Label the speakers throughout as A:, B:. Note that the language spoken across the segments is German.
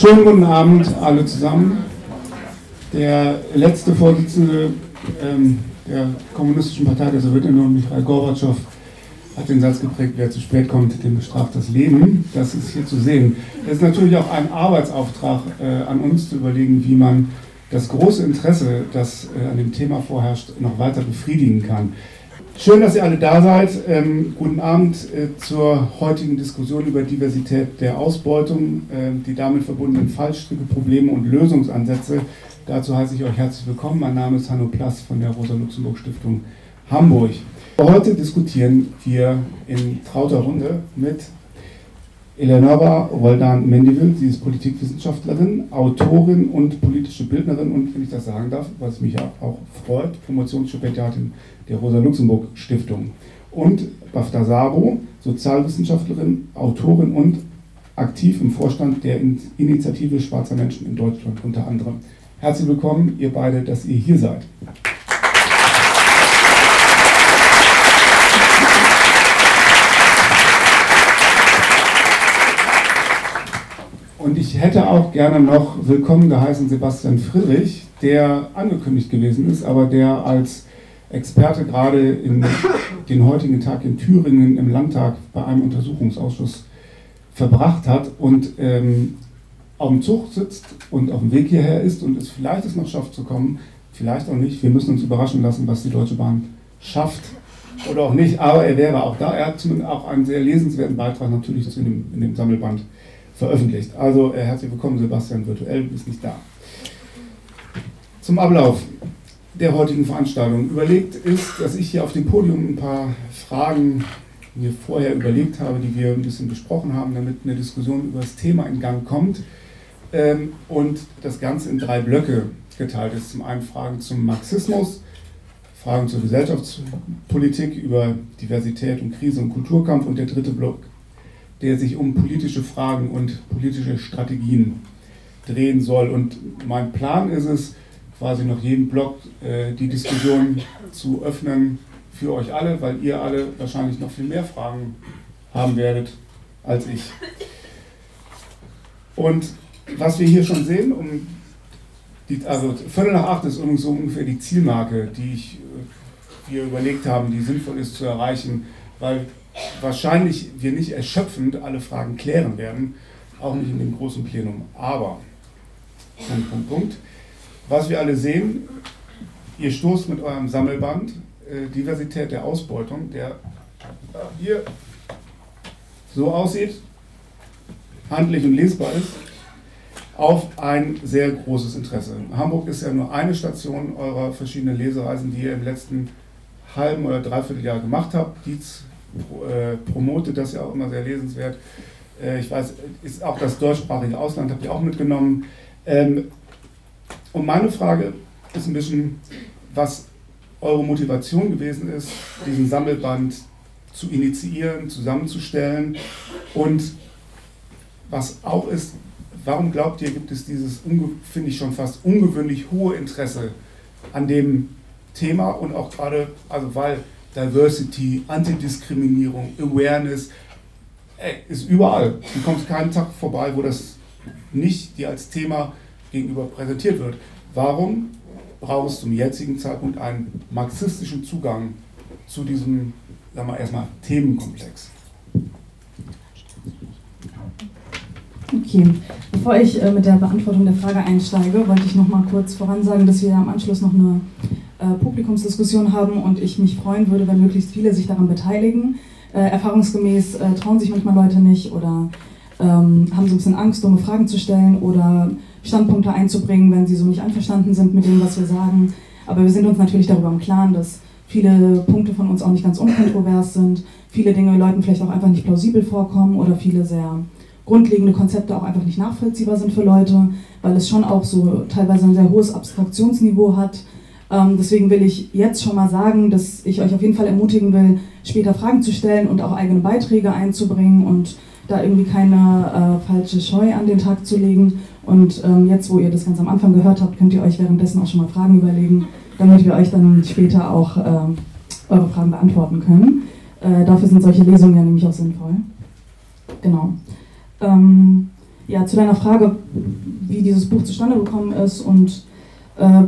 A: Schönen guten Abend alle zusammen. Der letzte Vorsitzende ähm, der Kommunistischen Partei der Sowjetunion, Michail Gorbatschow, hat den Satz geprägt, wer zu spät kommt, dem bestraft das Leben. Das ist hier zu sehen. Es ist natürlich auch ein Arbeitsauftrag äh, an uns zu überlegen, wie man das große Interesse, das äh, an dem Thema vorherrscht, noch weiter befriedigen kann. Schön, dass ihr alle da seid. Ähm, guten Abend äh, zur heutigen Diskussion über Diversität der Ausbeutung, äh, die damit verbundenen Fallstricke, Probleme und Lösungsansätze. Dazu heiße ich euch herzlich willkommen. Mein Name ist Hanno Plass von der Rosa-Luxemburg-Stiftung Hamburg. Heute diskutieren wir in trauter Runde mit Eleonora Roldan Mendivil, sie ist Politikwissenschaftlerin, Autorin und politische Bildnerin und, wenn ich das sagen darf, was mich auch freut, Promotionsstipendiatin der Rosa-Luxemburg-Stiftung. Und Bafta Sabo, Sozialwissenschaftlerin, Autorin und aktiv im Vorstand der Initiative Schwarzer Menschen in Deutschland unter anderem. Herzlich willkommen, ihr beide, dass ihr hier seid. Und ich hätte auch gerne noch willkommen geheißen Sebastian Friedrich, der angekündigt gewesen ist, aber der als Experte gerade in den heutigen Tag in Thüringen im Landtag bei einem Untersuchungsausschuss verbracht hat und ähm, auf dem Zug sitzt und auf dem Weg hierher ist und es vielleicht es noch schafft zu kommen, vielleicht auch nicht. Wir müssen uns überraschen lassen, was die Deutsche Bahn schafft oder auch nicht, aber er wäre auch da. Er hat zumindest auch einen sehr lesenswerten Beitrag natürlich in dem, in dem Sammelband veröffentlicht. Also äh, herzlich willkommen, Sebastian, virtuell, du bist nicht da. Zum Ablauf der heutigen Veranstaltung. Überlegt ist, dass ich hier auf dem Podium ein paar Fragen mir vorher überlegt habe, die wir ein bisschen besprochen haben, damit eine Diskussion über das Thema in Gang kommt. Ähm, und das Ganze in drei Blöcke geteilt ist. Zum einen Fragen zum Marxismus, Fragen zur Gesellschaftspolitik über Diversität und Krise und Kulturkampf und der dritte Block der sich um politische Fragen und politische Strategien drehen soll. Und mein Plan ist es, quasi noch jeden Block äh, die Diskussion zu öffnen für euch alle, weil ihr alle wahrscheinlich noch viel mehr Fragen haben werdet als ich. Und was wir hier schon sehen, um die, also Viertel nach acht ist so ungefähr die Zielmarke, die ich, äh, wir überlegt haben, die sinnvoll ist zu erreichen, weil wahrscheinlich wir nicht erschöpfend alle Fragen klären werden, auch nicht in dem großen Plenum. Aber, Punkt, Punkt, Punkt. Was wir alle sehen, ihr stoßt mit eurem Sammelband äh, Diversität der Ausbeutung, der hier so aussieht, handlich und lesbar ist, auf ein sehr großes Interesse. Hamburg ist ja nur eine Station eurer verschiedenen Lesereisen, die ihr im letzten halben oder dreiviertel Jahr gemacht habt. Dietz äh, promotet das ja auch immer sehr lesenswert. Äh, ich weiß, ist auch das deutschsprachige Ausland, habt ihr auch mitgenommen. Ähm, und meine Frage ist ein bisschen, was eure Motivation gewesen ist, diesen Sammelband zu initiieren, zusammenzustellen und was auch ist, warum glaubt ihr, gibt es dieses, finde ich schon fast ungewöhnlich hohe Interesse an dem Thema und auch gerade, also weil Diversity, Antidiskriminierung, Awareness, ey, ist überall. Du kommst keinen Tag vorbei, wo das nicht dir als Thema gegenüber präsentiert wird. Warum brauchst du zum jetzigen Zeitpunkt einen marxistischen Zugang zu diesem, sagen wir erstmal, Themenkomplex?
B: Okay, bevor ich äh, mit der Beantwortung der Frage einsteige, wollte ich noch mal kurz voran sagen, dass wir am Anschluss noch eine äh, Publikumsdiskussion haben und ich mich freuen würde, wenn möglichst viele sich daran beteiligen. Äh, erfahrungsgemäß äh, trauen sich manchmal Leute nicht oder ähm, haben so ein bisschen Angst, dumme Fragen zu stellen oder Standpunkte einzubringen, wenn sie so nicht einverstanden sind mit dem, was wir sagen. Aber wir sind uns natürlich darüber im Klaren, dass viele Punkte von uns auch nicht ganz unkontrovers sind, viele Dinge Leuten vielleicht auch einfach nicht plausibel vorkommen oder viele sehr grundlegende Konzepte auch einfach nicht nachvollziehbar sind für Leute, weil es schon auch so teilweise ein sehr hohes Abstraktionsniveau hat ähm, deswegen will ich jetzt schon mal sagen, dass ich euch auf jeden Fall ermutigen will, später Fragen zu stellen und auch eigene Beiträge einzubringen und da irgendwie keine äh, falsche Scheu an den Tag zu legen. Und ähm, jetzt, wo ihr das ganz am Anfang gehört habt, könnt ihr euch währenddessen auch schon mal Fragen überlegen, damit wir euch dann später auch äh, eure Fragen beantworten können. Äh, dafür sind solche Lesungen ja nämlich auch sinnvoll. Genau. Ähm, ja, zu deiner Frage, wie dieses Buch zustande gekommen ist und äh,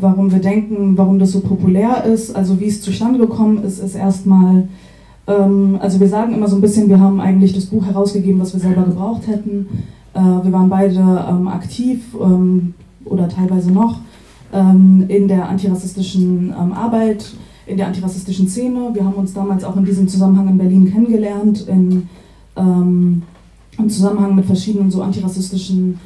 B: warum wir denken, warum das so populär ist. Also wie es zustande gekommen ist, ist erstmal, ähm, also wir sagen immer so ein bisschen, wir haben eigentlich das Buch herausgegeben, was wir selber gebraucht hätten. Äh, wir waren beide ähm, aktiv ähm, oder teilweise noch ähm, in der antirassistischen ähm, Arbeit, in der antirassistischen Szene. Wir haben uns damals auch in diesem Zusammenhang in Berlin kennengelernt, in, ähm, im Zusammenhang mit verschiedenen so antirassistischen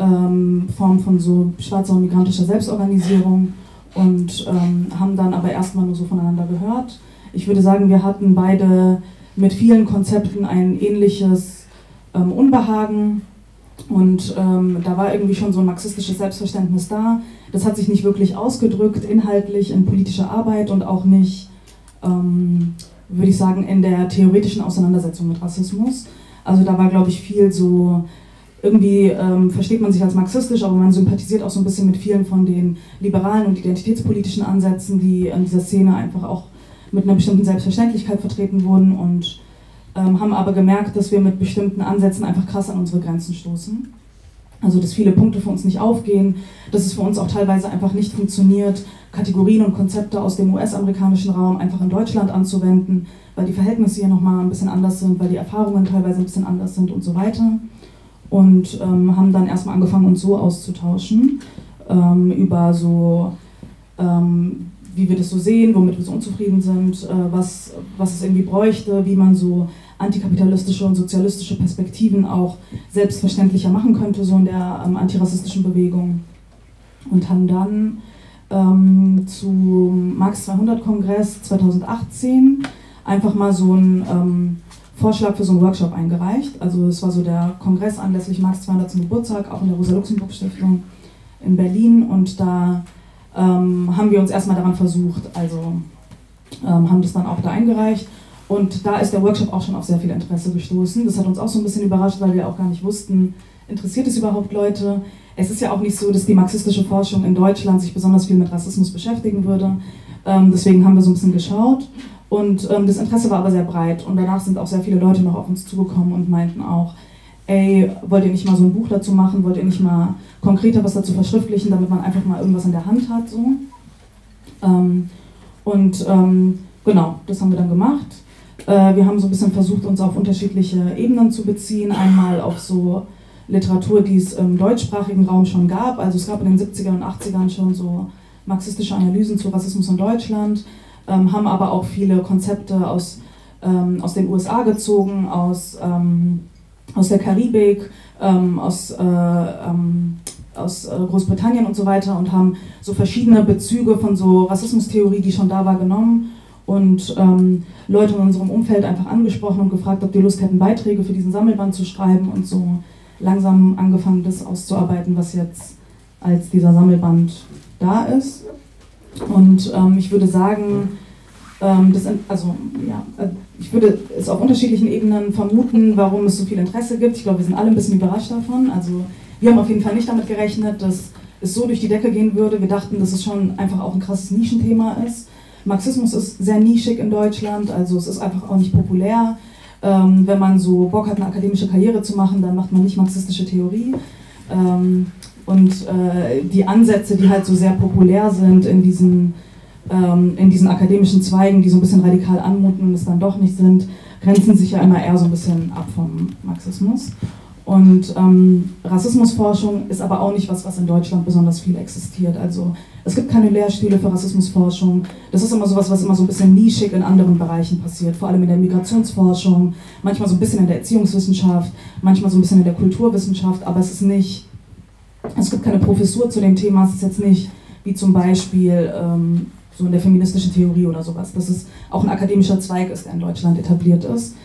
B: ähm, Formen von so schwarzer und migrantischer Selbstorganisierung und ähm, haben dann aber erstmal nur so voneinander gehört. Ich würde sagen, wir hatten beide mit vielen Konzepten ein ähnliches ähm, Unbehagen und ähm, da war irgendwie schon so ein marxistisches Selbstverständnis da. Das hat sich nicht wirklich ausgedrückt inhaltlich in politischer Arbeit und auch nicht, ähm, würde ich sagen, in der theoretischen Auseinandersetzung mit Rassismus. Also da war, glaube ich, viel so, irgendwie ähm, versteht man sich als marxistisch, aber man sympathisiert auch so ein bisschen mit vielen von den liberalen und identitätspolitischen Ansätzen, die in dieser Szene einfach auch mit einer bestimmten Selbstverständlichkeit vertreten wurden und ähm, haben aber gemerkt, dass wir mit bestimmten Ansätzen einfach krass an unsere Grenzen stoßen. Also dass viele Punkte für uns nicht aufgehen, dass es für uns auch teilweise einfach nicht funktioniert, Kategorien und Konzepte aus dem US-amerikanischen Raum einfach in Deutschland anzuwenden, weil die Verhältnisse hier nochmal ein bisschen anders sind, weil die Erfahrungen teilweise ein bisschen anders sind und so weiter. Und ähm, haben dann erstmal angefangen, uns so auszutauschen ähm, über so ähm, wie wir das so sehen, womit wir so unzufrieden sind, äh, was, was es irgendwie bräuchte, wie man so antikapitalistische und sozialistische Perspektiven auch selbstverständlicher machen könnte, so in der ähm, antirassistischen Bewegung. Und haben dann ähm, zum Marx 200-Kongress 2018 einfach mal so einen ähm, Vorschlag für so einen Workshop eingereicht. Also es war so der Kongress anlässlich Marx 200. Geburtstag, auch in der Rosa-Luxemburg-Stiftung in Berlin. Und da ähm, haben wir uns erstmal daran versucht, also ähm, haben das dann auch da eingereicht. Und da ist der Workshop auch schon auf sehr viel Interesse gestoßen. Das hat uns auch so ein bisschen überrascht, weil wir auch gar nicht wussten, interessiert es überhaupt Leute? Es ist ja auch nicht so, dass die marxistische Forschung in Deutschland sich besonders viel mit Rassismus beschäftigen würde. Ähm, deswegen haben wir so ein bisschen geschaut. Und ähm, das Interesse war aber sehr breit. Und danach sind auch sehr viele Leute noch auf uns zugekommen und meinten auch, ey, wollt ihr nicht mal so ein Buch dazu machen? Wollt ihr nicht mal konkreter was dazu verschriftlichen, damit man einfach mal irgendwas in der Hand hat? So. Ähm, und ähm, genau, das haben wir dann gemacht. Äh, wir haben so ein bisschen versucht, uns auf unterschiedliche Ebenen zu beziehen. Einmal auf so Literatur, die es im deutschsprachigen Raum schon gab. Also es gab in den 70er und 80ern schon so marxistische Analysen zu Rassismus in Deutschland, ähm, haben aber auch viele Konzepte aus, ähm, aus den USA gezogen, aus, ähm, aus der Karibik, ähm, aus, äh, ähm, aus äh, Großbritannien und so weiter und haben so verschiedene Bezüge von so Rassismustheorie, die schon da war, genommen und ähm, Leute in unserem Umfeld einfach angesprochen und gefragt, ob die Lust hätten, Beiträge für diesen Sammelband zu schreiben und so langsam angefangen, das auszuarbeiten, was jetzt als dieser Sammelband da ist. Und ähm, ich würde sagen, das, also, ja, äh, ich würde es auf unterschiedlichen Ebenen vermuten, warum es so viel Interesse gibt. Ich glaube, wir sind alle ein bisschen überrascht davon. Also wir haben auf jeden Fall nicht damit gerechnet, dass es so durch die Decke gehen würde. Wir dachten, dass es schon einfach auch ein krasses Nischenthema ist. Marxismus ist sehr nischig in Deutschland, also es ist einfach auch nicht populär. Ähm, wenn man so Bock hat, eine akademische Karriere zu machen, dann macht man nicht marxistische Theorie. Ähm, und äh, die Ansätze, die halt so sehr populär sind in diesen, ähm, in diesen akademischen Zweigen, die so ein bisschen radikal anmuten und es dann doch nicht sind, grenzen sich ja immer eher so ein bisschen ab vom Marxismus. Und ähm, Rassismusforschung ist aber auch nicht was, was in Deutschland besonders viel existiert. Also es gibt keine Lehrstühle für Rassismusforschung. Das ist immer sowas, was immer so ein bisschen nischig in anderen Bereichen passiert, vor allem in der Migrationsforschung, manchmal so ein bisschen in der Erziehungswissenschaft, manchmal so ein bisschen in der Kulturwissenschaft, aber es ist nicht, es gibt keine Professur zu dem Thema, es ist jetzt nicht wie zum Beispiel ähm, so in der feministischen Theorie oder sowas, dass es auch ein akademischer Zweig ist, der in Deutschland etabliert ist.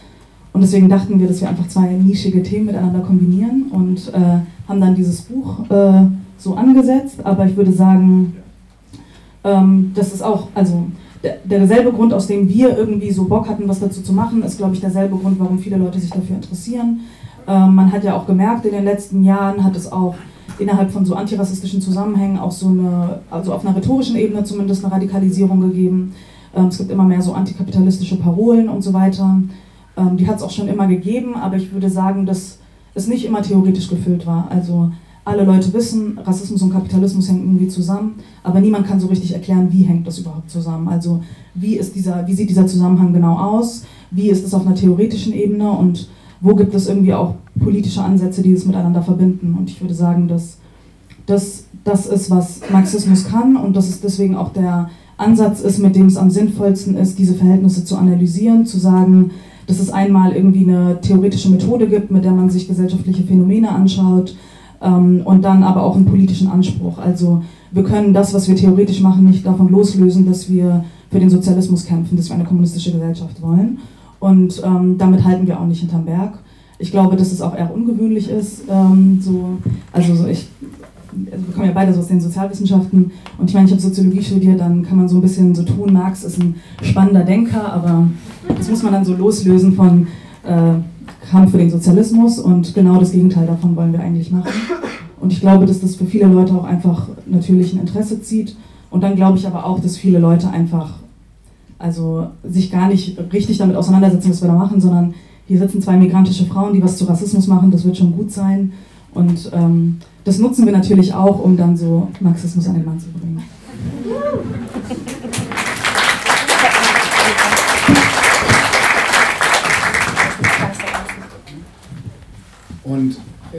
B: Und deswegen dachten wir, dass wir einfach zwei nischige Themen miteinander kombinieren und äh, haben dann dieses Buch äh, so angesetzt. Aber ich würde sagen, ähm, das ist auch, also der, derselbe Grund, aus dem wir irgendwie so Bock hatten, was dazu zu machen, ist, glaube ich, derselbe Grund, warum viele Leute sich dafür interessieren. Ähm, man hat ja auch gemerkt, in den letzten Jahren hat es auch innerhalb von so antirassistischen Zusammenhängen auch so eine, also auf einer rhetorischen Ebene zumindest eine Radikalisierung gegeben. Ähm, es gibt immer mehr so antikapitalistische Parolen und so weiter. Ähm, die hat es auch schon immer gegeben, aber ich würde sagen, dass es nicht immer theoretisch gefüllt war. Also alle Leute wissen, Rassismus und Kapitalismus hängen irgendwie zusammen, aber niemand kann so richtig erklären, wie hängt das überhaupt zusammen. Also wie, ist dieser, wie sieht dieser Zusammenhang genau aus, wie ist es auf einer theoretischen Ebene und wo gibt es irgendwie auch politische Ansätze, die das miteinander verbinden. Und ich würde sagen, dass das, das ist, was Marxismus kann und dass es deswegen auch der Ansatz ist, mit dem es am sinnvollsten ist, diese Verhältnisse zu analysieren, zu sagen, dass es einmal irgendwie eine theoretische Methode gibt, mit der man sich gesellschaftliche Phänomene anschaut, ähm, und dann aber auch einen politischen Anspruch. Also wir können das, was wir theoretisch machen, nicht davon loslösen, dass wir für den Sozialismus kämpfen, dass wir eine kommunistische Gesellschaft wollen. Und ähm, damit halten wir auch nicht hinterm Berg. Ich glaube, dass es auch eher ungewöhnlich ist. Ähm, so, also so ich, also wir kommen ja beide so aus den Sozialwissenschaften und ich meine, ich habe Soziologie studiert, dann kann man so ein bisschen so tun, Marx ist ein spannender Denker, aber das muss man dann so loslösen von äh, Kampf für den Sozialismus und genau das Gegenteil davon wollen wir eigentlich machen. Und ich glaube, dass das für viele Leute auch einfach natürlich ein Interesse zieht. Und dann glaube ich aber auch, dass viele Leute einfach also sich gar nicht richtig damit auseinandersetzen, was wir da machen, sondern hier sitzen zwei migrantische Frauen, die was zu Rassismus machen, das wird schon gut sein. Und ähm, das nutzen wir natürlich auch, um dann so Marxismus an den Mann zu bringen.
A: Und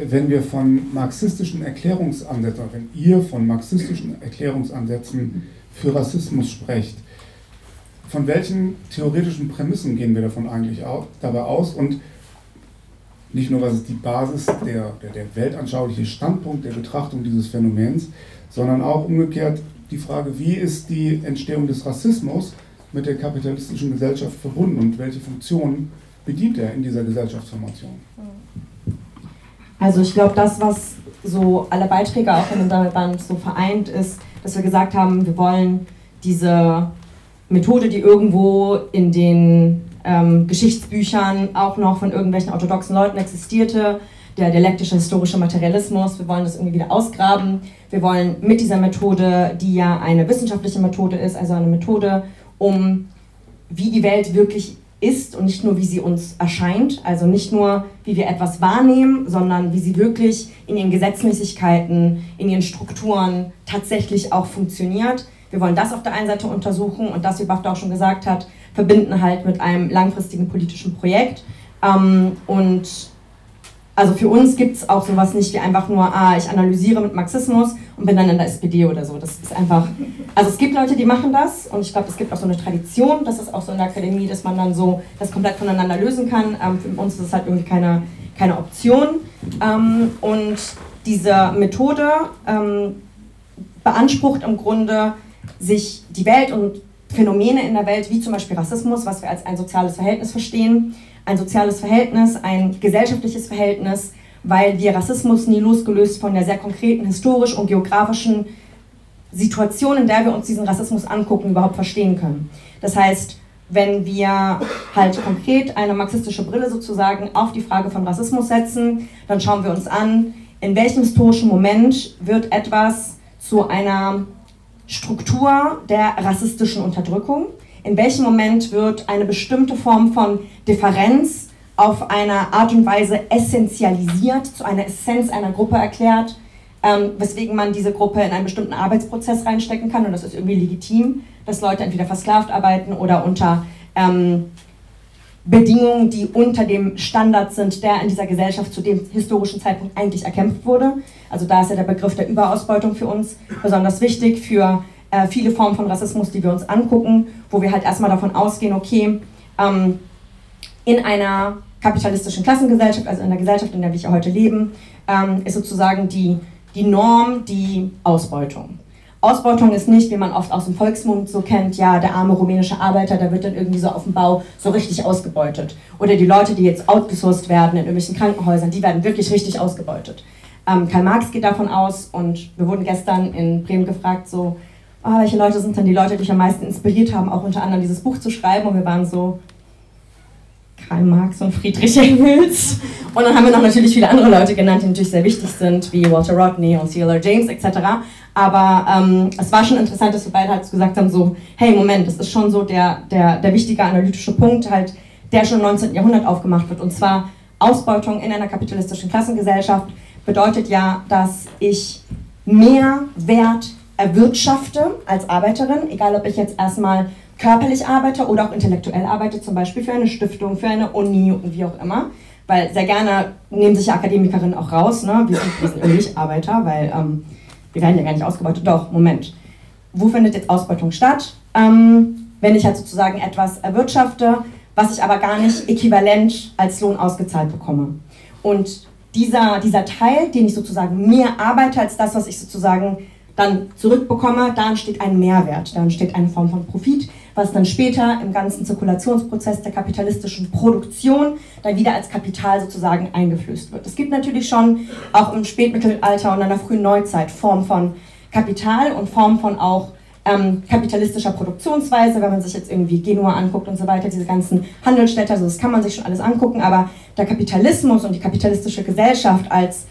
A: wenn wir von marxistischen Erklärungsansätzen, wenn ihr von marxistischen Erklärungsansätzen für Rassismus sprecht, von welchen theoretischen Prämissen gehen wir davon eigentlich auch, dabei aus und nicht nur was ist die Basis, der, der, der weltanschauliche Standpunkt der Betrachtung dieses Phänomens, sondern auch umgekehrt die Frage, wie ist die Entstehung des Rassismus mit der kapitalistischen Gesellschaft verbunden und welche Funktionen bedient er in dieser Gesellschaftsformation?
C: Also ich glaube, das, was so alle Beiträge auch in unserem Band so vereint, ist, dass wir gesagt haben, wir wollen diese Methode, die irgendwo in den ähm, Geschichtsbüchern auch noch von irgendwelchen orthodoxen Leuten existierte, der dialektische historische Materialismus, wir wollen das irgendwie wieder ausgraben. Wir wollen mit dieser Methode, die ja eine wissenschaftliche Methode ist, also eine Methode, um wie die Welt wirklich ist und nicht nur, wie sie uns erscheint, also nicht nur, wie wir etwas wahrnehmen, sondern wie sie wirklich in ihren Gesetzmäßigkeiten, in ihren Strukturen tatsächlich auch funktioniert. Wir wollen das auf der einen Seite untersuchen und das, wie Bafta auch schon gesagt hat, verbinden halt mit einem langfristigen politischen Projekt. Ähm, und also für uns gibt es auch sowas nicht wie einfach nur, ah, ich analysiere mit Marxismus und bin dann in der SPD oder so. Das ist einfach, also es gibt Leute, die machen das und ich glaube, es gibt auch so eine Tradition, das ist auch so in der Akademie, dass man dann so das komplett voneinander lösen kann. Ähm, für uns ist es halt irgendwie keine, keine Option. Ähm, und diese Methode ähm, beansprucht im Grunde, sich die Welt und Phänomene in der Welt, wie zum Beispiel Rassismus, was wir als ein soziales Verhältnis verstehen, ein soziales Verhältnis, ein gesellschaftliches Verhältnis, weil wir Rassismus nie losgelöst von der sehr konkreten historisch und geografischen Situation, in der wir uns diesen Rassismus angucken, überhaupt verstehen können. Das heißt, wenn wir halt konkret eine marxistische Brille sozusagen auf die Frage von Rassismus setzen, dann schauen wir uns an, in welchem historischen Moment wird etwas zu einer Struktur der rassistischen Unterdrückung. In welchem Moment wird eine bestimmte Form von Differenz auf eine Art und Weise essentialisiert, zu einer Essenz einer Gruppe erklärt, ähm, weswegen man diese Gruppe in einen bestimmten Arbeitsprozess reinstecken kann? Und das ist irgendwie legitim, dass Leute entweder versklavt arbeiten oder unter ähm, Bedingungen, die unter dem Standard sind, der in dieser Gesellschaft zu dem historischen Zeitpunkt eigentlich erkämpft wurde. Also da ist ja der Begriff der Überausbeutung für uns besonders wichtig für äh, viele Formen von Rassismus, die wir uns angucken, wo wir halt erstmal davon ausgehen, okay, ähm, in einer kapitalistischen Klassengesellschaft, also in der Gesellschaft, in der wir heute leben, ähm, ist sozusagen die, die Norm die Ausbeutung. Ausbeutung ist nicht, wie man oft aus dem Volksmund so kennt, ja, der arme rumänische Arbeiter, der wird dann irgendwie so auf dem Bau so richtig ausgebeutet. Oder die Leute, die jetzt outgesourced werden in irgendwelchen Krankenhäusern, die werden wirklich richtig ausgebeutet. Ähm, Karl Marx geht davon aus und wir wurden gestern in Bremen gefragt, so, oh, welche Leute sind denn die Leute, die mich am meisten inspiriert haben, auch unter anderem dieses Buch zu schreiben. Und wir waren so, Karl Marx und Friedrich Engels. Und dann haben wir noch natürlich viele andere Leute genannt, die natürlich sehr wichtig sind, wie Walter Rodney und C.L.R. James etc. Aber ähm, es war schon interessant, dass wir beide halt gesagt haben, so, hey, Moment, das ist schon so der, der, der wichtige analytische Punkt, halt, der schon im 19. Jahrhundert aufgemacht wird. Und zwar Ausbeutung in einer kapitalistischen Klassengesellschaft bedeutet ja, dass ich mehr Wert erwirtschafte als Arbeiterin, egal ob ich jetzt erstmal körperlich arbeite oder auch intellektuell arbeite, zum Beispiel für eine Stiftung, für eine Uni und wie auch immer. Weil sehr gerne nehmen sich ja Akademikerinnen auch raus, ne? wir, sind, wir sind irgendwie Arbeiter, weil ähm, wir werden ja gar nicht ausgebeutet. Doch, Moment. Wo findet jetzt Ausbeutung statt? Ähm, wenn ich halt sozusagen etwas erwirtschafte, was ich aber gar nicht äquivalent als Lohn ausgezahlt bekomme. Und dieser, dieser Teil, den ich sozusagen mehr arbeite als das, was ich sozusagen dann zurückbekomme, da entsteht ein Mehrwert, da entsteht eine Form von Profit, was dann später im ganzen Zirkulationsprozess der kapitalistischen Produktion dann wieder als Kapital sozusagen eingeflößt wird. Es gibt natürlich schon auch im Spätmittelalter und in der frühen Neuzeit Formen von Kapital und Formen von auch ähm, kapitalistischer Produktionsweise, wenn man sich jetzt irgendwie Genua anguckt und so weiter, diese ganzen Handelsstädte, also das kann man sich schon alles angucken, aber der Kapitalismus und die kapitalistische Gesellschaft als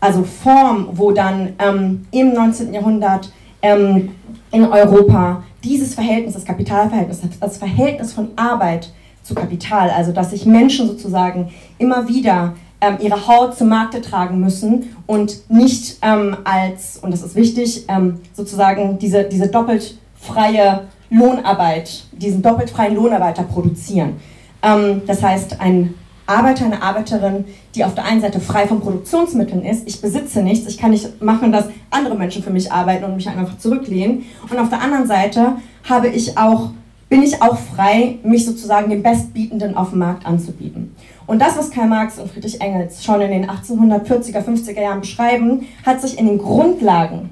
C: also Form, wo dann ähm, im 19. Jahrhundert ähm, in Europa dieses Verhältnis, das Kapitalverhältnis, das Verhältnis von Arbeit zu Kapital, also dass sich Menschen sozusagen immer wieder ähm, ihre Haut zum Markte tragen müssen und nicht ähm, als, und das ist wichtig, ähm, sozusagen diese, diese doppelt freie Lohnarbeit, diesen doppelt freien Lohnarbeiter produzieren. Ähm, das heißt, ein Arbeiter, eine Arbeiterin, die auf der einen Seite frei von Produktionsmitteln ist, ich besitze nichts, ich kann nicht machen, dass andere Menschen für mich arbeiten und mich einfach zurücklehnen. Und auf der anderen Seite habe ich auch, bin ich auch frei, mich sozusagen dem Bestbietenden auf dem Markt anzubieten. Und das, was Karl Marx und Friedrich Engels schon in den 1840er, 50er Jahren beschreiben, hat sich in den Grundlagen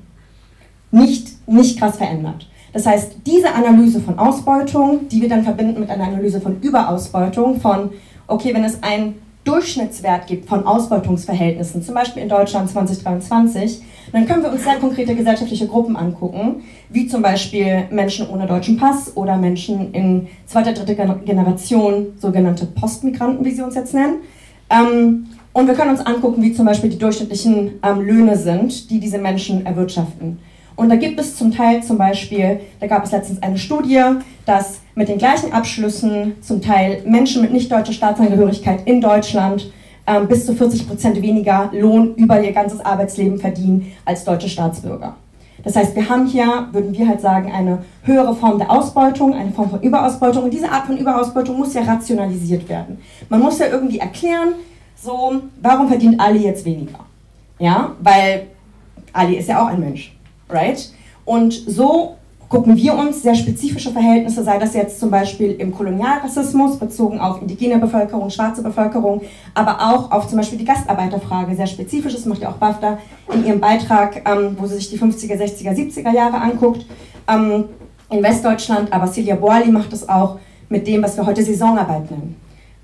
C: nicht, nicht krass verändert. Das heißt, diese Analyse von Ausbeutung, die wir dann verbinden mit einer Analyse von Überausbeutung, von okay, wenn es einen Durchschnittswert gibt von Ausbeutungsverhältnissen, zum Beispiel in Deutschland 2023, dann können wir uns sehr konkrete gesellschaftliche Gruppen angucken, wie zum Beispiel Menschen ohne deutschen Pass oder Menschen in zweiter, dritter Generation, sogenannte Postmigranten, wie sie uns jetzt nennen. Ähm, und wir können uns angucken, wie zum Beispiel die durchschnittlichen ähm, Löhne sind, die diese Menschen erwirtschaften. Und da gibt es zum Teil zum Beispiel, da gab es letztens eine Studie, dass mit den gleichen Abschlüssen zum Teil Menschen mit nicht deutscher Staatsangehörigkeit in Deutschland ähm, bis zu 40 Prozent weniger Lohn über ihr ganzes Arbeitsleben verdienen als deutsche Staatsbürger. Das heißt, wir haben hier, würden wir halt sagen, eine höhere Form der Ausbeutung, eine Form von Überausbeutung. Und diese Art von Überausbeutung muss ja rationalisiert werden. Man muss ja irgendwie erklären, so, warum verdient Ali jetzt weniger? Ja, weil Ali ist ja auch ein Mensch right? Und so gucken wir uns sehr spezifische Verhältnisse, sei das jetzt zum Beispiel im Kolonialrassismus bezogen auf indigene Bevölkerung, schwarze Bevölkerung, aber auch auf zum Beispiel die Gastarbeiterfrage, sehr spezifisch, das macht ja auch BAFTA in ihrem Beitrag, ähm, wo sie sich die 50er, 60er, 70er Jahre anguckt, ähm, in Westdeutschland, aber Celia Boali macht es auch mit dem, was wir heute Saisonarbeit nennen,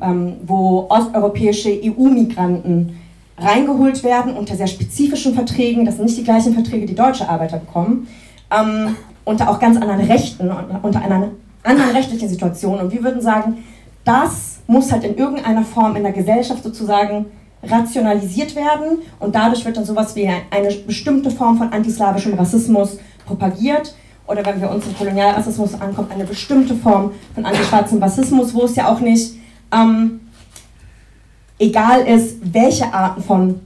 C: ähm, wo osteuropäische EU-Migranten reingeholt werden unter sehr spezifischen Verträgen. Das sind nicht die gleichen Verträge, die deutsche Arbeiter bekommen. Ähm, unter auch ganz anderen Rechten, unter einer anderen rechtlichen Situation. Und wir würden sagen, das muss halt in irgendeiner Form in der Gesellschaft sozusagen rationalisiert werden und dadurch wird dann sowas wie eine bestimmte Form von antislawischem Rassismus propagiert oder wenn wir uns im Kolonialrassismus ankommen, eine bestimmte Form von antischwarzem Rassismus, wo es ja auch nicht ähm, egal ist, welche Arten von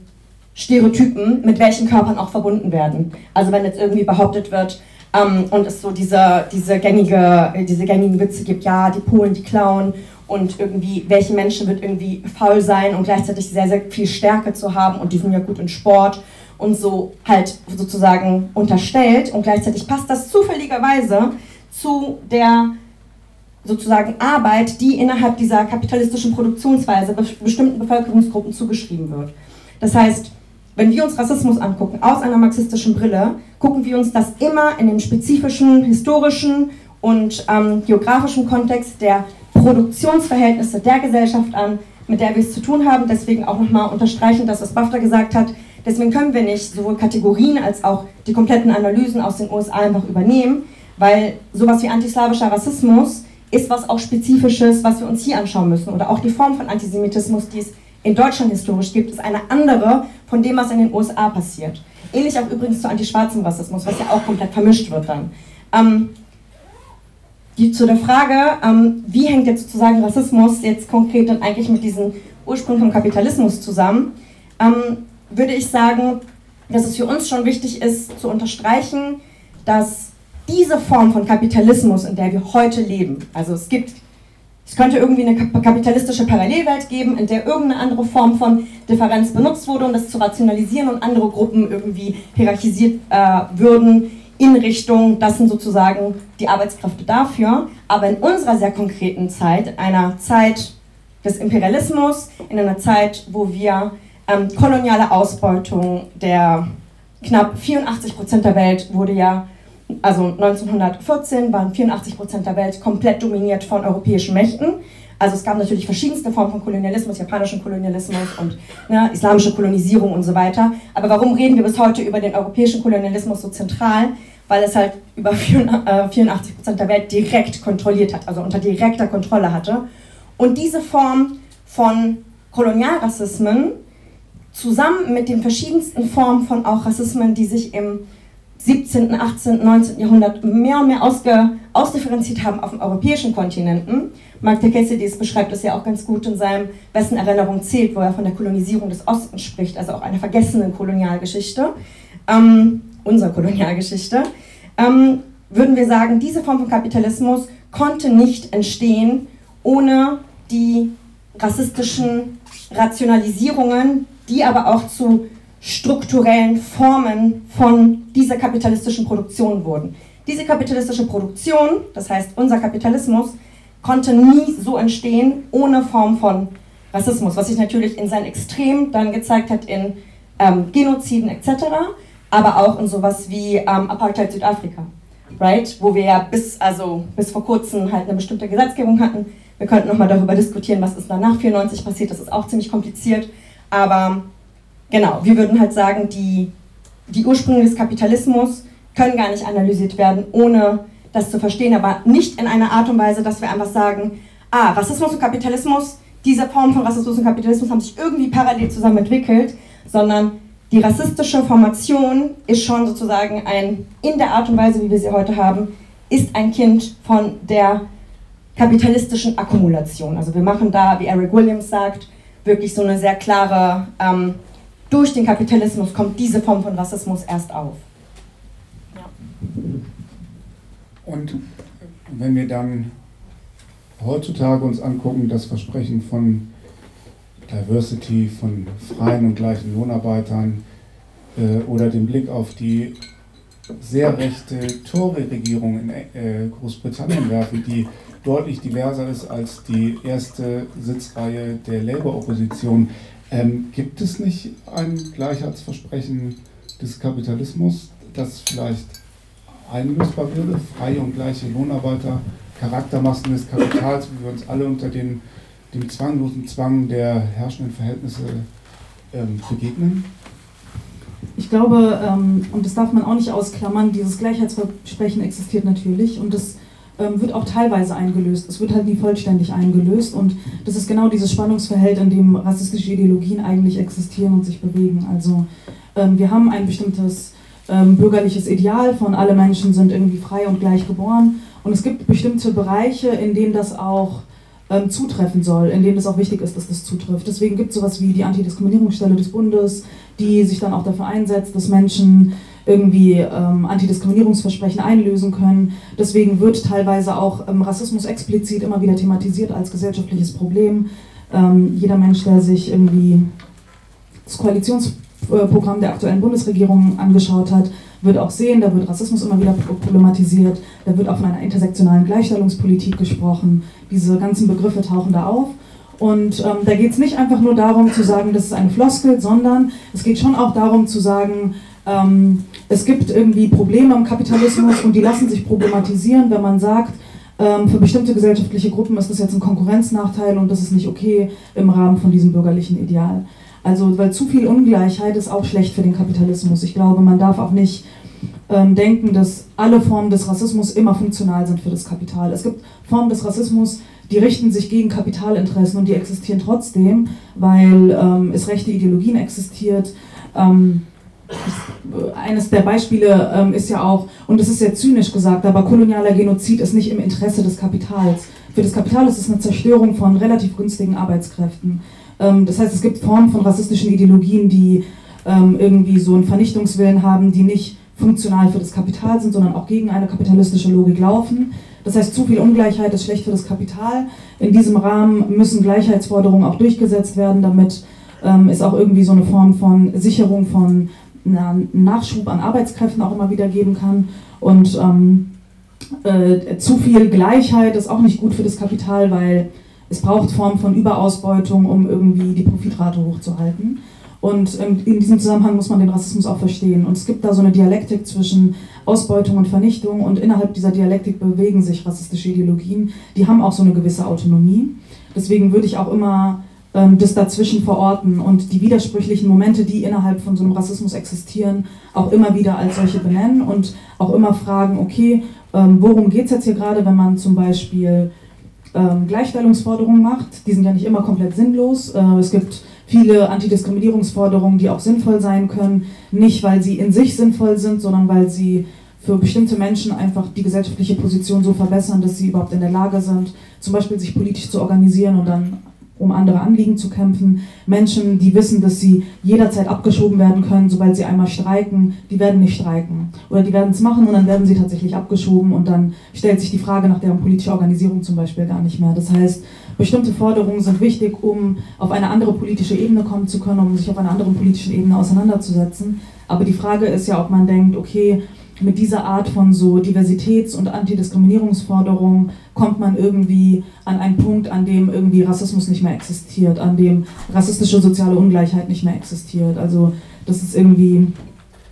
C: Stereotypen mit welchen Körpern auch verbunden werden. Also wenn jetzt irgendwie behauptet wird, ähm, und es so diese, diese, gängige, diese gängigen Witze gibt, ja, die Polen, die klauen und irgendwie, welche Menschen wird irgendwie faul sein und gleichzeitig sehr, sehr viel Stärke zu haben und die sind ja gut in Sport und so halt sozusagen unterstellt und gleichzeitig passt das zufälligerweise zu der sozusagen Arbeit, die innerhalb dieser kapitalistischen Produktionsweise bestimmten Bevölkerungsgruppen zugeschrieben wird. Das heißt, wenn wir uns Rassismus angucken aus einer marxistischen Brille, gucken wir uns das immer in dem spezifischen, historischen und ähm, geografischen Kontext der Produktionsverhältnisse der Gesellschaft an, mit der wir es zu tun haben. Deswegen auch nochmal unterstreichen, das, was BAFTA gesagt hat. Deswegen können wir nicht sowohl Kategorien als auch die kompletten Analysen aus den USA einfach übernehmen, weil sowas wie antislawischer Rassismus ist was auch Spezifisches, was wir uns hier anschauen müssen. Oder auch die Form von Antisemitismus, die es in Deutschland historisch gibt, ist eine andere von dem, was in den USA passiert. Ähnlich auch übrigens zu antischwarzem Rassismus, was ja auch komplett vermischt wird dann. Ähm, die, zu der Frage, ähm, wie hängt jetzt sozusagen Rassismus jetzt konkret dann eigentlich mit diesen Ursprung vom Kapitalismus zusammen, ähm, würde ich sagen, dass es für uns schon wichtig ist zu unterstreichen, dass diese Form von Kapitalismus, in der wir heute leben, also es gibt, es könnte irgendwie eine kapitalistische Parallelwelt geben, in der irgendeine andere Form von Differenz benutzt wurde, um das zu rationalisieren und andere Gruppen irgendwie hierarchisiert äh, würden in Richtung, das sind sozusagen die Arbeitskräfte dafür. Aber in unserer sehr konkreten Zeit, einer Zeit des Imperialismus, in einer Zeit, wo wir ähm, koloniale Ausbeutung der knapp 84 Prozent der Welt wurde ja, also 1914 waren 84 Prozent der Welt komplett dominiert von europäischen Mächten. Also es gab natürlich verschiedenste Formen von Kolonialismus, japanischen Kolonialismus und ne, islamische Kolonisierung und so weiter. Aber warum reden wir bis heute über den europäischen Kolonialismus so zentral? Weil es halt über 84 äh, Prozent der Welt direkt kontrolliert hat, also unter direkter Kontrolle hatte. Und diese Form von Kolonialrassismen zusammen mit den verschiedensten Formen von auch Rassismen, die sich im 17., 18., 19. Jahrhundert mehr und mehr ausge, ausdifferenziert haben auf dem europäischen Kontinenten. Mark Tekesides beschreibt es ja auch ganz gut in seinem Wessen Erinnerung zählt, wo er von der Kolonisierung des Ostens spricht, also auch einer vergessenen Kolonialgeschichte, ähm, unserer Kolonialgeschichte, ähm, würden wir sagen, diese Form von Kapitalismus konnte nicht entstehen ohne die rassistischen Rationalisierungen, die aber auch zu strukturellen Formen von dieser kapitalistischen Produktion wurden. Diese kapitalistische Produktion, das heißt unser Kapitalismus, konnte nie so entstehen ohne Form von Rassismus, was sich natürlich in seinem Extrem dann gezeigt hat in ähm, Genoziden etc., aber auch in sowas wie ähm, Apartheid Südafrika, right? wo wir ja bis, also bis vor kurzem halt eine bestimmte Gesetzgebung hatten. Wir könnten nochmal darüber diskutieren, was ist danach 94 passiert, das ist auch ziemlich kompliziert, aber genau, wir würden halt sagen, die, die Ursprünge des Kapitalismus können gar nicht analysiert werden, ohne das zu verstehen, aber nicht in einer Art und Weise, dass wir einfach sagen, ah, Rassismus und Kapitalismus, diese Form von Rassismus und Kapitalismus haben sich irgendwie parallel zusammen entwickelt, sondern die rassistische Formation ist schon sozusagen ein, in der Art und Weise, wie wir sie heute haben, ist ein Kind von der kapitalistischen Akkumulation. Also wir machen da, wie Eric Williams sagt, wirklich so eine sehr klare, ähm, durch den Kapitalismus kommt diese Form von Rassismus erst auf. Ja.
A: Und wenn wir dann heutzutage uns angucken, das Versprechen von Diversity, von freien und gleichen Lohnarbeitern äh, oder den Blick auf die sehr rechte Tory-Regierung in äh, Großbritannien werfen, die deutlich diverser ist als die erste Sitzreihe der Labour-Opposition. Ähm, gibt es nicht ein Gleichheitsversprechen des Kapitalismus, das vielleicht einlösbar würde? Freie und gleiche Lohnarbeiter, Charaktermassen des Kapitals, wie wir uns alle unter den, dem zwanglosen Zwang der herrschenden Verhältnisse ähm, begegnen?
B: Ich glaube, ähm, und das darf man auch nicht ausklammern, dieses Gleichheitsversprechen existiert natürlich und das wird auch teilweise eingelöst. Es wird halt nie vollständig eingelöst und das ist genau dieses Spannungsverhältnis, in dem rassistische Ideologien eigentlich existieren und sich bewegen. Also ähm, wir haben ein bestimmtes ähm, bürgerliches Ideal von alle Menschen sind irgendwie frei und gleich geboren und es gibt bestimmte Bereiche, in denen das auch ähm, zutreffen soll, in denen es auch wichtig ist, dass das zutrifft. Deswegen gibt es sowas wie die Antidiskriminierungsstelle des Bundes, die sich dann auch dafür einsetzt, dass Menschen irgendwie ähm, Antidiskriminierungsversprechen einlösen können. Deswegen wird teilweise auch ähm, Rassismus explizit immer wieder thematisiert als gesellschaftliches Problem. Ähm, jeder Mensch, der sich irgendwie das Koalitionsprogramm der aktuellen Bundesregierung angeschaut hat, wird auch sehen, da wird Rassismus immer wieder problematisiert, da wird auch von einer intersektionalen Gleichstellungspolitik gesprochen. Diese ganzen Begriffe tauchen da auf. Und ähm, da geht es nicht einfach nur darum zu sagen, das ist eine Floskel, sondern es geht schon auch darum zu sagen, ähm, es gibt irgendwie Probleme im Kapitalismus und die lassen sich problematisieren, wenn man sagt, ähm, für bestimmte gesellschaftliche Gruppen ist das jetzt ein Konkurrenznachteil und das ist nicht okay im Rahmen von diesem bürgerlichen Ideal. Also, weil zu viel Ungleichheit ist auch schlecht für den Kapitalismus. Ich glaube, man darf auch nicht ähm, denken, dass alle Formen des Rassismus immer funktional sind für das Kapital. Es gibt Formen des Rassismus, die richten sich gegen Kapitalinteressen und die existieren trotzdem, weil ähm, es rechte Ideologien existiert. Ähm, eines der Beispiele ähm, ist ja auch, und das ist sehr zynisch gesagt, aber kolonialer Genozid ist nicht im Interesse des Kapitals. Für das Kapital ist es eine Zerstörung von relativ günstigen Arbeitskräften. Ähm, das heißt, es gibt Formen von rassistischen Ideologien, die ähm, irgendwie so einen Vernichtungswillen haben, die nicht funktional für das Kapital sind, sondern auch gegen eine kapitalistische Logik laufen. Das heißt, zu viel Ungleichheit ist schlecht für das Kapital. In diesem Rahmen müssen Gleichheitsforderungen auch durchgesetzt werden, damit ähm, es auch irgendwie so eine Form von Sicherung von na, Nachschub an Arbeitskräften auch immer wieder geben kann. Und ähm, äh, zu viel Gleichheit ist auch nicht gut für das Kapital, weil es braucht Formen von Überausbeutung, um irgendwie die Profitrate hochzuhalten. Und ähm, in diesem Zusammenhang muss man den Rassismus auch verstehen. Und es gibt da so eine Dialektik zwischen Ausbeutung und Vernichtung und innerhalb dieser Dialektik bewegen sich rassistische Ideologien. Die haben auch so eine gewisse Autonomie. Deswegen würde ich auch immer das dazwischen verorten und die widersprüchlichen Momente, die innerhalb von so einem Rassismus existieren, auch immer wieder als solche benennen und auch immer fragen, okay, ähm, worum geht es jetzt hier gerade, wenn man zum Beispiel ähm, Gleichstellungsforderungen macht? Die sind ja nicht immer komplett sinnlos. Äh, es gibt viele Antidiskriminierungsforderungen, die auch sinnvoll sein können, nicht weil sie in sich sinnvoll sind, sondern weil sie für bestimmte Menschen einfach die gesellschaftliche Position so verbessern, dass sie überhaupt in der Lage sind, zum Beispiel sich politisch zu organisieren und dann um andere Anliegen zu kämpfen. Menschen, die wissen, dass sie jederzeit abgeschoben werden können, sobald sie einmal streiken, die werden nicht streiken. Oder die werden es machen und dann werden sie tatsächlich abgeschoben und dann stellt sich die Frage nach deren politischer Organisierung zum Beispiel gar nicht mehr. Das heißt, bestimmte Forderungen sind wichtig, um auf eine andere politische Ebene kommen zu können, um sich auf einer anderen politischen Ebene auseinanderzusetzen. Aber die Frage ist ja, ob man denkt, okay, mit dieser Art von so Diversitäts- und Antidiskriminierungsforderungen kommt man irgendwie an einen Punkt, an dem irgendwie Rassismus nicht mehr existiert, an dem rassistische soziale Ungleichheit nicht mehr existiert. Also das ist irgendwie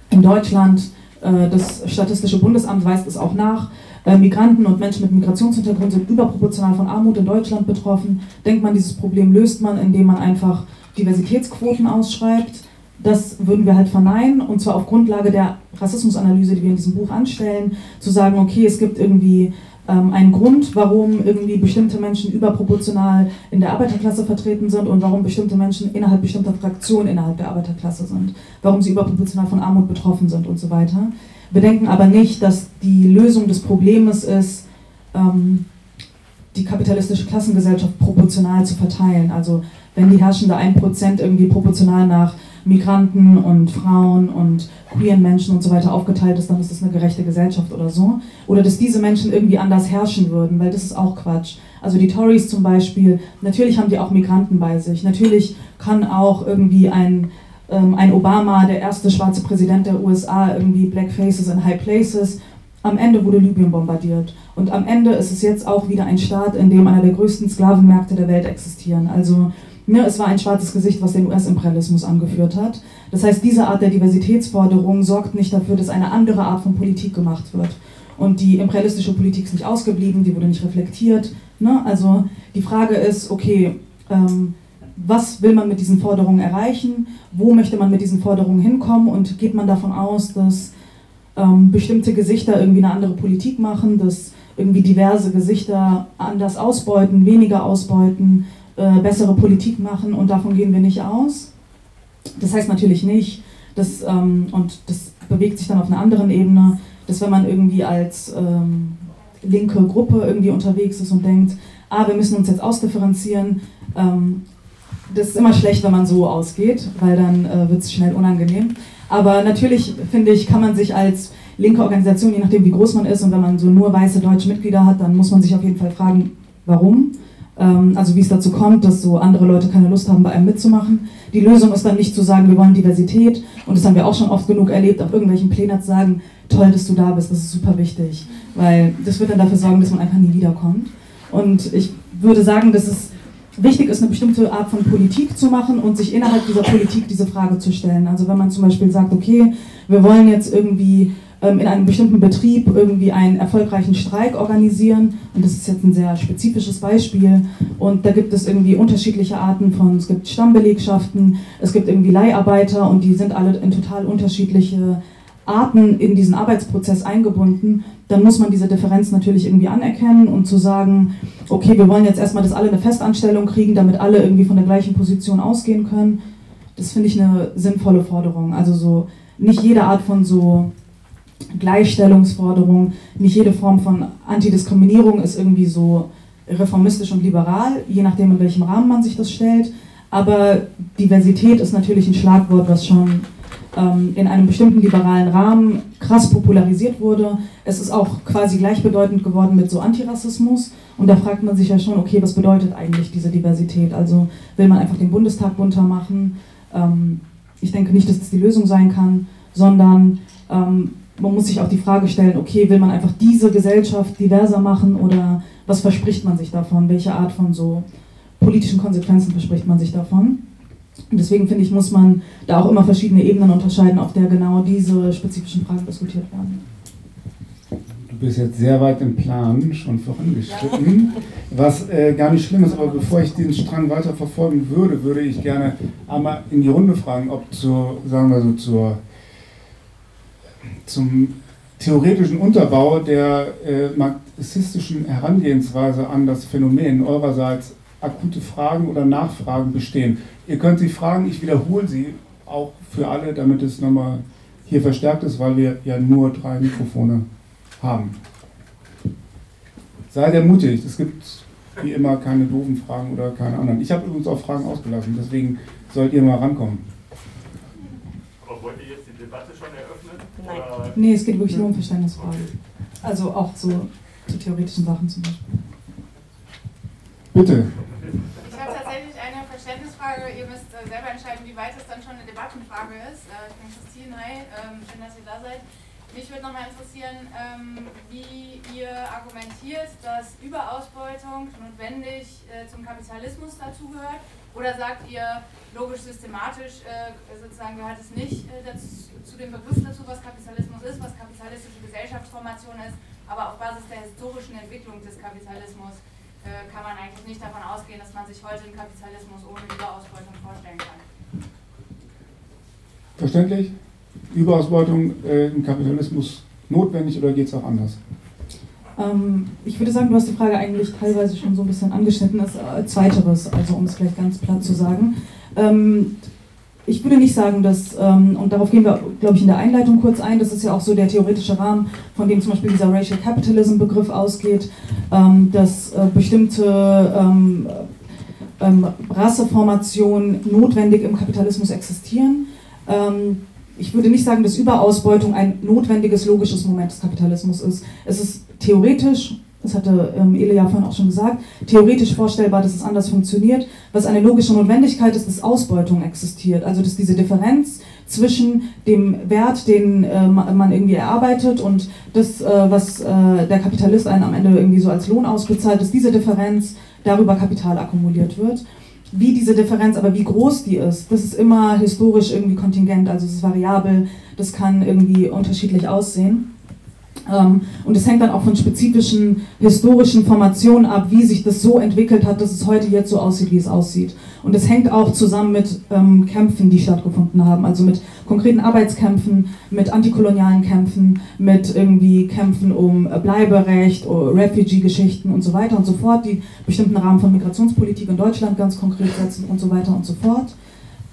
B: in Deutschland, äh, das Statistische Bundesamt weist es auch nach, äh, Migranten und Menschen mit Migrationshintergrund sind überproportional von Armut in Deutschland betroffen. Denkt man, dieses Problem löst man, indem man einfach Diversitätsquoten ausschreibt das würden wir halt verneinen und zwar auf Grundlage der Rassismusanalyse, die wir in diesem Buch anstellen, zu sagen, okay, es gibt irgendwie ähm, einen Grund, warum irgendwie bestimmte Menschen überproportional in der Arbeiterklasse vertreten sind und warum bestimmte Menschen innerhalb bestimmter Fraktionen innerhalb der Arbeiterklasse sind, warum sie überproportional von Armut betroffen sind und so weiter. Wir denken aber nicht, dass die Lösung des Problems ist, ähm, die kapitalistische Klassengesellschaft proportional zu verteilen. Also wenn die herrschende 1% irgendwie proportional nach Migranten und Frauen und queeren Menschen und so weiter aufgeteilt ist, dann ist das eine gerechte Gesellschaft oder so. Oder dass diese Menschen irgendwie anders herrschen würden, weil das ist auch Quatsch. Also die Tories zum Beispiel, natürlich haben die auch Migranten bei sich. Natürlich kann auch irgendwie ein, ähm, ein Obama, der erste schwarze Präsident der USA, irgendwie Black Faces in High Places. Am Ende wurde Libyen bombardiert. Und am Ende ist es jetzt auch wieder ein Staat, in dem einer der größten Sklavenmärkte der Welt existieren. Also Ne, es war ein schwarzes Gesicht, was den US-Imperialismus angeführt hat. Das heißt, diese Art der Diversitätsforderung sorgt nicht dafür, dass eine andere Art von Politik gemacht wird. Und die imperialistische Politik ist nicht ausgeblieben, die wurde nicht reflektiert. Ne? Also die Frage ist, okay, ähm, was will man mit diesen Forderungen erreichen? Wo möchte man mit diesen Forderungen hinkommen? Und geht man davon aus, dass ähm, bestimmte Gesichter irgendwie eine andere Politik machen, dass irgendwie diverse Gesichter anders ausbeuten, weniger ausbeuten? Äh, bessere Politik machen und davon gehen wir nicht aus. Das heißt natürlich nicht, dass, ähm, und das bewegt sich dann auf einer anderen Ebene, dass wenn man irgendwie als ähm, linke Gruppe irgendwie unterwegs ist und denkt, ah, wir müssen uns jetzt ausdifferenzieren, ähm, das ist immer schlecht, wenn man so ausgeht, weil dann äh, wird es schnell unangenehm. Aber natürlich, finde ich, kann man sich als linke Organisation, je nachdem wie groß man ist und wenn man so nur weiße deutsche Mitglieder hat, dann muss man sich auf jeden Fall fragen, warum. Ähm, also wie es dazu kommt, dass so andere Leute keine Lust haben, bei einem mitzumachen. Die Lösung ist dann nicht zu sagen, wir wollen Diversität und das haben wir auch schon oft genug erlebt, auf irgendwelchen Plänen zu sagen, toll, dass du da bist, das ist super wichtig, weil das wird dann dafür sorgen, dass man einfach nie wiederkommt. Und ich würde sagen, dass es wichtig ist, eine bestimmte Art von Politik zu machen und sich innerhalb dieser Politik diese Frage zu stellen. Also wenn man zum Beispiel sagt, okay, wir wollen jetzt irgendwie ähm, in einem bestimmten Betrieb irgendwie einen erfolgreichen Streik organisieren. Und das ist jetzt ein sehr spezifisches Beispiel. Und da gibt es irgendwie unterschiedliche Arten von, es gibt Stammbelegschaften, es gibt irgendwie Leiharbeiter und die sind alle in total unterschiedliche Arten in diesen Arbeitsprozess eingebunden, dann muss man diese Differenz natürlich irgendwie anerkennen und zu sagen, okay, wir wollen jetzt erstmal, dass alle eine Festanstellung kriegen, damit alle irgendwie von der gleichen Position ausgehen können. Das finde ich eine sinnvolle Forderung. Also so nicht jede Art von so Gleichstellungsforderung, nicht jede Form von Antidiskriminierung ist irgendwie so reformistisch und liberal, je nachdem, in welchem Rahmen man sich das stellt. Aber Diversität ist natürlich ein Schlagwort, was schon in einem bestimmten liberalen Rahmen krass popularisiert wurde. Es ist auch quasi gleichbedeutend geworden mit so Antirassismus. Und da fragt man sich ja schon, okay, was bedeutet eigentlich diese Diversität? Also will man einfach den Bundestag bunter machen? Ähm, ich denke nicht, dass das die Lösung sein kann, sondern ähm, man muss sich auch die Frage stellen, okay, will man einfach diese Gesellschaft diverser machen oder was verspricht man sich davon? Welche Art von so politischen Konsequenzen verspricht man sich davon? Und deswegen finde ich, muss man da auch immer verschiedene Ebenen unterscheiden, auf der genau diese spezifischen Fragen diskutiert werden.
A: Du bist jetzt sehr weit im Plan schon vorangeschritten, was äh, gar nicht schlimm ist, aber bevor ich den Strang weiter verfolgen würde, würde ich gerne einmal in die Runde fragen, ob zur, sagen wir so, zur, zum theoretischen Unterbau der äh, marxistischen Herangehensweise an das Phänomen eurerseits akute Fragen oder Nachfragen bestehen. Ihr könnt sie fragen, ich wiederhole sie auch für alle, damit es nochmal hier verstärkt ist, weil wir ja nur drei Mikrofone haben. Seid ermutigt, es gibt wie immer keine doofen Fragen oder keine anderen. Ich habe übrigens auch Fragen ausgelassen, deswegen sollt ihr mal rankommen.
D: Wollt ihr jetzt die Debatte schon eröffnen?
B: Nein. Nee, es geht wirklich nur um Verständnisfragen. Also auch so zu theoretischen Sachen zum Beispiel.
A: Bitte.
E: Ich habe tatsächlich eine Verständnisfrage. Ihr müsst äh, selber entscheiden, wie weit es dann schon eine Debattenfrage ist. Äh, ich bin Christine, hi, ähm, schön, dass ihr da seid. Mich würde nochmal interessieren, ähm, wie ihr argumentiert, dass Überausbeutung notwendig äh, zum Kapitalismus dazugehört. Oder sagt ihr, logisch systematisch sozusagen gehört es nicht dazu, zu dem Begriff dazu, was Kapitalismus ist, was kapitalistische Gesellschaftsformation ist, aber auf Basis der historischen Entwicklung des Kapitalismus äh, kann man eigentlich nicht davon ausgehen, dass man sich heute den Kapitalismus ohne Überausbeutung vorstellen kann.
A: Verständlich? Überausbeutung äh, im Kapitalismus notwendig oder geht es auch anders?
B: Ähm, ich würde sagen, du hast die Frage eigentlich teilweise schon so ein bisschen angeschnitten, als äh, zweiteres, also um es vielleicht ganz platt zu sagen. Ähm, ich würde nicht sagen, dass, ähm, und darauf gehen wir, glaube ich, in der Einleitung kurz ein, das ist ja auch so der theoretische Rahmen, von dem zum Beispiel dieser Racial Capitalism Begriff ausgeht, ähm, dass äh, bestimmte ähm, Rasseformationen notwendig im Kapitalismus existieren. Ich würde nicht sagen, dass Überausbeutung ein notwendiges, logisches Moment des Kapitalismus ist. Es ist theoretisch das hatte ähm, Ele ja vorhin auch schon gesagt, theoretisch vorstellbar, dass es anders funktioniert. Was eine logische Notwendigkeit ist, dass Ausbeutung existiert. Also dass diese Differenz zwischen dem Wert, den äh, man irgendwie erarbeitet und das, äh, was äh, der Kapitalist einen am Ende irgendwie so als Lohn ausbezahlt, dass diese Differenz darüber Kapital akkumuliert wird. Wie diese Differenz, aber wie groß die ist, das ist immer historisch irgendwie kontingent, also es ist variabel, das kann irgendwie unterschiedlich aussehen. Ähm, und es hängt dann auch von spezifischen historischen Formationen ab, wie sich das so entwickelt hat, dass es heute jetzt so aussieht, wie es aussieht. Und es hängt auch zusammen mit ähm, Kämpfen, die stattgefunden haben, also mit konkreten Arbeitskämpfen, mit antikolonialen Kämpfen, mit irgendwie Kämpfen um Bleiberecht, Refugee-Geschichten und so weiter und so fort, die bestimmten Rahmen von Migrationspolitik in Deutschland ganz konkret setzen und so weiter und so fort.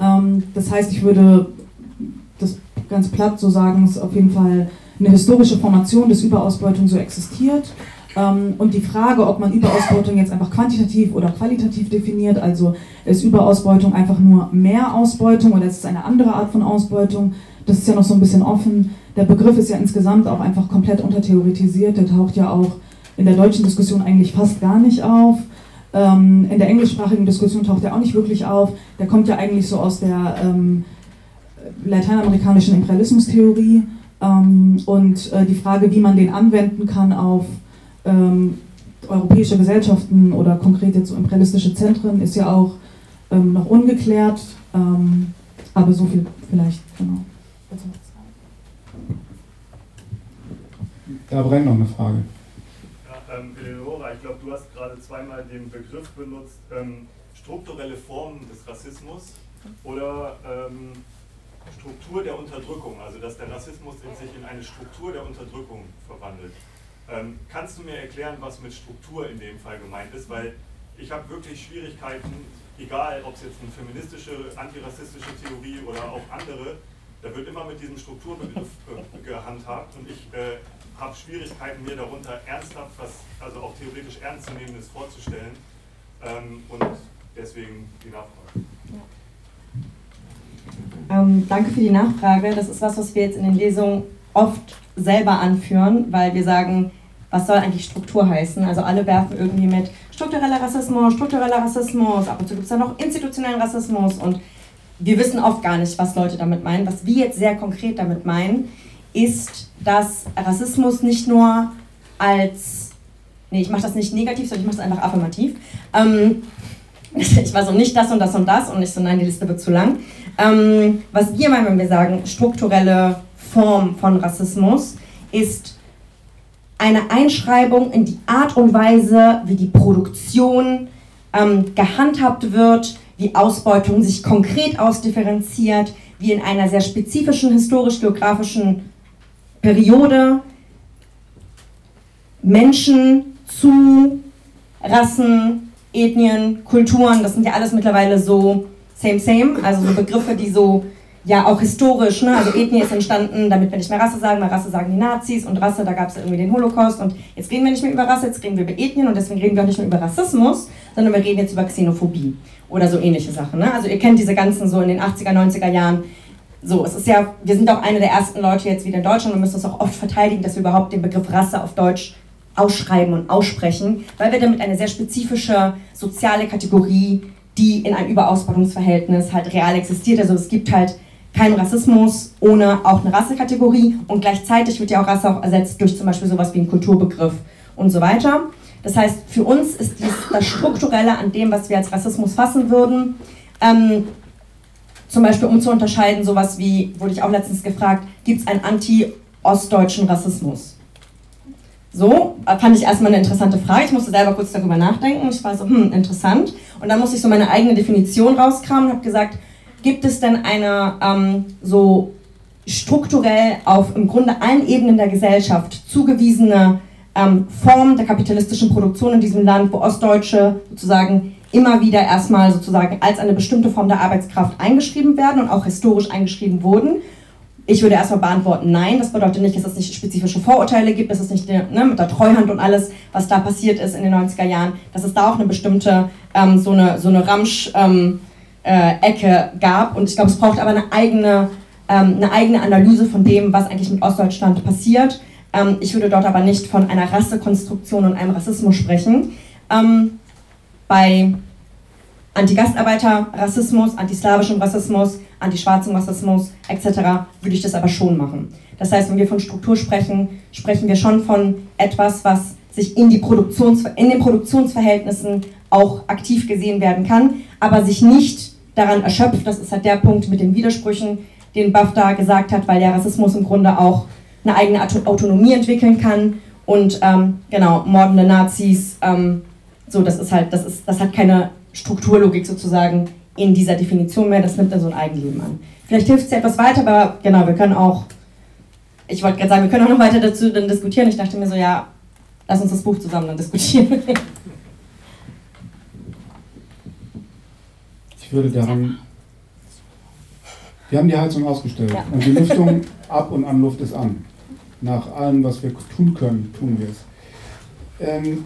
B: Ähm, das heißt, ich würde das ganz platt so sagen, es auf jeden Fall eine historische Formation des Überausbeutung so existiert. Ähm, und die Frage, ob man Überausbeutung jetzt einfach quantitativ oder qualitativ definiert, also ist Überausbeutung einfach nur mehr Ausbeutung oder ist es eine andere Art von Ausbeutung, das ist ja noch so ein bisschen offen. Der Begriff ist ja insgesamt auch einfach komplett untertheoretisiert, der taucht ja auch in der deutschen Diskussion eigentlich fast gar nicht auf. Ähm, in der englischsprachigen Diskussion taucht er auch nicht wirklich auf. Der kommt ja eigentlich so aus der ähm, lateinamerikanischen Imperialismustheorie. Ähm, und äh, die Frage, wie man den anwenden kann auf ähm, europäische Gesellschaften oder konkret jetzt so imperialistische Zentren, ist ja auch ähm, noch ungeklärt. Ähm, aber so viel vielleicht, genau.
A: Da brennt noch eine Frage.
D: Ja, ähm, Eleonora, ich glaube, du hast gerade zweimal den Begriff benutzt, ähm, strukturelle Formen des Rassismus oder ähm, Struktur der Unterdrückung, also dass der Rassismus in sich in eine Struktur der Unterdrückung verwandelt. Ähm, kannst du mir erklären, was mit Struktur in dem Fall gemeint ist? Weil ich habe wirklich Schwierigkeiten, egal ob es jetzt eine feministische, antirassistische Theorie oder auch andere, da wird immer mit diesem Strukturbegriff äh, gehandhabt und ich äh, habe Schwierigkeiten, mir darunter ernsthaft was, also auch theoretisch ernstzunehmendes vorzustellen. Ähm, und deswegen die Nachfrage.
C: Ähm, danke für die Nachfrage. Das ist was, was wir jetzt in den Lesungen oft selber anführen, weil wir sagen, was soll eigentlich Struktur heißen? Also alle werfen irgendwie mit struktureller Rassismus, struktureller Rassismus, ab und zu gibt es dann noch institutionellen Rassismus und wir wissen oft gar nicht, was Leute damit meinen. Was wir jetzt sehr konkret damit meinen, ist, dass Rassismus nicht nur als, nee, ich mache das nicht negativ, sondern ich mache es einfach affirmativ. Ähm, ich war so nicht das und das und das und ich so, nein, die Liste wird zu lang. Ähm, was wir meinen, wenn wir sagen, strukturelle Form von Rassismus, ist eine Einschreibung in die Art und Weise, wie die Produktion ähm, gehandhabt wird, wie Ausbeutung sich konkret ausdifferenziert, wie in einer sehr spezifischen historisch-geografischen Periode Menschen zu Rassen, Ethnien, Kulturen, das sind ja alles mittlerweile so same, same, also so Begriffe, die so ja auch historisch, ne? also Ethnie ist entstanden, damit wir nicht mehr Rasse sagen, weil Rasse sagen die Nazis und Rasse, da gab es irgendwie den Holocaust und jetzt reden wir nicht mehr über Rasse, jetzt reden wir über Ethnien und deswegen reden wir auch nicht mehr über Rassismus, sondern wir reden jetzt über Xenophobie oder so ähnliche Sachen. Ne? Also ihr kennt diese ganzen so in den 80er, 90er Jahren, so, es ist ja, wir sind auch eine der ersten Leute jetzt wieder in Deutschland und müssen es auch oft verteidigen, dass wir überhaupt den Begriff Rasse auf Deutsch ausschreiben und aussprechen, weil wir damit eine sehr spezifische soziale Kategorie, die in einem Überausbeutungsverhältnis halt real existiert. Also es gibt halt keinen Rassismus ohne auch eine Rassekategorie und gleichzeitig wird ja auch Rasse auch ersetzt durch zum Beispiel sowas wie einen Kulturbegriff und so weiter. Das heißt, für uns ist dies, das Strukturelle an dem, was wir als Rassismus fassen würden, ähm, zum Beispiel um zu unterscheiden, sowas wie, wurde ich auch letztens gefragt, gibt es einen anti-ostdeutschen Rassismus? So, fand ich erstmal eine interessante Frage. Ich musste selber kurz darüber nachdenken. Ich war so, hm, interessant. Und dann musste ich so meine eigene Definition rauskramen und habe gesagt, gibt es denn eine ähm, so strukturell auf im Grunde allen Ebenen der Gesellschaft zugewiesene ähm, Form der kapitalistischen Produktion in diesem Land, wo Ostdeutsche sozusagen immer wieder erstmal sozusagen als eine bestimmte Form der Arbeitskraft eingeschrieben werden und auch historisch eingeschrieben wurden. Ich würde erstmal beantworten, nein, das bedeutet nicht, dass es nicht spezifische Vorurteile gibt, dass es nicht ne, mit der Treuhand und alles, was da passiert ist in den 90er Jahren, dass es da auch eine bestimmte, ähm, so eine, so eine Ramsch- ähm, äh, gab. Und ich glaube, es braucht aber eine eigene, ähm, eine eigene Analyse von dem, was eigentlich mit Ostdeutschland passiert. Ähm, ich würde dort aber nicht von einer Rassekonstruktion und einem Rassismus sprechen. Ähm, bei Anti-Gastarbeiter-Rassismus, antislawischem Rassismus, antischwarzem Rassismus etc. würde ich das aber schon machen. Das heißt, wenn wir von Struktur sprechen, sprechen wir schon von etwas, was sich in, die Produktions in den Produktionsverhältnissen auch aktiv gesehen werden kann, aber sich nicht daran erschöpft. Das ist halt der Punkt mit den Widersprüchen, den Buff da gesagt hat, weil der Rassismus im Grunde auch eine eigene Autonomie entwickeln kann und ähm, genau mordende Nazis. Ähm, so, das ist halt, das ist, das hat keine Strukturlogik sozusagen in dieser Definition mehr. Das nimmt dann so ein Eigenleben an. Vielleicht hilft es ja etwas weiter, aber genau, wir können auch. Ich wollte gerade sagen, wir können auch noch weiter dazu dann diskutieren. Ich dachte mir so, ja, lass uns das Buch zusammen dann diskutieren.
A: würde daran. Wir haben die Heizung ausgestellt ja. und die Lüftung ab und an Luft ist an. Nach allem, was wir tun können, tun wir es. Ähm,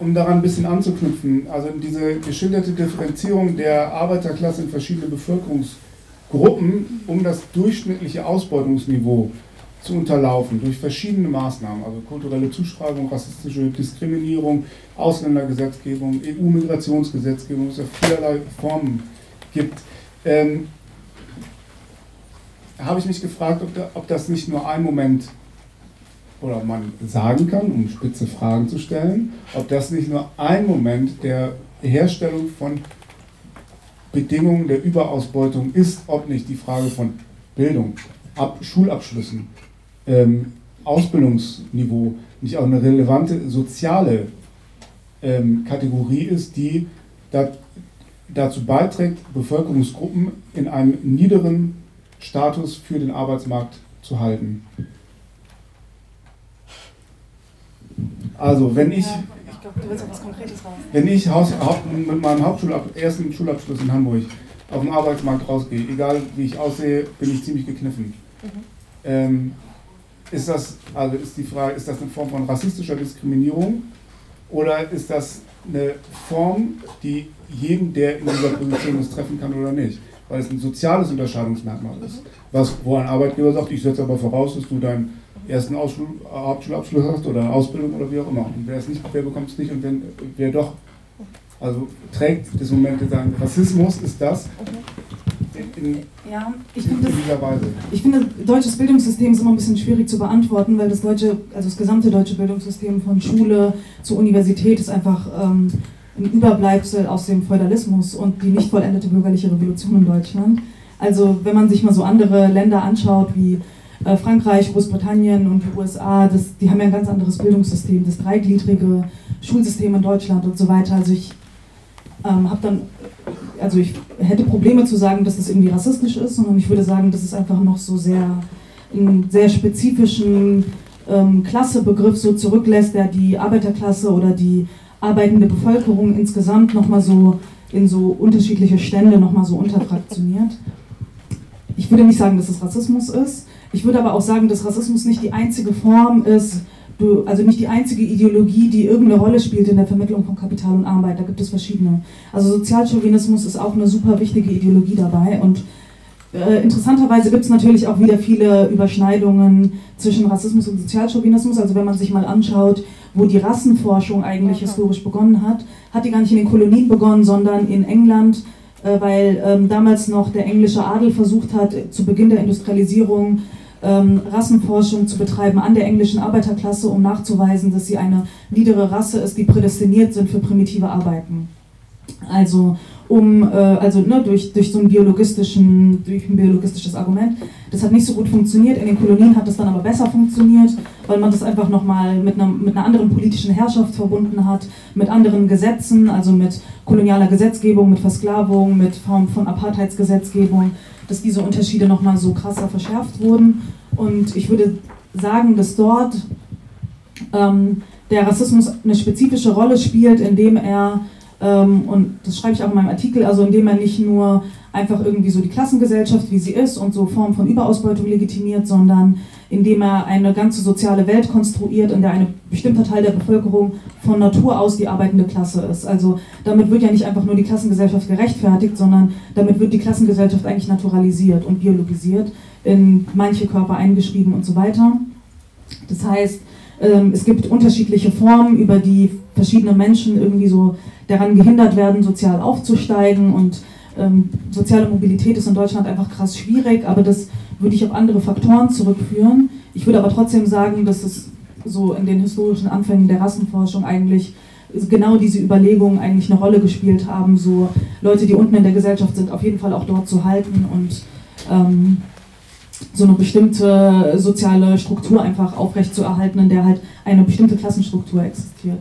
A: um daran ein bisschen anzuknüpfen, also diese geschilderte Differenzierung der Arbeiterklasse in verschiedene Bevölkerungsgruppen, um das durchschnittliche Ausbeutungsniveau zu unterlaufen durch verschiedene Maßnahmen, also kulturelle Zuschreibung, rassistische Diskriminierung, Ausländergesetzgebung, EU-Migrationsgesetzgebung, es ja vielerlei Formen gibt. Ähm, habe ich mich gefragt, ob, da, ob das nicht nur ein Moment oder man sagen kann, um spitze Fragen zu stellen, ob das nicht nur ein Moment der Herstellung von Bedingungen der Überausbeutung ist, ob nicht die Frage von Bildung, Ab Schulabschlüssen, ähm, Ausbildungsniveau nicht auch eine relevante soziale ähm, Kategorie ist, die da, dazu beiträgt, Bevölkerungsgruppen in einem niederen Status für den Arbeitsmarkt zu halten. Also, wenn ich, ich glaub, wenn ich Haus, mit meinem Hauptschulab, ersten Schulabschluss in Hamburg auf den Arbeitsmarkt rausgehe, egal wie ich aussehe, bin ich ziemlich gekniffen. Mhm. Ähm, ist das, also ist die Frage, ist das eine Form von rassistischer Diskriminierung oder ist das eine Form, die jeden, der in dieser Position ist, treffen kann oder nicht. Weil es ein soziales Unterscheidungsmerkmal ist. Was, wo ein Arbeitgeber sagt, ich setze aber voraus, dass du deinen ersten Hauptschulabschluss hast oder eine Ausbildung oder wie auch immer. Und wer es nicht, wer bekommt es nicht und wenn, wer doch, also trägt das Moment sagen, Rassismus ist das,
B: in, ja, ich finde das, ich finde, deutsches Bildungssystem ist immer ein bisschen schwierig zu beantworten, weil das deutsche, also das gesamte deutsche Bildungssystem von Schule zur Universität ist einfach ähm, ein Überbleibsel aus dem Feudalismus und die nicht vollendete bürgerliche Revolution in Deutschland. Also wenn man sich mal so andere Länder anschaut wie äh, Frankreich, Großbritannien und die USA, das, die haben ja ein ganz anderes Bildungssystem, das dreigliedrige Schulsystem in Deutschland und so weiter. Also ich ähm, habe dann, also ich hätte Probleme zu sagen, dass das irgendwie rassistisch ist, sondern ich würde sagen, dass es einfach noch so sehr einen sehr spezifischen ähm, Klassebegriff so zurücklässt, der die Arbeiterklasse oder die arbeitende Bevölkerung insgesamt nochmal so in so unterschiedliche Stände nochmal so unterfraktioniert. Ich würde nicht sagen, dass es Rassismus ist. Ich würde aber auch sagen, dass Rassismus nicht die einzige Form ist, also nicht die einzige Ideologie, die irgendeine Rolle spielt in der Vermittlung von Kapital und Arbeit. Da gibt es verschiedene. Also Sozialchauvinismus ist auch eine super wichtige Ideologie dabei und äh, interessanterweise gibt es natürlich auch wieder viele Überschneidungen zwischen Rassismus und Sozialchauvinismus. Also wenn man sich mal anschaut, wo die Rassenforschung eigentlich okay. historisch begonnen hat, hat die gar nicht in den Kolonien begonnen, sondern in England, äh, weil ähm, damals noch der englische Adel versucht hat, zu Beginn der Industrialisierung ähm, Rassenforschung zu betreiben an der englischen Arbeiterklasse, um nachzuweisen, dass sie eine niedere Rasse ist, die prädestiniert sind für primitive Arbeiten. Also um, äh, also ne, durch, durch so ein biologistischen, durch ein biologistisches Argument. Das hat nicht so gut funktioniert. In den Kolonien hat das dann aber besser funktioniert, weil man das einfach nochmal mit einer, mit einer anderen politischen Herrschaft verbunden hat, mit anderen Gesetzen, also mit kolonialer Gesetzgebung, mit Versklavung, mit Form von Apartheidsgesetzgebung, dass diese Unterschiede nochmal so krasser verschärft wurden. Und ich würde sagen, dass dort ähm, der Rassismus eine spezifische Rolle spielt, indem er ähm, und das schreibe ich auch in meinem Artikel, also indem er nicht nur einfach irgendwie so die Klassengesellschaft, wie sie ist und so Formen von Überausbeutung legitimiert, sondern indem er eine ganze soziale Welt konstruiert, in der ein bestimmter Teil der Bevölkerung von Natur aus die arbeitende Klasse ist. Also damit wird ja nicht einfach nur die Klassengesellschaft gerechtfertigt, sondern damit wird die Klassengesellschaft eigentlich naturalisiert und biologisiert, in manche Körper eingeschrieben und so weiter. Das heißt, ähm, es gibt unterschiedliche Formen, über die verschiedene Menschen irgendwie so daran gehindert werden, sozial aufzusteigen und ähm, soziale Mobilität ist in Deutschland einfach krass schwierig, aber das würde ich auf andere Faktoren zurückführen. Ich würde aber trotzdem sagen, dass es so in den historischen Anfängen der Rassenforschung eigentlich genau diese Überlegungen eigentlich eine Rolle gespielt haben, so Leute, die unten in der Gesellschaft sind, auf jeden Fall auch dort zu halten und ähm, so eine bestimmte soziale Struktur einfach aufrechtzuerhalten, in der halt eine bestimmte Klassenstruktur existiert.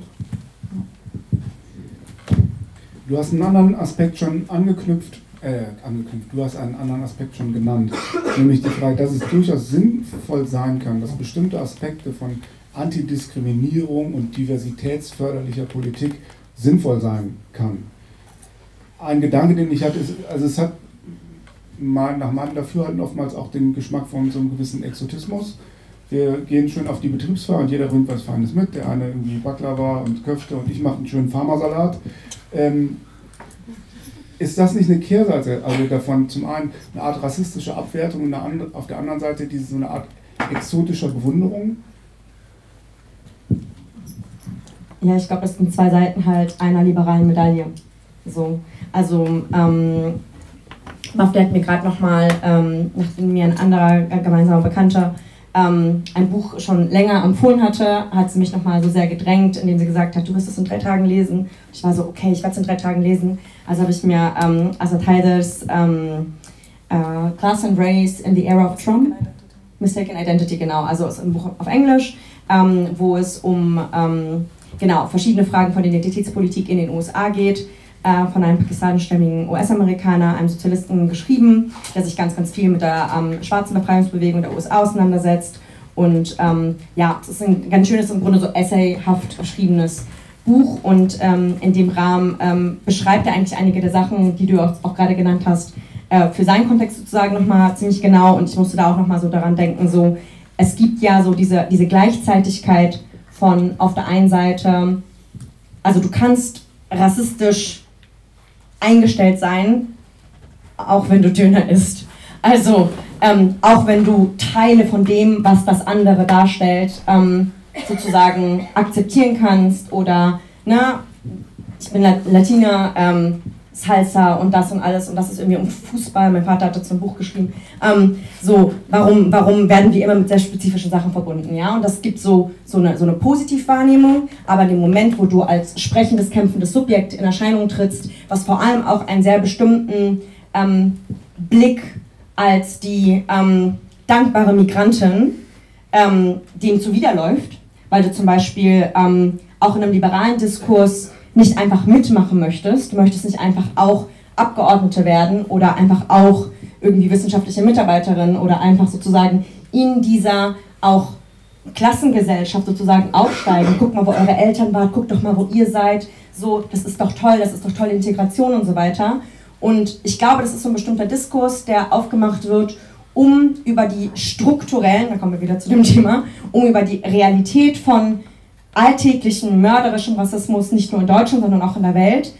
A: Du hast einen anderen Aspekt schon angeknüpft, äh, angeknüpft, du hast einen anderen Aspekt schon genannt, nämlich die Frage, dass es durchaus sinnvoll sein kann, dass bestimmte Aspekte von Antidiskriminierung und diversitätsförderlicher Politik sinnvoll sein kann. Ein Gedanke, den ich hatte, ist, also es hat mal, nach meinem Dafürhalten oftmals auch den Geschmack von so einem gewissen Exotismus. Wir gehen schön auf die Betriebsfeier und jeder bringt was Feines mit. Der eine irgendwie Baklava und Köfte und ich mache einen schönen Pharmasalat. Ähm, ist das nicht eine Kehrseite also davon? Zum einen eine Art rassistische Abwertung und auf der anderen Seite diese so eine Art exotischer Bewunderung?
C: Ja, ich glaube, das sind zwei Seiten halt einer liberalen Medaille. So, also ähm, Mafia hat mir gerade nochmal, ähm, nachdem mir ein anderer äh, gemeinsamer Bekannter ähm, ein Buch schon länger empfohlen hatte, hat sie mich nochmal so sehr gedrängt, indem sie gesagt hat, du wirst es in drei Tagen lesen. Ich war so, okay, ich werde es in drei Tagen lesen. Also habe ich mir ähm, Asad Haiders ähm, äh, Class and Race in the Era of Trump, Mistaken Identity, genau, also ist ein Buch auf Englisch, ähm, wo es um ähm, genau, verschiedene Fragen von Identitätspolitik in den USA geht äh, von einem pakistanischstämmigen US-Amerikaner, einem Sozialisten, geschrieben, der sich ganz, ganz viel mit der ähm, schwarzen Befreiungsbewegung der USA auseinandersetzt. Und ähm, ja, es ist ein ganz schönes, im Grunde so essayhaft geschriebenes Buch und ähm, in dem Rahmen ähm, beschreibt er eigentlich einige der Sachen, die du auch, auch gerade genannt hast, äh, für seinen Kontext sozusagen nochmal ziemlich genau und ich musste da auch nochmal so daran denken, so es gibt ja so diese, diese Gleichzeitigkeit von auf der einen Seite, also du kannst rassistisch eingestellt sein, auch wenn du Döner isst. Also, ähm, auch wenn du Teile von dem, was das andere darstellt, ähm, sozusagen akzeptieren kannst oder, ne, ich bin Latina, ähm, Salsa und das und alles und das ist irgendwie um Fußball. Mein Vater hat dazu ein Buch geschrieben. Ähm, so, warum, warum werden wir immer mit sehr spezifischen Sachen verbunden? Ja, und das gibt so, so, eine, so eine Positivwahrnehmung, aber dem Moment, wo du als sprechendes, kämpfendes Subjekt in Erscheinung trittst, was vor allem auch einen sehr bestimmten ähm, Blick als die ähm, dankbare Migrantin ähm, dem zuwiderläuft, weil du zum Beispiel ähm, auch in einem liberalen Diskurs nicht einfach mitmachen möchtest, du möchtest nicht einfach auch Abgeordnete werden oder einfach auch irgendwie wissenschaftliche Mitarbeiterin oder einfach sozusagen in dieser auch Klassengesellschaft sozusagen aufsteigen. Guckt mal, wo eure Eltern waren, guckt doch mal, wo ihr seid. So, das ist doch toll, das ist doch tolle Integration und so weiter. Und ich glaube, das ist so ein bestimmter Diskurs, der aufgemacht wird, um über die strukturellen, da kommen wir wieder zu dem Thema, um über die Realität von alltäglichen mörderischen Rassismus nicht nur in Deutschland, sondern auch in der Welt.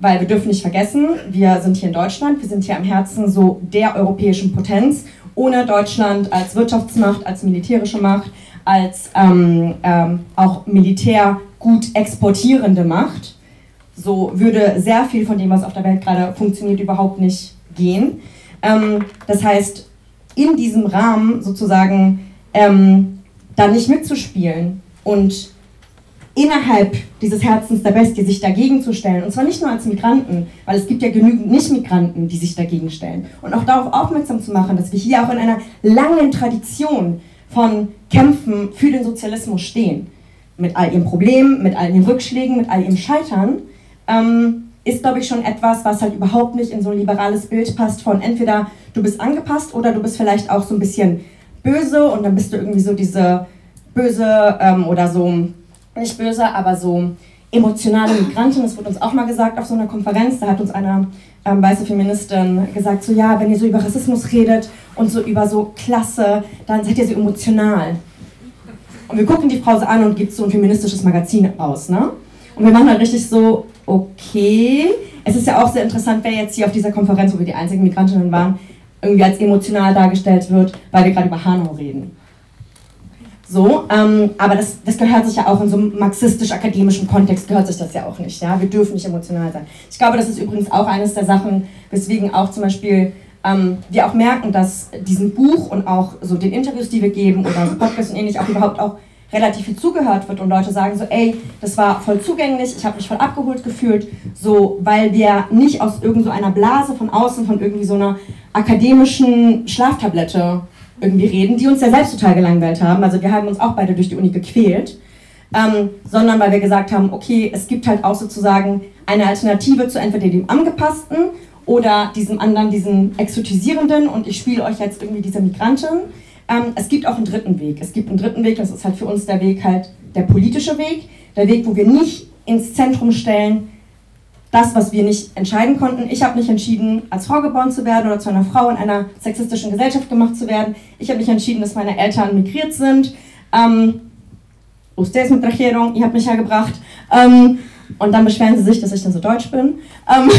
C: Weil wir dürfen nicht vergessen, wir sind hier in Deutschland, wir sind hier am Herzen so der europäischen Potenz. Ohne Deutschland als Wirtschaftsmacht, als militärische Macht, als ähm, ähm, auch militär gut exportierende Macht, so würde sehr viel von dem, was auf der Welt gerade funktioniert, überhaupt nicht gehen. Ähm, das heißt, in diesem Rahmen sozusagen ähm, da nicht mitzuspielen und innerhalb dieses Herzens der Bestie sich dagegen zu stellen. Und zwar nicht nur als Migranten, weil es gibt ja genügend Nicht-Migranten, die sich dagegen stellen. Und auch darauf aufmerksam zu machen, dass wir hier auch in einer langen Tradition von Kämpfen für den Sozialismus stehen. Mit all ihren Problemen, mit all ihren Rückschlägen, mit all ihrem Scheitern. Ähm, ist, glaube ich, schon etwas, was halt überhaupt nicht in so ein liberales Bild passt von entweder du bist angepasst oder du bist vielleicht auch so ein bisschen böse und dann bist du irgendwie so diese böse ähm, oder so nicht böse, aber so emotionale Migrantin. Das wurde uns auch mal gesagt auf so einer Konferenz. Da hat uns eine ähm, weiße Feministin gesagt, so ja, wenn ihr so über Rassismus redet und so über so Klasse, dann seid ihr so emotional. Und wir gucken die Frau so an und gibt so ein feministisches Magazin aus, ne? Und wir machen dann richtig so, okay. Es ist ja auch sehr interessant, wer jetzt hier auf dieser Konferenz, wo wir die einzigen Migrantinnen waren, irgendwie als emotional dargestellt wird, weil wir gerade über Hanau reden. So, ähm, aber das, das gehört sich ja auch in so einem marxistisch-akademischen Kontext, gehört sich das ja auch nicht. Ja? Wir dürfen nicht emotional sein. Ich glaube, das ist übrigens auch eines der Sachen, weswegen auch zum Beispiel ähm, wir auch merken, dass diesem Buch und auch so den Interviews, die wir geben oder so Podcasts und ähnlich auch überhaupt auch relativ viel zugehört wird und Leute sagen so, ey, das war voll zugänglich, ich habe mich voll abgeholt gefühlt, so, weil wir nicht aus irgendeiner so Blase von außen, von irgendwie so einer akademischen Schlaftablette irgendwie reden, die uns ja selbst total gelangweilt haben. Also wir haben uns auch beide durch die Uni gequält. Ähm, sondern weil wir gesagt haben, okay, es gibt halt auch sozusagen eine Alternative zu entweder dem angepassten oder diesem anderen, diesem exotisierenden und ich spiele euch jetzt irgendwie diese Migrantin. Ähm, es gibt auch einen dritten Weg. Es gibt einen dritten Weg, das ist halt für uns der Weg halt der politische Weg, der Weg, wo wir nicht ins Zentrum stellen, das, was wir nicht entscheiden konnten. Ich habe nicht entschieden, als Frau geboren zu werden oder zu einer Frau in einer sexistischen Gesellschaft gemacht zu werden. Ich habe nicht entschieden, dass meine Eltern migriert sind. Ähm, ustedes me trajeron, ihr habt mich hergebracht. Ähm, und dann beschweren sie sich, dass ich dann so deutsch bin. Ähm,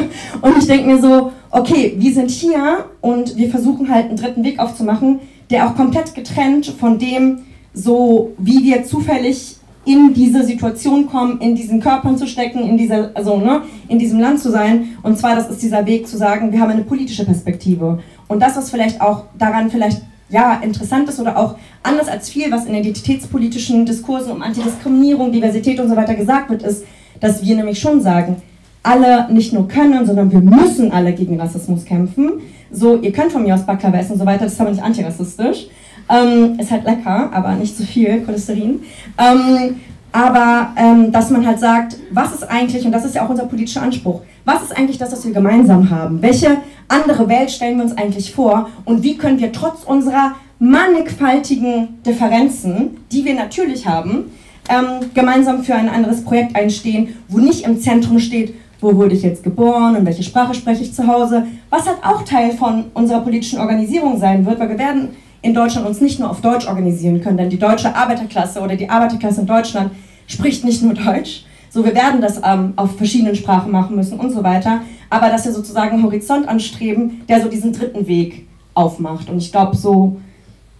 C: und ich denke mir so, okay, wir sind hier und wir versuchen halt einen dritten Weg aufzumachen, der auch komplett getrennt von dem, so wie wir zufällig in diese Situation kommen, in diesen Körpern zu stecken, in, dieser, also, ne, in diesem Land zu sein. Und zwar, das ist dieser Weg zu sagen, wir haben eine politische Perspektive. Und das, was vielleicht auch daran vielleicht ja, interessant ist oder auch anders als viel, was in identitätspolitischen Diskursen um Antidiskriminierung, Diversität und so weiter gesagt wird, ist, dass wir nämlich schon sagen, alle nicht nur können, sondern wir müssen alle gegen Rassismus kämpfen. So, ihr könnt von mir aus Baklava essen und so weiter, das ist aber nicht antirassistisch. Ähm, ist halt lecker, aber nicht zu viel Cholesterin. Ähm, aber ähm, dass man halt sagt, was ist eigentlich, und das ist ja auch unser politischer Anspruch, was ist eigentlich das, was wir gemeinsam haben? Welche andere Welt stellen wir uns eigentlich vor? Und wie können wir trotz unserer mannigfaltigen Differenzen, die wir natürlich haben, ähm, gemeinsam für ein anderes Projekt einstehen, wo nicht im Zentrum steht, wo wurde ich jetzt geboren und welche Sprache spreche ich zu Hause, was halt auch Teil von unserer politischen Organisierung sein wird, weil wir werden in Deutschland uns nicht nur auf Deutsch organisieren können, denn die deutsche Arbeiterklasse oder die Arbeiterklasse in Deutschland spricht nicht nur Deutsch, so wir werden das ähm, auf verschiedenen Sprachen machen müssen und so weiter, aber dass wir sozusagen einen Horizont anstreben, der so diesen dritten Weg aufmacht. Und ich glaube, so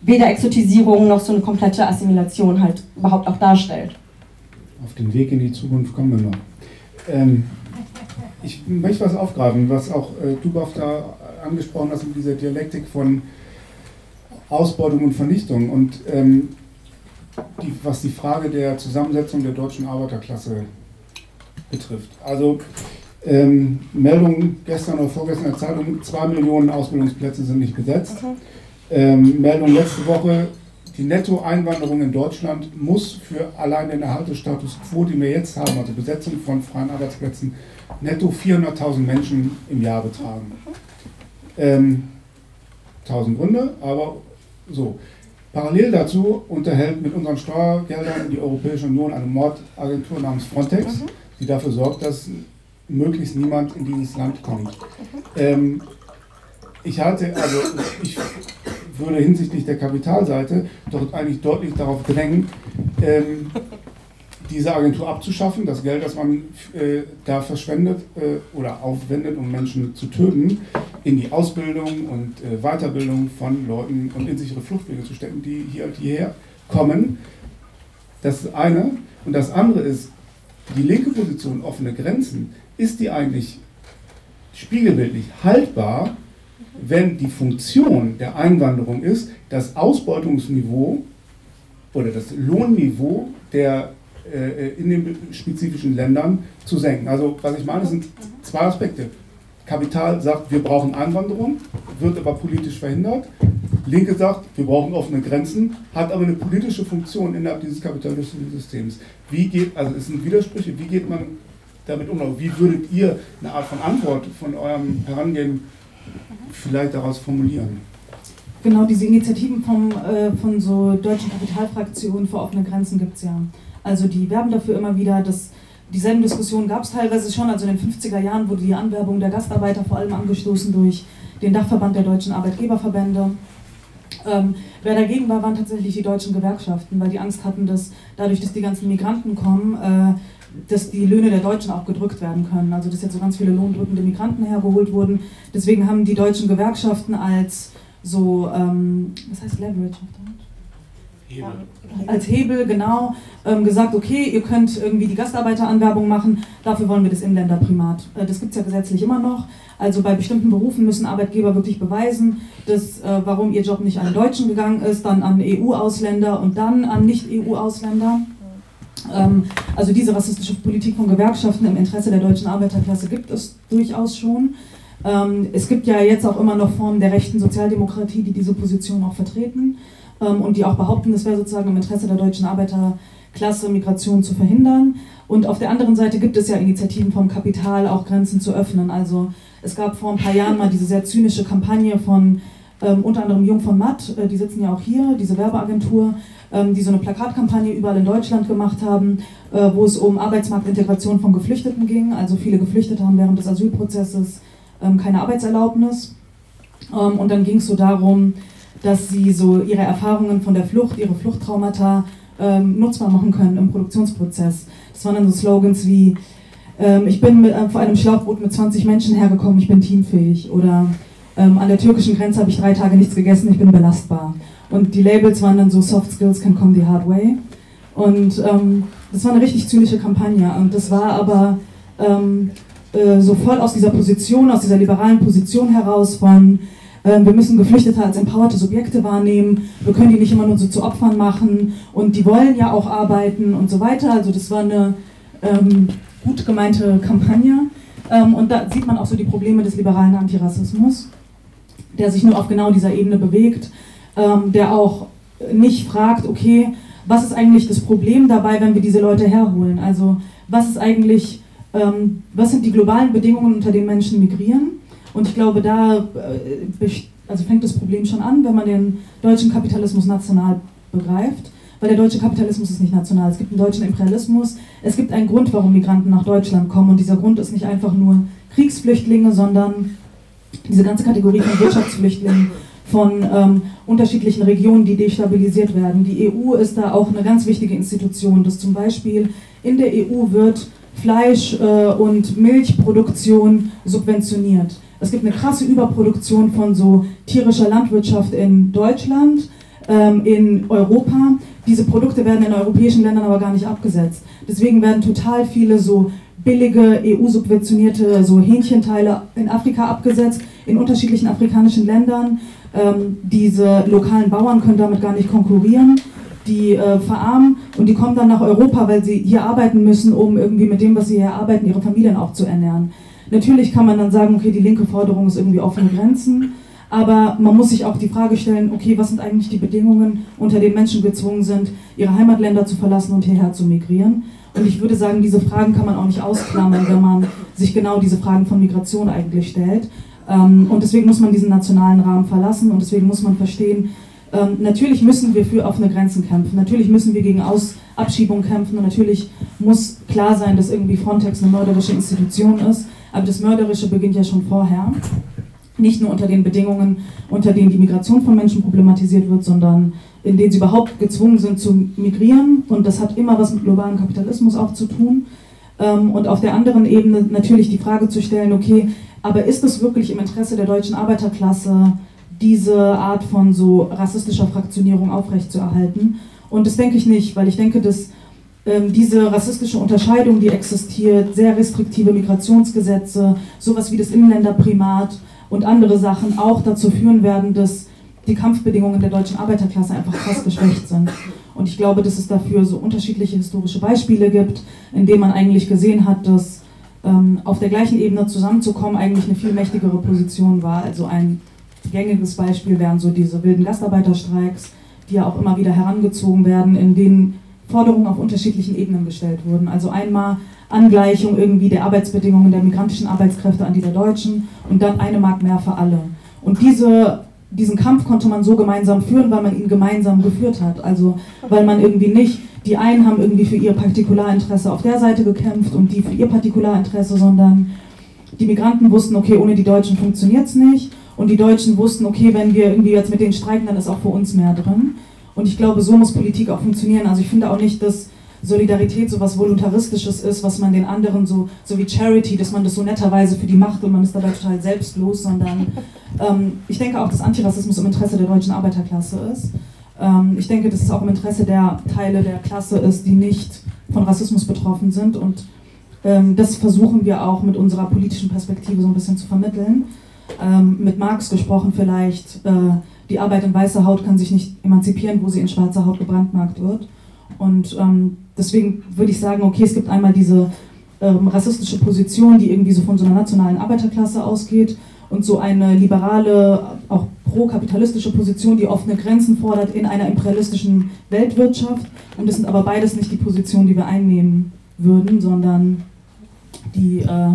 C: weder Exotisierung noch so eine komplette Assimilation halt überhaupt auch darstellt.
A: Auf den Weg in die Zukunft kommen wir noch. Ähm, ich möchte was aufgreifen, was auch äh, Dubov da angesprochen hast mit dieser Dialektik von Ausbeutung und Vernichtung. Und ähm, die, was die Frage der Zusammensetzung der deutschen Arbeiterklasse betrifft. Also ähm, Meldung gestern oder vorgestern der Zeitung, zwei Millionen Ausbildungsplätze sind nicht besetzt. Ähm, Meldung letzte Woche, die Nettoeinwanderung in Deutschland muss für allein den Erhaltestatus quo, den wir jetzt haben, also Besetzung von freien Arbeitsplätzen, netto 400.000 Menschen im Jahr betragen. Ähm, 1000 Gründe, aber so. Parallel dazu unterhält mit unseren Steuergeldern die Europäische Union eine Mordagentur namens Frontex, mhm. die dafür sorgt, dass möglichst niemand in dieses Land kommt. Ähm, ich halte, also ich würde hinsichtlich der Kapitalseite doch eigentlich deutlich darauf drängen, ähm, diese Agentur abzuschaffen, das Geld, das man äh, da verschwendet äh, oder aufwendet, um Menschen zu töten, in die Ausbildung und äh, Weiterbildung von Leuten und in sichere Fluchtwege zu stecken, die hier hierher kommen. Das ist eine. Und das andere ist, die linke Position offene Grenzen, ist die eigentlich spiegelbildlich haltbar, wenn die Funktion der Einwanderung ist, das Ausbeutungsniveau oder das Lohnniveau der in den spezifischen Ländern zu senken. Also was ich meine, sind zwei Aspekte. Kapital sagt, wir brauchen Einwanderung, wird aber politisch verhindert. Linke sagt, wir brauchen offene Grenzen, hat aber eine politische Funktion innerhalb dieses kapitalistischen Systems. Wie geht, also es sind Widersprüche, wie geht man damit um? Wie würdet ihr eine Art von Antwort von eurem Herangehen vielleicht daraus formulieren?
B: Genau, diese Initiativen vom, äh, von so deutschen Kapitalfraktionen für offene Grenzen gibt es ja. Also die werben dafür immer wieder, dass dieselben Diskussionen gab es teilweise schon. Also in den 50er Jahren wurde die Anwerbung der Gastarbeiter vor allem angestoßen durch den Dachverband der deutschen Arbeitgeberverbände. Ähm, wer dagegen war, waren tatsächlich die deutschen Gewerkschaften, weil die Angst hatten, dass dadurch, dass die ganzen Migranten kommen, äh, dass die Löhne der Deutschen auch gedrückt werden können. Also dass jetzt so ganz viele lohndrückende Migranten hergeholt wurden. Deswegen haben die deutschen Gewerkschaften als so, ähm, was heißt Leverage auf Deutsch? Hebel. Als Hebel, genau, ähm, gesagt, okay, ihr könnt irgendwie die Gastarbeiteranwerbung machen, dafür wollen wir das Inländerprimat. Äh, das gibt es ja gesetzlich immer noch. Also bei bestimmten Berufen müssen Arbeitgeber wirklich beweisen, dass, äh, warum ihr Job nicht an Deutschen gegangen ist, dann an EU-Ausländer und dann an Nicht-EU-Ausländer. Ähm, also diese rassistische Politik von Gewerkschaften im Interesse der deutschen Arbeiterklasse gibt es durchaus schon. Ähm, es gibt ja jetzt auch immer noch Formen der rechten Sozialdemokratie, die diese Position auch vertreten und die auch behaupten, es wäre sozusagen im Interesse der deutschen Arbeiterklasse, Migration zu verhindern. Und auf der anderen Seite gibt es ja Initiativen vom Kapital, auch Grenzen zu öffnen. Also es gab vor ein paar Jahren mal diese sehr zynische Kampagne von ähm, unter anderem Jung von Matt, äh, die sitzen ja auch hier, diese Werbeagentur, ähm, die so eine Plakatkampagne überall in Deutschland gemacht haben, äh, wo es um Arbeitsmarktintegration von Geflüchteten ging. Also viele Geflüchtete haben während des Asylprozesses ähm, keine Arbeitserlaubnis. Ähm, und dann ging es so darum, dass sie so ihre Erfahrungen von der Flucht, ihre Fluchttraumata ähm, nutzbar machen können im Produktionsprozess. Das waren dann so Slogans wie, ähm, ich bin mit, äh, vor einem Schlauchboot mit 20 Menschen hergekommen, ich bin teamfähig. Oder ähm, an der türkischen Grenze habe ich drei Tage nichts gegessen, ich bin belastbar. Und die Labels waren dann so Soft Skills can come the hard way. Und ähm, das war eine richtig zynische Kampagne. Und das war aber ähm, äh, so voll aus dieser Position, aus dieser liberalen Position heraus von, wir müssen Geflüchtete als empowerte Subjekte wahrnehmen, wir können die nicht immer nur so zu Opfern machen und die wollen ja auch arbeiten und so weiter. Also das war eine ähm, gut gemeinte Kampagne. Ähm, und da sieht man auch so die Probleme des liberalen Antirassismus, der sich nur auf genau dieser Ebene bewegt, ähm, der auch nicht fragt, okay, was ist eigentlich das Problem dabei, wenn wir diese Leute herholen? Also was ist eigentlich, ähm, was sind die globalen Bedingungen, unter denen Menschen migrieren? Und ich glaube, da äh, also fängt das Problem schon an, wenn man den deutschen Kapitalismus national begreift. Weil der deutsche Kapitalismus ist nicht national. Es gibt einen deutschen Imperialismus. Es gibt einen Grund, warum Migranten nach Deutschland kommen. Und dieser Grund ist nicht einfach nur Kriegsflüchtlinge, sondern diese ganze Kategorie von Wirtschaftsflüchtlingen, von ähm, unterschiedlichen Regionen, die destabilisiert werden. Die EU ist da auch eine ganz wichtige Institution, dass zum Beispiel in der EU wird Fleisch- äh, und Milchproduktion subventioniert. Es gibt eine krasse Überproduktion von so tierischer Landwirtschaft in Deutschland, ähm, in Europa. Diese Produkte werden in europäischen Ländern aber gar nicht abgesetzt. Deswegen werden total viele so billige EU-subventionierte so Hähnchenteile in Afrika abgesetzt, in unterschiedlichen afrikanischen Ländern. Ähm, diese lokalen Bauern können damit gar nicht konkurrieren. Die äh, verarmen und die kommen dann nach Europa, weil sie hier arbeiten müssen, um irgendwie mit dem, was sie hier arbeiten, ihre Familien auch zu ernähren. Natürlich kann man dann sagen, okay, die linke Forderung ist irgendwie offene Grenzen, aber man muss sich auch die Frage stellen, okay, was sind eigentlich die Bedingungen, unter denen Menschen gezwungen sind, ihre Heimatländer zu verlassen und hierher zu migrieren? Und ich würde sagen, diese Fragen kann man auch nicht ausklammern, wenn man sich genau diese Fragen von Migration eigentlich stellt. Ähm, und deswegen muss man diesen nationalen Rahmen verlassen und deswegen muss man verstehen, ähm, natürlich müssen wir für offene Grenzen kämpfen, natürlich müssen wir gegen Aus Abschiebung kämpfen und natürlich muss klar sein, dass irgendwie Frontex eine mörderische Institution ist, aber das Mörderische beginnt ja schon vorher. Nicht nur unter den Bedingungen, unter denen die Migration von Menschen problematisiert wird, sondern in denen sie überhaupt gezwungen sind zu migrieren. Und das hat immer was mit globalem Kapitalismus auch zu tun. Ähm, und auf der anderen Ebene natürlich die Frage zu stellen, okay, aber ist es wirklich im Interesse der deutschen Arbeiterklasse, diese Art von so rassistischer Fraktionierung aufrechtzuerhalten? Und das denke ich nicht, weil ich denke, dass diese rassistische Unterscheidung, die existiert, sehr restriktive Migrationsgesetze, sowas wie das Inländerprimat und andere Sachen auch dazu führen werden, dass die Kampfbedingungen der deutschen Arbeiterklasse einfach krass geschwächt sind. Und ich glaube, dass es dafür so unterschiedliche historische Beispiele gibt, in denen man eigentlich gesehen hat, dass ähm, auf der gleichen Ebene zusammenzukommen eigentlich eine viel mächtigere Position war. Also ein gängiges Beispiel wären so diese wilden Gastarbeiterstreiks, die ja auch immer wieder herangezogen werden, in denen Forderungen auf unterschiedlichen Ebenen gestellt wurden. Also einmal Angleichung irgendwie der Arbeitsbedingungen der migrantischen Arbeitskräfte an die der Deutschen und dann eine Mark mehr für alle. Und diese diesen Kampf konnte man so gemeinsam führen, weil man ihn gemeinsam geführt hat. Also weil man irgendwie nicht, die einen haben irgendwie für ihr Partikularinteresse auf der Seite gekämpft und die für ihr Partikularinteresse, sondern die Migranten wussten, okay, ohne die Deutschen funktioniert es nicht. Und die Deutschen wussten, okay, wenn wir irgendwie jetzt mit denen streiken, dann ist auch für uns mehr drin. Und ich glaube, so muss Politik auch funktionieren. Also ich finde auch nicht, dass Solidarität so was Voluntaristisches ist, was man den anderen so, so wie Charity, dass man das so netterweise für die macht und man ist dabei total selbstlos, sondern ähm, ich denke auch, dass Antirassismus im Interesse der deutschen Arbeiterklasse ist. Ähm, ich denke, dass es auch im Interesse der Teile der Klasse ist, die nicht von Rassismus betroffen sind und ähm, das versuchen wir auch mit unserer politischen Perspektive so ein bisschen zu vermitteln. Ähm, mit Marx gesprochen vielleicht, äh, die Arbeit in weißer Haut kann sich nicht emanzipieren, wo sie in schwarzer Haut gebrandmarkt wird. Und ähm, deswegen würde ich sagen, okay, es gibt einmal diese ähm, rassistische Position, die irgendwie so von so einer nationalen Arbeiterklasse ausgeht und so eine liberale, auch pro-kapitalistische Position, die offene Grenzen fordert in einer imperialistischen Weltwirtschaft. Und das sind aber beides nicht die Positionen, die wir einnehmen würden, sondern die, äh,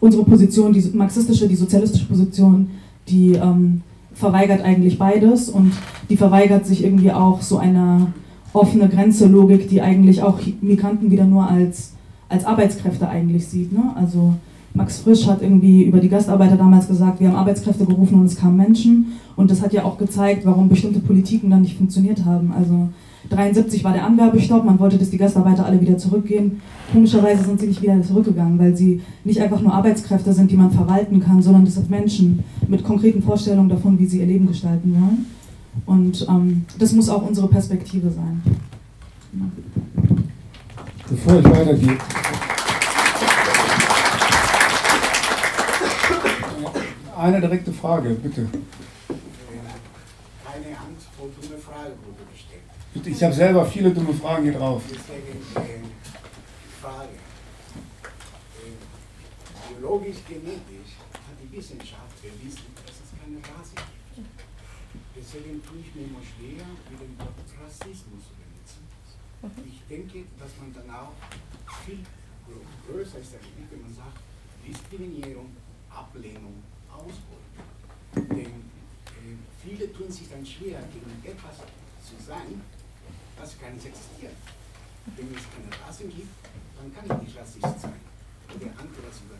B: unsere Position, die marxistische, die sozialistische Position, die ähm, verweigert eigentlich beides und die verweigert sich irgendwie auch so einer offene Grenze-Logik, die eigentlich auch Migranten wieder nur als, als Arbeitskräfte eigentlich sieht. Ne? Also Max Frisch hat irgendwie über die Gastarbeiter damals gesagt, wir haben Arbeitskräfte gerufen und es kamen Menschen. Und das hat ja auch gezeigt, warum bestimmte Politiken dann nicht funktioniert haben. Also 73 war der Anwerbestopp, man wollte, dass die Gastarbeiter alle wieder zurückgehen. Komischerweise sind sie nicht wieder zurückgegangen, weil sie nicht einfach nur Arbeitskräfte sind, die man verwalten kann, sondern das sind Menschen mit konkreten Vorstellungen davon, wie sie ihr Leben gestalten wollen. Und ähm, das muss auch unsere Perspektive sein.
A: Bevor ich weitergehe. Eine direkte Frage, bitte.
F: Eine antwortende Frage wurde gestellt.
A: Bitte, Ich habe selber viele dumme Fragen hier drauf.
F: Deswegen äh, Frage. Äh, biologisch, genetisch hat die Wissenschaft bewiesen, dass es keine Rasse gibt. Deswegen tue ich mir immer schwer, mit dem Wort Rassismus zu benutzen. Ich denke, dass man dann auch viel grö- größer ist, wenn man sagt, Diskriminierung, Ablehnung, Ausbeutung. Denn äh, viele tun sich dann schwer, gegen etwas zu sein, das gar nicht existiert. Wenn es keine Rassen gibt, dann kann ich nicht rassistisch sein. Oder antirassistisch.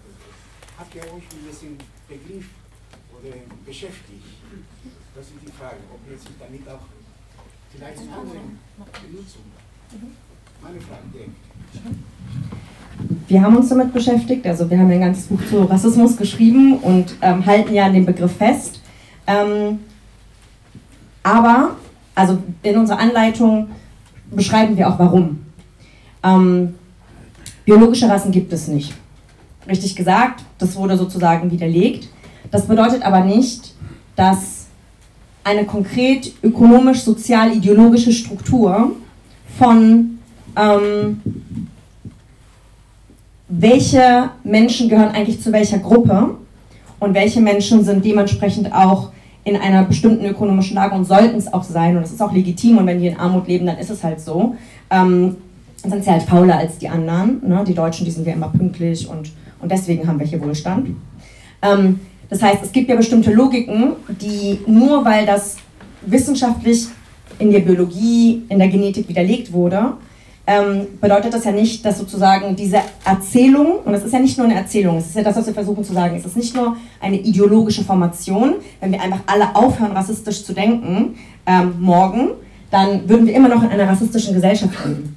F: Habt ihr euch mit diesem Begriff oder beschäftigt? Das ist die Frage, ob ihr sich damit auch vielleicht andere Benutzung. Meine Frage, Dirk.
C: wir haben uns damit beschäftigt, also wir haben ein ganzes Buch zu Rassismus geschrieben und ähm, halten ja an dem Begriff fest. Ähm, aber, also in unserer Anleitung beschreiben wir auch warum. Ähm, biologische Rassen gibt es nicht. Richtig gesagt, das wurde sozusagen widerlegt. Das bedeutet aber nicht, dass eine konkret ökonomisch, sozial, ideologische Struktur von ähm, welche Menschen gehören eigentlich zu welcher Gruppe und welche Menschen sind dementsprechend auch in einer bestimmten ökonomischen Lage und sollten es auch sein und es ist auch legitim und wenn die in Armut leben, dann ist es halt so. Ähm, sind sie halt fauler als die anderen. Ne? Die Deutschen, die sind ja immer pünktlich und, und deswegen haben wir hier Wohlstand. Ähm, das heißt, es gibt ja bestimmte Logiken, die nur weil das wissenschaftlich in der Biologie, in der Genetik widerlegt wurde, ähm, bedeutet das ja nicht, dass sozusagen diese Erzählung, und das ist ja nicht nur eine Erzählung, es ist ja das, was wir versuchen zu sagen, es ist nicht nur eine ideologische Formation, wenn wir einfach alle aufhören, rassistisch zu denken, ähm, morgen, dann würden wir immer noch in einer rassistischen Gesellschaft leben.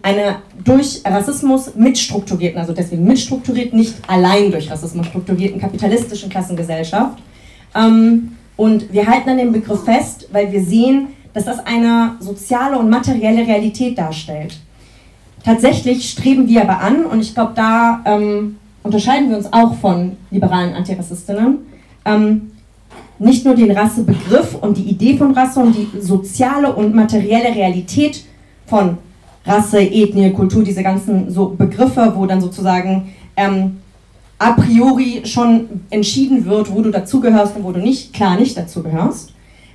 C: Eine durch Rassismus mitstrukturierten, also deswegen mitstrukturiert, nicht allein durch Rassismus strukturierten kapitalistischen Klassengesellschaft. Ähm, und wir halten an dem Begriff fest, weil wir sehen, dass das eine soziale und materielle Realität darstellt. Tatsächlich streben wir aber an, und ich glaube, da ähm, unterscheiden wir uns auch von liberalen Antirassistinnen, ähm, nicht nur den Rassebegriff und die Idee von Rasse und die soziale und materielle Realität von Rasse, Ethnie, Kultur, diese ganzen so Begriffe, wo dann sozusagen ähm, a priori schon entschieden wird, wo du dazugehörst und wo du nicht, klar nicht dazugehörst.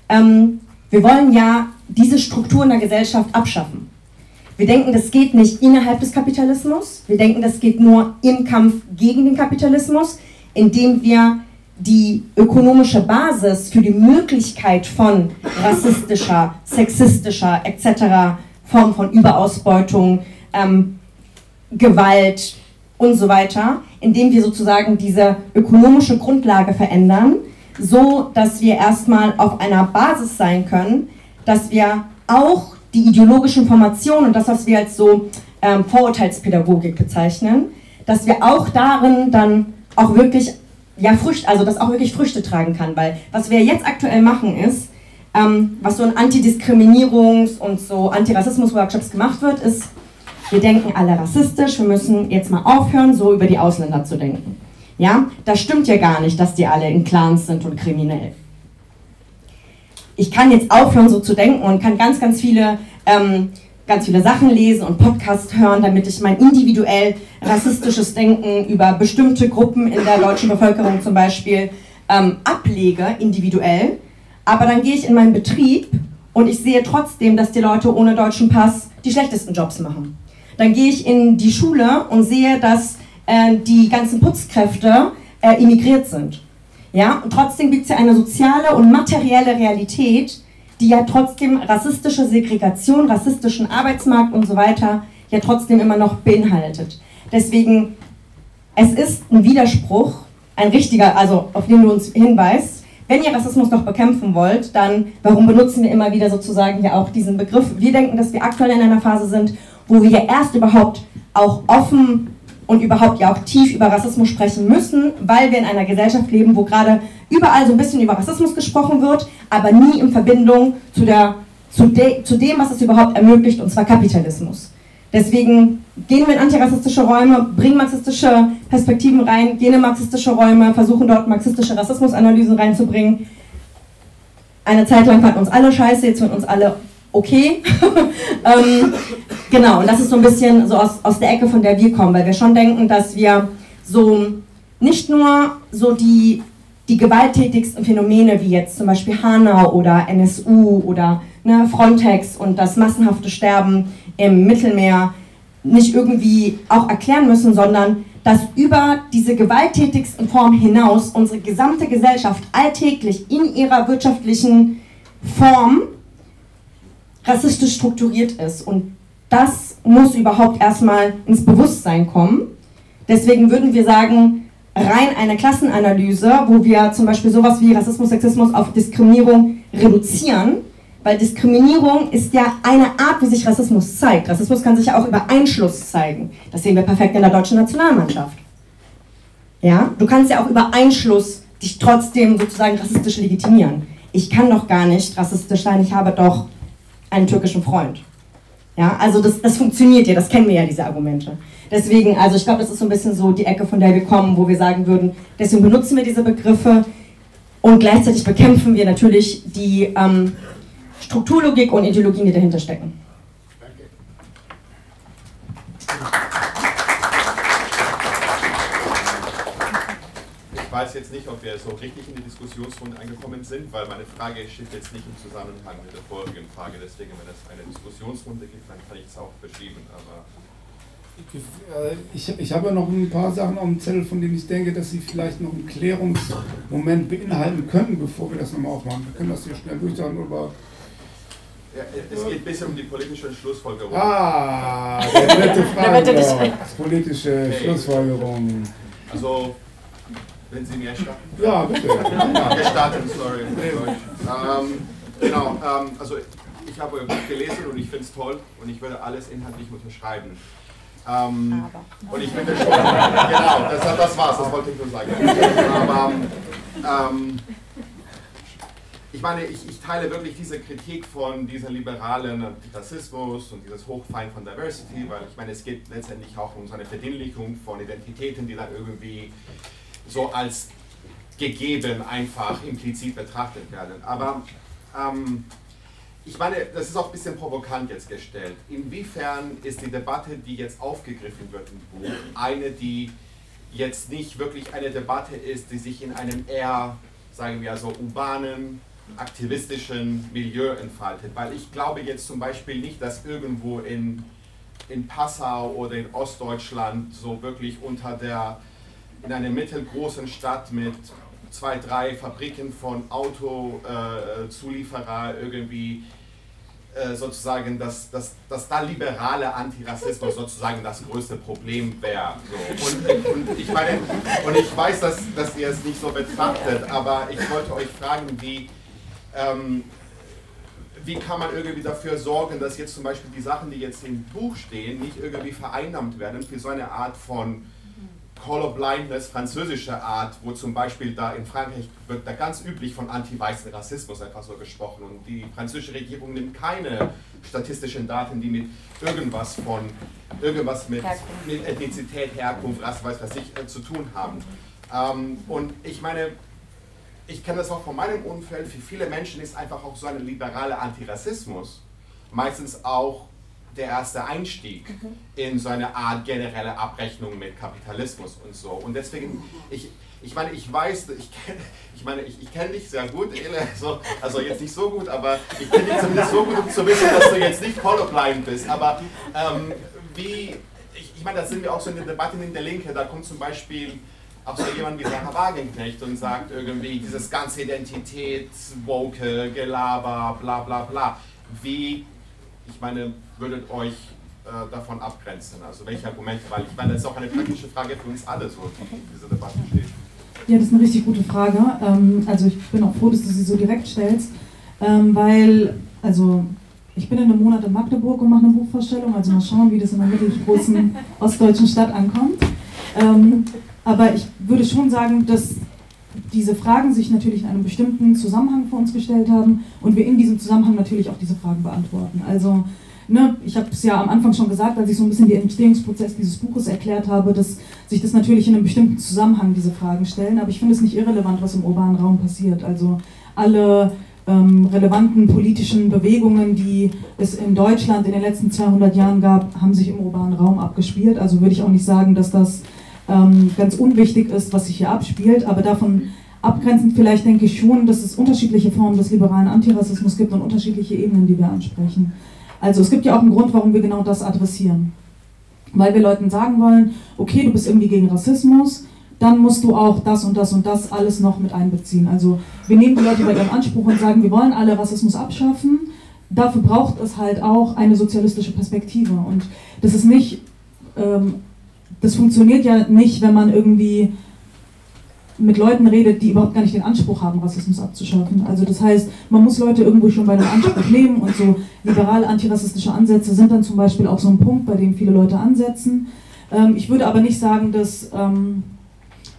C: Ähm, wir wollen ja diese Struktur in der Gesellschaft abschaffen. Wir denken, das geht nicht innerhalb des Kapitalismus. Wir denken, das geht nur im Kampf gegen den Kapitalismus, indem wir die ökonomische Basis für die Möglichkeit von rassistischer, sexistischer etc. Form von Überausbeutung, ähm, Gewalt und so weiter, indem wir sozusagen diese ökonomische Grundlage verändern, so dass wir erstmal auf einer Basis sein können, dass wir auch die ideologischen Formationen und das, was wir als so ähm, Vorurteilspädagogik bezeichnen, dass wir auch darin dann auch wirklich ja Früchte, also das auch wirklich Früchte tragen kann, weil was wir jetzt aktuell machen ist, ähm, was so in Antidiskriminierungs- und so Antirassismus-Workshops gemacht wird, ist, wir denken alle rassistisch, wir müssen jetzt mal aufhören, so über die Ausländer zu denken. Ja, das stimmt ja gar nicht, dass die alle in Clans sind und kriminell. Ich kann jetzt aufhören, so zu denken und kann ganz, ganz viele, ähm, ganz viele Sachen lesen und Podcasts hören, damit ich mein individuell rassistisches Denken über bestimmte Gruppen in der deutschen Bevölkerung zum Beispiel ähm, ablege, individuell. Aber dann gehe ich in meinen Betrieb und ich sehe trotzdem, dass die Leute ohne deutschen Pass die schlechtesten Jobs machen. Dann gehe ich in die Schule und sehe, dass äh, die ganzen Putzkräfte äh, immigriert sind. Ja, und trotzdem gibt es ja eine soziale und materielle Realität, die ja trotzdem rassistische Segregation, rassistischen Arbeitsmarkt und so weiter ja trotzdem immer noch beinhaltet. Deswegen, es ist ein Widerspruch, ein richtiger, also auf den du uns hinweist. Wenn ihr Rassismus doch bekämpfen wollt, dann warum benutzen wir immer wieder sozusagen ja auch diesen Begriff? Wir denken, dass wir aktuell in einer Phase sind, wo wir ja erst überhaupt auch offen und überhaupt ja auch tief über Rassismus sprechen müssen, weil wir in einer Gesellschaft leben, wo gerade überall so ein bisschen über Rassismus gesprochen wird, aber nie in Verbindung zu, der, zu, de, zu dem, was es überhaupt ermöglicht, und zwar Kapitalismus. Deswegen gehen wir in antirassistische Räume, bringen marxistische Perspektiven rein, gehen in marxistische Räume, versuchen dort marxistische Rassismusanalysen reinzubringen. Eine Zeit lang fanden uns alle scheiße, jetzt finden uns alle okay. ähm, genau, und das ist so ein bisschen so aus, aus der Ecke, von der wir kommen, weil wir schon denken, dass wir so nicht nur so die, die gewalttätigsten Phänomene wie jetzt zum Beispiel Hanau oder NSU oder ne, Frontex und das massenhafte Sterben im Mittelmeer nicht irgendwie auch erklären müssen, sondern dass über diese gewalttätigsten Formen hinaus unsere gesamte Gesellschaft alltäglich in ihrer wirtschaftlichen Form rassistisch strukturiert ist. Und das muss überhaupt erstmal ins Bewusstsein kommen. Deswegen würden wir sagen, rein eine Klassenanalyse, wo wir zum Beispiel sowas wie Rassismus, Sexismus auf Diskriminierung reduzieren, Weil Diskriminierung ist ja eine Art, wie sich Rassismus zeigt. Rassismus kann sich ja auch über Einschluss zeigen. Das sehen wir perfekt in der deutschen Nationalmannschaft. Ja? Du kannst ja auch über Einschluss dich trotzdem sozusagen rassistisch legitimieren. Ich kann doch gar nicht rassistisch sein, ich habe doch einen türkischen Freund. Ja, also das, das funktioniert ja, das kennen wir ja, diese Argumente. Deswegen, also ich glaube, das ist so ein bisschen so die Ecke, von der wir kommen, wo wir sagen würden, deswegen benutzen wir diese Begriffe und gleichzeitig bekämpfen wir natürlich die ähm, Strukturlogik und Ideologien, die dahinter stecken. Danke.
G: Ich weiß jetzt nicht, ob wir so richtig in die Diskussionsrunde angekommen sind, weil meine Frage steht jetzt nicht im Zusammenhang mit der vorigen Frage. Deswegen, wenn es eine Diskussionsrunde gibt, dann kann ich es auch verschieben. Aber
A: äh, ich, ich habe noch ein paar Sachen auf dem Zettel, von denen ich denke, dass sie vielleicht noch einen Klärungsmoment beinhalten können, bevor wir das nochmal aufmachen. Wir können das hier schnell durchsagen, aber
G: ja, es geht ein bisschen um die politische Schlussfolgerung.
A: Ah, der dritte Frage. das politische okay. Schlussfolgerung.
G: Also, wenn Sie mir starten.
A: Ja, bitte.
G: Wir starten, sorry. Ähm, genau, ähm, also ich habe euer Buch gelesen und ich finde es toll und ich würde alles inhaltlich unterschreiben. Ähm, und ich finde schon, genau, das, das war's, das wollte ich nur sagen. Aber ähm, ich meine, ich, ich, teile wirklich diese Kritik von dieser liberalen Rassismus und dieses Hochfein von Diversity, weil ich meine, es geht letztendlich auch um so eine Verdinlichung von Identitäten, die dann irgendwie so als gegeben einfach implizit betrachtet werden. Aber ähm, ich meine, das ist auch ein bisschen provokant jetzt gestellt. Inwiefern ist die Debatte, die jetzt aufgegriffen wird im Buch, eine, die jetzt nicht wirklich eine Debatte ist, die sich in einem eher, sagen wir so, urbanen, aktivistischen Milieu entfaltet. Weil ich glaube jetzt zum Beispiel nicht, dass irgendwo in, in Passau oder in Ostdeutschland so wirklich unter der, in einer mittelgroßen Stadt mit zwei, drei Fabriken von Autozulieferer äh, irgendwie äh, sozusagen, dass, dass, dass da liberale Antirassismus sozusagen das größte Problem wäre. So. Und, und, ich meine, und ich weiß, dass, dass ihr es nicht so betrachtet, aber ich wollte euch fragen, wie, ähm, wie kann man irgendwie dafür sorgen, dass jetzt zum Beispiel die Sachen, die jetzt im Buch stehen, nicht irgendwie vereinnahmt werden für so eine Art von Colorblindness französischer Art, wo zum Beispiel da in Frankreich wird da ganz üblich von anti-weißen Rassismus einfach so gesprochen und die französische Regierung nimmt keine statistischen Daten, die mit irgendwas von irgendwas mit, mit Ethnizität, Herkunft, Rasse, weiß was ich, äh, zu tun haben. Ähm, und ich meine, ich kenne das auch von meinem Umfeld, für viele Menschen ist einfach auch so ein liberaler Antirassismus meistens auch der erste Einstieg mhm. in so eine Art generelle Abrechnung mit Kapitalismus und so. Und deswegen, ich, ich meine, ich weiß, ich, kenn, ich meine, ich, ich kenne dich sehr gut, Ele, so, also jetzt nicht so gut, aber ich kenne dich zumindest so gut, um zu wissen, dass du jetzt nicht colorblind bist. Aber ähm, wie, ich, ich meine, da sind wir auch so in der Debatte in der Linke, da kommt zum Beispiel auch so jemand wie Sarah Wagenknecht und sagt irgendwie dieses ganze Identität, Woke, Gelaber, bla bla bla. Wie, ich meine, würdet euch äh, davon abgrenzen? Also welche Argumente? Weil ich meine, das ist auch eine praktische Frage für uns alle, so die in dieser Debatte steht.
B: Ja, das ist eine richtig gute Frage. Ähm, also ich bin auch froh, dass du sie so direkt stellst, ähm, weil, also ich bin in einem Monat in Magdeburg und mache eine Buchvorstellung, also mal schauen, wie das in einer mittelgroßen ostdeutschen Stadt ankommt. Ähm, aber ich würde schon sagen, dass diese Fragen sich natürlich in einem bestimmten Zusammenhang vor uns gestellt haben und wir in diesem Zusammenhang natürlich auch diese Fragen beantworten. Also ne, ich habe es ja am Anfang schon gesagt, als ich so ein bisschen den Entstehungsprozess dieses Buches erklärt habe, dass sich das natürlich in einem bestimmten Zusammenhang diese Fragen stellen, aber ich finde es nicht irrelevant, was im urbanen Raum passiert. Also alle ähm, relevanten politischen Bewegungen, die es in Deutschland in den letzten 200 Jahren gab, haben sich im urbanen Raum abgespielt. Also würde ich auch nicht sagen, dass das ähm, ganz unwichtig ist, was sich hier abspielt, aber davon abgrenzend vielleicht denke ich schon, dass es unterschiedliche Formen des liberalen Antirassismus gibt und unterschiedliche Ebenen, die wir ansprechen. Also es gibt ja auch einen Grund, warum wir genau das adressieren. Weil wir Leuten sagen wollen, okay, du bist irgendwie gegen Rassismus, dann musst du auch das und das und das alles noch mit einbeziehen. Also wir nehmen die Leute bei ihrem Anspruch und sagen, wir wollen alle Rassismus abschaffen. Dafür braucht es halt auch eine sozialistische Perspektive. Und das ist nicht, ähm, das funktioniert ja nicht, wenn man irgendwie mit Leuten redet, die überhaupt gar nicht den Anspruch haben, Rassismus abzuschaffen. Also das heißt, man muss Leute irgendwo schon bei dem Anspruch nehmen und so liberale antirassistische Ansätze sind dann zum Beispiel auch so ein Punkt, bei dem viele Leute ansetzen. Ähm, ich würde aber nicht sagen, dass ähm,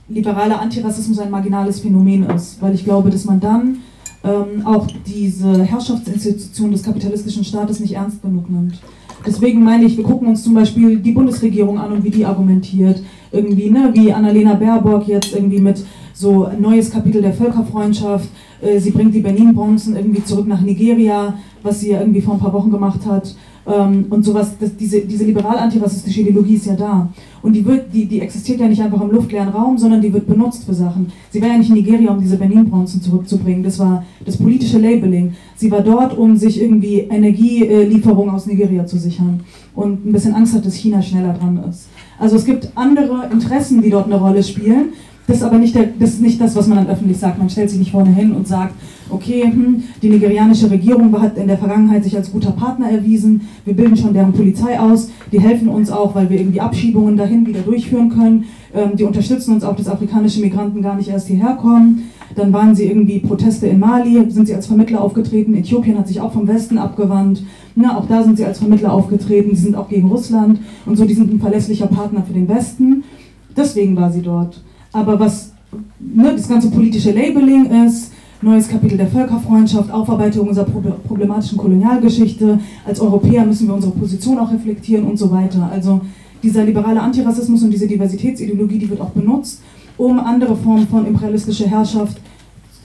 B: liberaler Antirassismus ein marginales Phänomen ist, weil ich glaube, dass man dann ähm, auch diese Herrschaftsinstitution des kapitalistischen Staates nicht ernst genug nimmt. Deswegen meine ich, wir gucken uns zum Beispiel die Bundesregierung an und wie die argumentiert. Irgendwie, ne, wie Annalena Baerbock jetzt irgendwie mit so ein neues Kapitel der Völkerfreundschaft. Äh, sie bringt die Benin-Bronzen irgendwie zurück nach Nigeria, was sie ja irgendwie vor ein paar Wochen gemacht hat. Ähm, und sowas, das, diese, diese liberal-antirassistische Ideologie ist ja da. Und die, wird, die, die existiert ja nicht einfach im luftleeren Raum, sondern die wird benutzt für Sachen. Sie war ja nicht in Nigeria, um diese Benin-Bronzen zurückzubringen. Das war das politische Labeling. Sie war dort, um sich irgendwie Energielieferungen aus Nigeria zu sichern. Und ein bisschen Angst hat, dass China schneller dran ist. Also es gibt andere Interessen, die dort eine Rolle spielen. Das ist aber nicht, der, das, ist nicht das, was man dann öffentlich sagt. Man stellt sich nicht vorne hin und sagt, okay, hm, die nigerianische Regierung hat in der Vergangenheit sich als guter Partner erwiesen, wir bilden schon deren Polizei aus, die helfen uns auch, weil wir irgendwie Abschiebungen dahin wieder durchführen können, ähm, die unterstützen uns auch, dass afrikanische Migranten gar nicht erst hierher kommen. Dann waren sie irgendwie Proteste in Mali, sind sie als Vermittler aufgetreten, Äthiopien hat sich auch vom Westen abgewandt, Na, auch da sind sie als Vermittler aufgetreten, sie sind auch gegen Russland und so, die sind ein verlässlicher Partner für den Westen. Deswegen war sie dort. Aber was ne, das ganze politische Labeling ist, neues Kapitel der Völkerfreundschaft, Aufarbeitung unserer problematischen Kolonialgeschichte, als Europäer müssen wir unsere Position auch reflektieren und so weiter. Also dieser liberale Antirassismus und diese Diversitätsideologie, die wird auch benutzt, um andere Formen von imperialistischer Herrschaft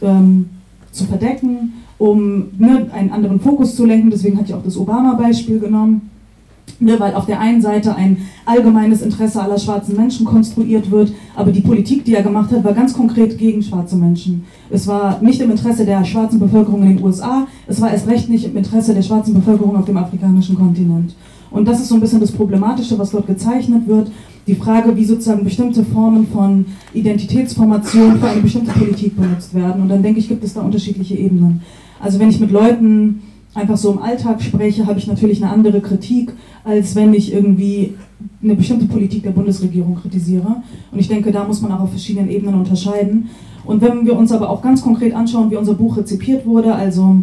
B: ähm, zu verdecken, um ne, einen anderen Fokus zu lenken. Deswegen hat ja auch das Obama-Beispiel genommen. Ne, weil auf der einen Seite ein allgemeines Interesse aller schwarzen Menschen konstruiert wird, aber die Politik, die er gemacht hat, war ganz konkret gegen schwarze Menschen. Es war nicht im Interesse der schwarzen Bevölkerung in den USA, es war erst recht nicht im Interesse der schwarzen Bevölkerung auf dem afrikanischen Kontinent. Und das ist so ein bisschen das Problematische, was dort gezeichnet wird. Die Frage, wie sozusagen bestimmte Formen von Identitätsformation für eine bestimmte Politik benutzt werden. Und dann denke ich, gibt es da unterschiedliche Ebenen. Also wenn ich mit Leuten einfach so im Alltag spreche, habe ich natürlich eine andere Kritik, als wenn ich irgendwie eine bestimmte Politik der Bundesregierung kritisiere. Und ich denke, da muss man auch auf verschiedenen Ebenen unterscheiden. Und wenn wir uns aber auch ganz konkret anschauen, wie unser Buch rezipiert wurde, also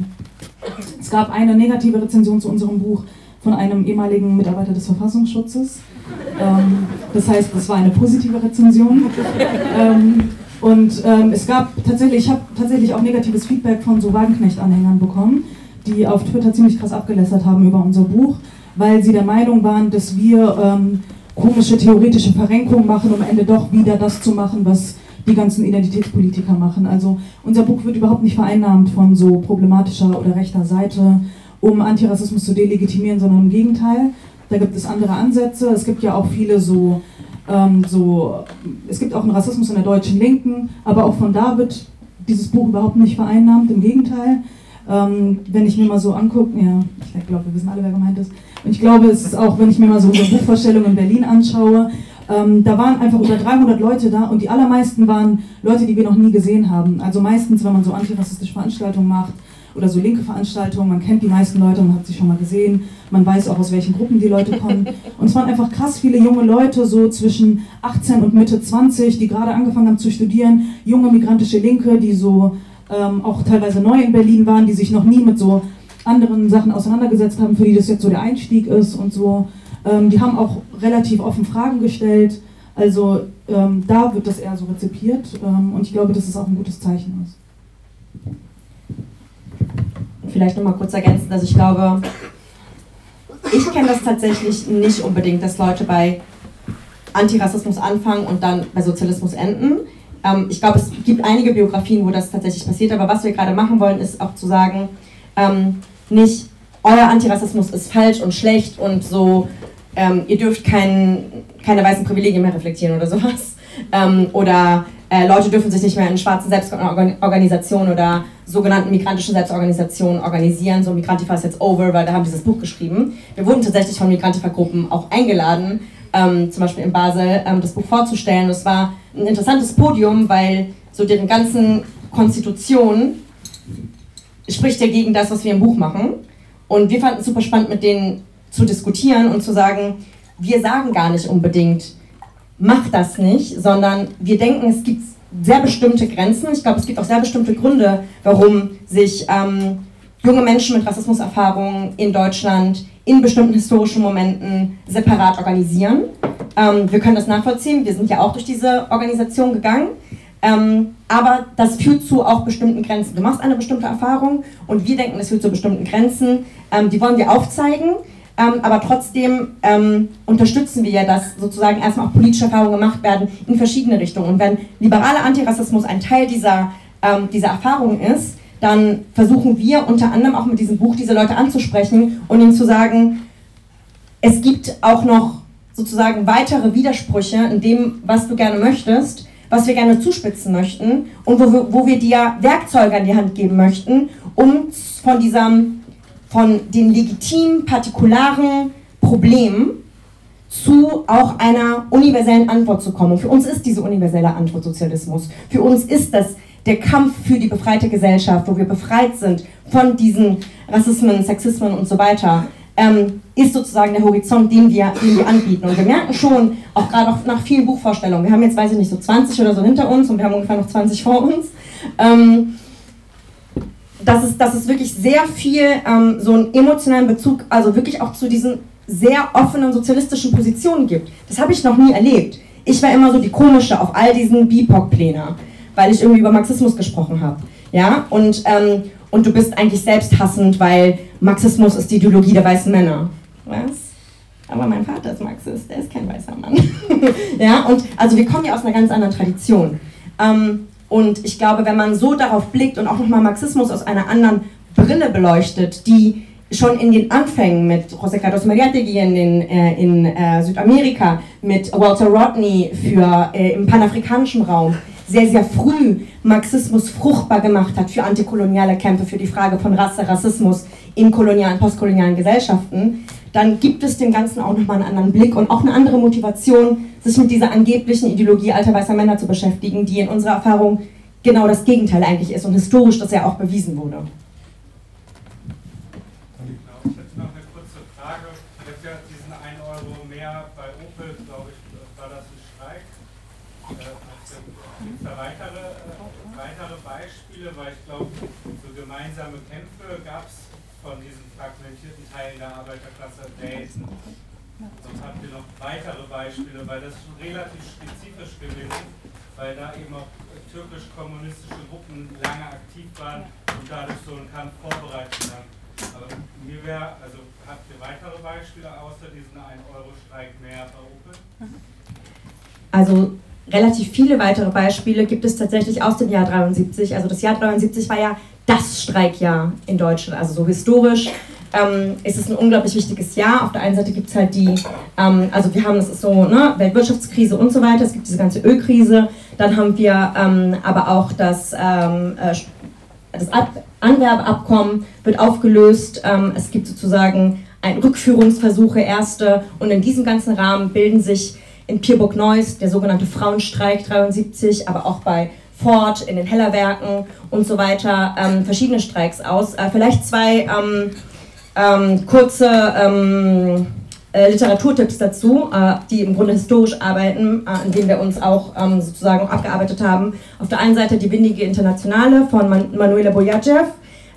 B: es gab eine negative Rezension zu unserem Buch von einem ehemaligen Mitarbeiter des Verfassungsschutzes. Ähm, das heißt, es war eine positive Rezension. Ähm, und ähm, es gab tatsächlich, ich habe tatsächlich auch negatives Feedback von so Wagenknecht-Anhängern bekommen die auf Twitter ziemlich krass abgelästert haben über unser Buch, weil sie der Meinung waren, dass wir ähm, komische theoretische Verrenkungen machen, um am Ende doch wieder das zu machen, was die ganzen Identitätspolitiker machen. Also unser Buch wird überhaupt nicht vereinnahmt von so problematischer oder rechter Seite, um Antirassismus zu delegitimieren, sondern im Gegenteil. Da gibt es andere Ansätze. Es gibt ja auch viele so, ähm, so, es gibt auch einen Rassismus in der deutschen Linken, aber auch von da wird dieses Buch überhaupt nicht vereinnahmt, im Gegenteil. Ähm, wenn ich mir mal so angucke, ja, ich glaube, wir wissen alle, wer gemeint ist. Und ich glaube, es ist auch, wenn ich mir mal so unsere Buchvorstellung in Berlin anschaue, ähm, da waren einfach über 300 Leute da und die allermeisten waren Leute, die wir noch nie gesehen haben. Also meistens, wenn man so antirassistische Veranstaltungen macht oder so linke Veranstaltungen, man kennt die meisten Leute und hat sie schon mal gesehen, man weiß auch, aus welchen Gruppen die Leute kommen. Und es waren einfach krass viele junge Leute, so zwischen 18 und Mitte 20, die gerade angefangen haben zu studieren, junge migrantische Linke, die so ähm, auch teilweise neu in Berlin waren, die sich noch nie mit so anderen Sachen auseinandergesetzt haben, für die das jetzt so der Einstieg ist und so. Ähm, die haben auch relativ offen Fragen gestellt. Also ähm, da wird das eher so rezipiert ähm, und ich glaube, dass es auch ein gutes Zeichen ist.
C: Vielleicht nochmal kurz ergänzen, dass ich glaube, ich kenne das tatsächlich nicht unbedingt, dass Leute bei Antirassismus anfangen und dann bei Sozialismus enden. Ähm, ich glaube, es gibt einige Biografien, wo das tatsächlich passiert, aber was wir gerade machen wollen, ist auch zu sagen, ähm, nicht euer Antirassismus ist falsch und schlecht und so, ähm, ihr dürft kein, keine weißen Privilegien mehr reflektieren oder sowas. Ähm, oder äh, Leute dürfen sich nicht mehr in schwarzen Selbstorganisationen oder sogenannten migrantischen Selbstorganisationen organisieren. So Migrantifa ist jetzt over, weil da haben sie das Buch geschrieben. Wir wurden tatsächlich von Migrantifa-Gruppen auch eingeladen, ähm, zum Beispiel in Basel, ähm, das Buch vorzustellen. Das war ein interessantes Podium, weil so deren ganzen Konstitution spricht ja gegen das, was wir im Buch machen. Und wir fanden es super spannend, mit denen zu diskutieren und zu sagen, wir sagen gar nicht unbedingt, macht das nicht, sondern wir denken, es gibt sehr bestimmte Grenzen. Ich glaube, es gibt auch sehr bestimmte Gründe, warum sich ähm, junge Menschen mit Rassismuserfahrungen in Deutschland in bestimmten historischen Momenten separat organisieren. Ähm, wir können das nachvollziehen, wir sind ja auch durch diese Organisation gegangen. Ähm, aber das führt zu auch bestimmten Grenzen. Du machst eine bestimmte Erfahrung und wir denken, das führt zu bestimmten Grenzen. Ähm, die wollen wir aufzeigen, ähm, aber trotzdem ähm, unterstützen wir ja, dass sozusagen erstmal auch politische Erfahrungen gemacht werden in verschiedene Richtungen. Und wenn liberaler Antirassismus ein Teil dieser, ähm, dieser Erfahrung ist, dann versuchen wir unter anderem auch mit diesem Buch diese Leute anzusprechen und ihnen zu sagen, es gibt auch noch sozusagen weitere Widersprüche in dem, was du gerne möchtest, was wir gerne zuspitzen möchten und wo wir, wo wir dir Werkzeuge an die Hand geben möchten, um von diesem, von den legitimen, partikularen Problemen zu auch einer universellen Antwort zu kommen. Und für uns ist diese universelle Antwort Sozialismus. Für uns ist das der Kampf für die befreite Gesellschaft, wo wir befreit sind von diesen Rassismen, Sexismen und so weiter, ähm, ist sozusagen der Horizont, den wir, den wir anbieten. Und wir merken schon, auch gerade auch nach vielen Buchvorstellungen, wir haben jetzt, weiß ich nicht, so 20 oder so hinter uns und wir haben ungefähr noch 20 vor uns, ähm, dass, es, dass es wirklich sehr viel ähm, so einen emotionalen Bezug, also wirklich auch zu diesen sehr offenen sozialistischen Positionen gibt. Das habe ich noch nie erlebt. Ich war immer so die komische auf all diesen BIPOC-Plänen, weil ich irgendwie über Marxismus gesprochen habe. Ja, und, ähm, und du bist eigentlich selbsthassend, weil Marxismus ist die Ideologie der weißen Männer. Was? Aber mein Vater ist Marxist, der ist kein weißer Mann. ja, und also wir kommen ja aus einer ganz anderen Tradition. Ähm, und ich glaube, wenn man so darauf blickt und auch nochmal Marxismus aus einer anderen Brille beleuchtet, die schon in den Anfängen mit José Carlos Mariátegui in, den, äh, in äh, Südamerika, mit Walter Rodney für, äh, im panafrikanischen Raum, sehr, sehr früh Marxismus fruchtbar gemacht hat für antikoloniale Kämpfe, für die Frage von Rasse, Rassismus in kolonialen, postkolonialen Gesellschaften, dann gibt es dem Ganzen auch nochmal einen anderen Blick und auch eine andere Motivation, sich mit dieser angeblichen Ideologie alter weißer Männer zu beschäftigen, die in unserer Erfahrung genau das Gegenteil eigentlich ist und historisch das ja auch bewiesen wurde.
H: gemeinsame Kämpfe gab es von diesen fragmentierten Teilen der Arbeiterklasse selten. Sonst habt ihr noch weitere Beispiele, weil das schon relativ spezifisch gewesen, weil da eben auch türkisch-kommunistische Gruppen lange aktiv waren und dadurch so einen Kampf vorbereitet haben. Aber mir wäre, also habt ihr weitere Beispiele außer diesen 1-Euro-Streik mehr bei Opel?
C: Also relativ viele weitere Beispiele gibt es tatsächlich aus dem Jahr 73. Also das Jahr 73 war ja das Streikjahr in Deutschland. Also so historisch ähm, ist es ein unglaublich wichtiges Jahr. Auf der einen Seite gibt es halt die, ähm, also wir haben, das ist so, ne, Weltwirtschaftskrise und so weiter, es gibt diese ganze Ölkrise, dann haben wir ähm, aber auch das, ähm, äh, das Anwerbeabkommen wird aufgelöst, ähm, es gibt sozusagen ein Rückführungsversuche, erste, und in diesem ganzen Rahmen bilden sich in Pierburg-Neuss der sogenannte Frauenstreik 73, aber auch bei Ford, in den Hellerwerken und so weiter ähm, verschiedene Streiks aus. Äh, vielleicht zwei ähm, ähm, kurze ähm, äh, Literaturtipps dazu, äh, die im Grunde historisch arbeiten, äh, an denen wir uns auch ähm, sozusagen abgearbeitet haben. Auf der einen Seite die Windige Internationale von Man Manuela Bojajew.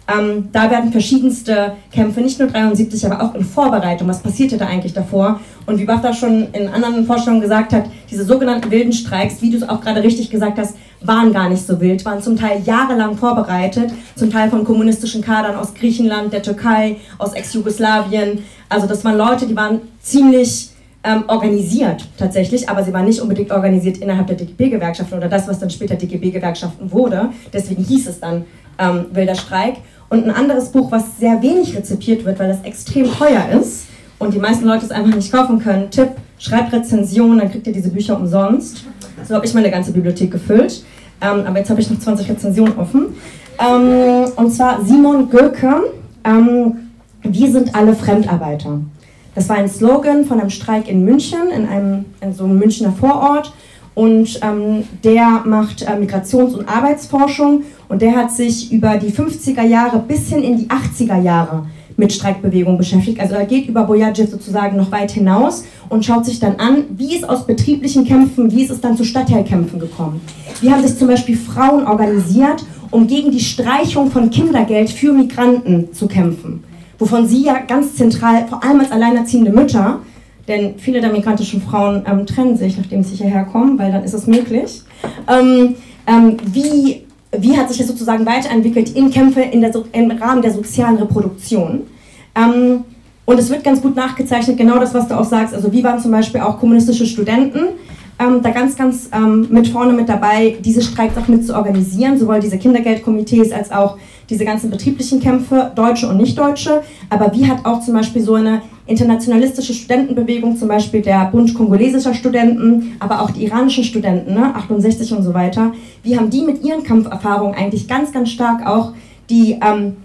C: Ähm, da werden verschiedenste Kämpfe, nicht nur 73, aber auch in Vorbereitung. Was passierte da eigentlich davor? Und wie Bafta schon in anderen Vorstellungen gesagt hat, diese sogenannten wilden Streiks, wie du es auch gerade richtig gesagt hast, waren gar nicht so wild, waren zum Teil jahrelang vorbereitet, zum Teil von kommunistischen Kadern aus Griechenland, der Türkei, aus Ex-Jugoslawien. Also das waren Leute, die waren ziemlich ähm, organisiert tatsächlich, aber sie waren nicht unbedingt organisiert innerhalb der DGB-Gewerkschaften oder das, was dann später DGB-Gewerkschaften wurde. Deswegen hieß es dann ähm, wilder Streik. Und ein anderes Buch, was sehr wenig rezipiert wird, weil das extrem teuer ist und die meisten Leute es einfach nicht kaufen können. Tipp, schreibt Rezensionen, dann kriegt ihr diese Bücher umsonst. So habe ich meine ganze Bibliothek gefüllt. Ähm, aber jetzt habe ich noch 20 Rezensionen offen. Ähm, und zwar Simon Göke, ähm, wir sind alle Fremdarbeiter. Das war ein Slogan von einem Streik in München, in einem in so einem Münchner Vorort. Und ähm, der macht äh, Migrations- und Arbeitsforschung und der hat sich über die 50er Jahre bis hin in die 80er Jahre mit Streikbewegung beschäftigt. Also er geht über Bojajew sozusagen noch weit hinaus und schaut sich dann an, wie ist aus betrieblichen Kämpfen, wie ist es dann zu Stadtteilkämpfen gekommen. Wie haben sich zum Beispiel Frauen organisiert, um gegen die Streichung von Kindergeld für Migranten zu kämpfen. Wovon sie ja ganz zentral, vor allem als alleinerziehende Mütter, denn viele der migrantischen Frauen ähm, trennen sich, nachdem sie hierher kommen, weil dann ist es möglich. Ähm, ähm, wie, wie hat sich das sozusagen weiterentwickelt in Kämpfe in der, im Rahmen der sozialen Reproduktion? Ähm, und es wird ganz gut nachgezeichnet, genau das, was du auch sagst. Also wie waren zum Beispiel auch kommunistische Studenten ähm, da ganz, ganz ähm, mit vorne mit dabei, diese Streiks auch mit zu organisieren, sowohl diese Kindergeldkomitees als auch diese ganzen betrieblichen Kämpfe, deutsche und nicht deutsche. Aber wie hat auch zum Beispiel so eine internationalistische Studentenbewegung, zum Beispiel der Bund kongolesischer Studenten, aber auch die iranischen Studenten, ne, 68 und so weiter, wie haben die mit ihren Kampferfahrungen eigentlich ganz, ganz stark auch die ähm,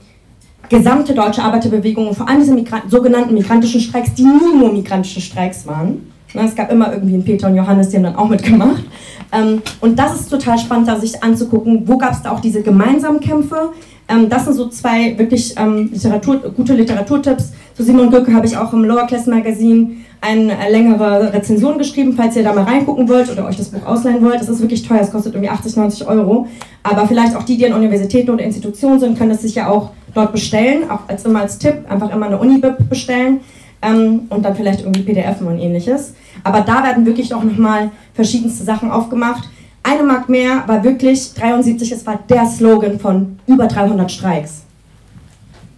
C: gesamte deutsche Arbeiterbewegung, vor allem diese Migra sogenannten migrantischen Streiks, die nie nur migrantische Streiks waren, es gab immer irgendwie einen Peter und Johannes, die haben dann auch mitgemacht. Ähm, und das ist total spannend, da sich anzugucken, wo gab es da auch diese gemeinsamen Kämpfe. Ähm, das sind so zwei wirklich ähm, Literatur, gute Literaturtipps. Zu Simon Gürke habe ich auch im Lower Class Magazine eine längere Rezension geschrieben, falls ihr da mal reingucken wollt oder euch das Buch ausleihen wollt. Es ist wirklich teuer, es kostet irgendwie 80, 90 Euro. Aber vielleicht auch die, die an Universitäten oder Institutionen sind, können es sich ja auch dort bestellen, auch als immer als Tipp, einfach immer eine Unibib bestellen ähm, und dann vielleicht irgendwie PDF und ähnliches. Aber da werden wirklich auch nochmal verschiedenste Sachen aufgemacht. Eine Mark mehr war wirklich 73, es war der Slogan von über 300 Streiks.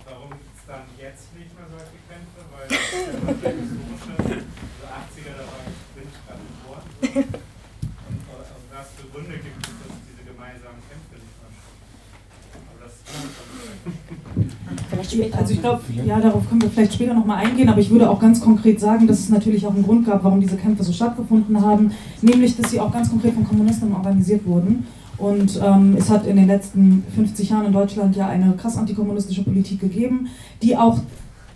H: Warum gibt es dann jetzt nicht mehr solche Kämpfe? Weil der historische, also 80er, da war ich bin ich gerade geboren. Und aus was für Gründe gibt es, dass diese gemeinsamen Kämpfe nicht mehr stattfinden? Aber das
C: Vielleicht später.
B: Also ich glaube, ja, darauf können wir vielleicht später nochmal eingehen, aber ich würde auch ganz konkret sagen, dass es natürlich auch einen Grund gab, warum diese Kämpfe so stattgefunden haben, nämlich, dass sie auch ganz konkret von Kommunisten organisiert wurden. Und ähm, es hat in den letzten 50 Jahren in Deutschland ja eine krass antikommunistische Politik gegeben, die auch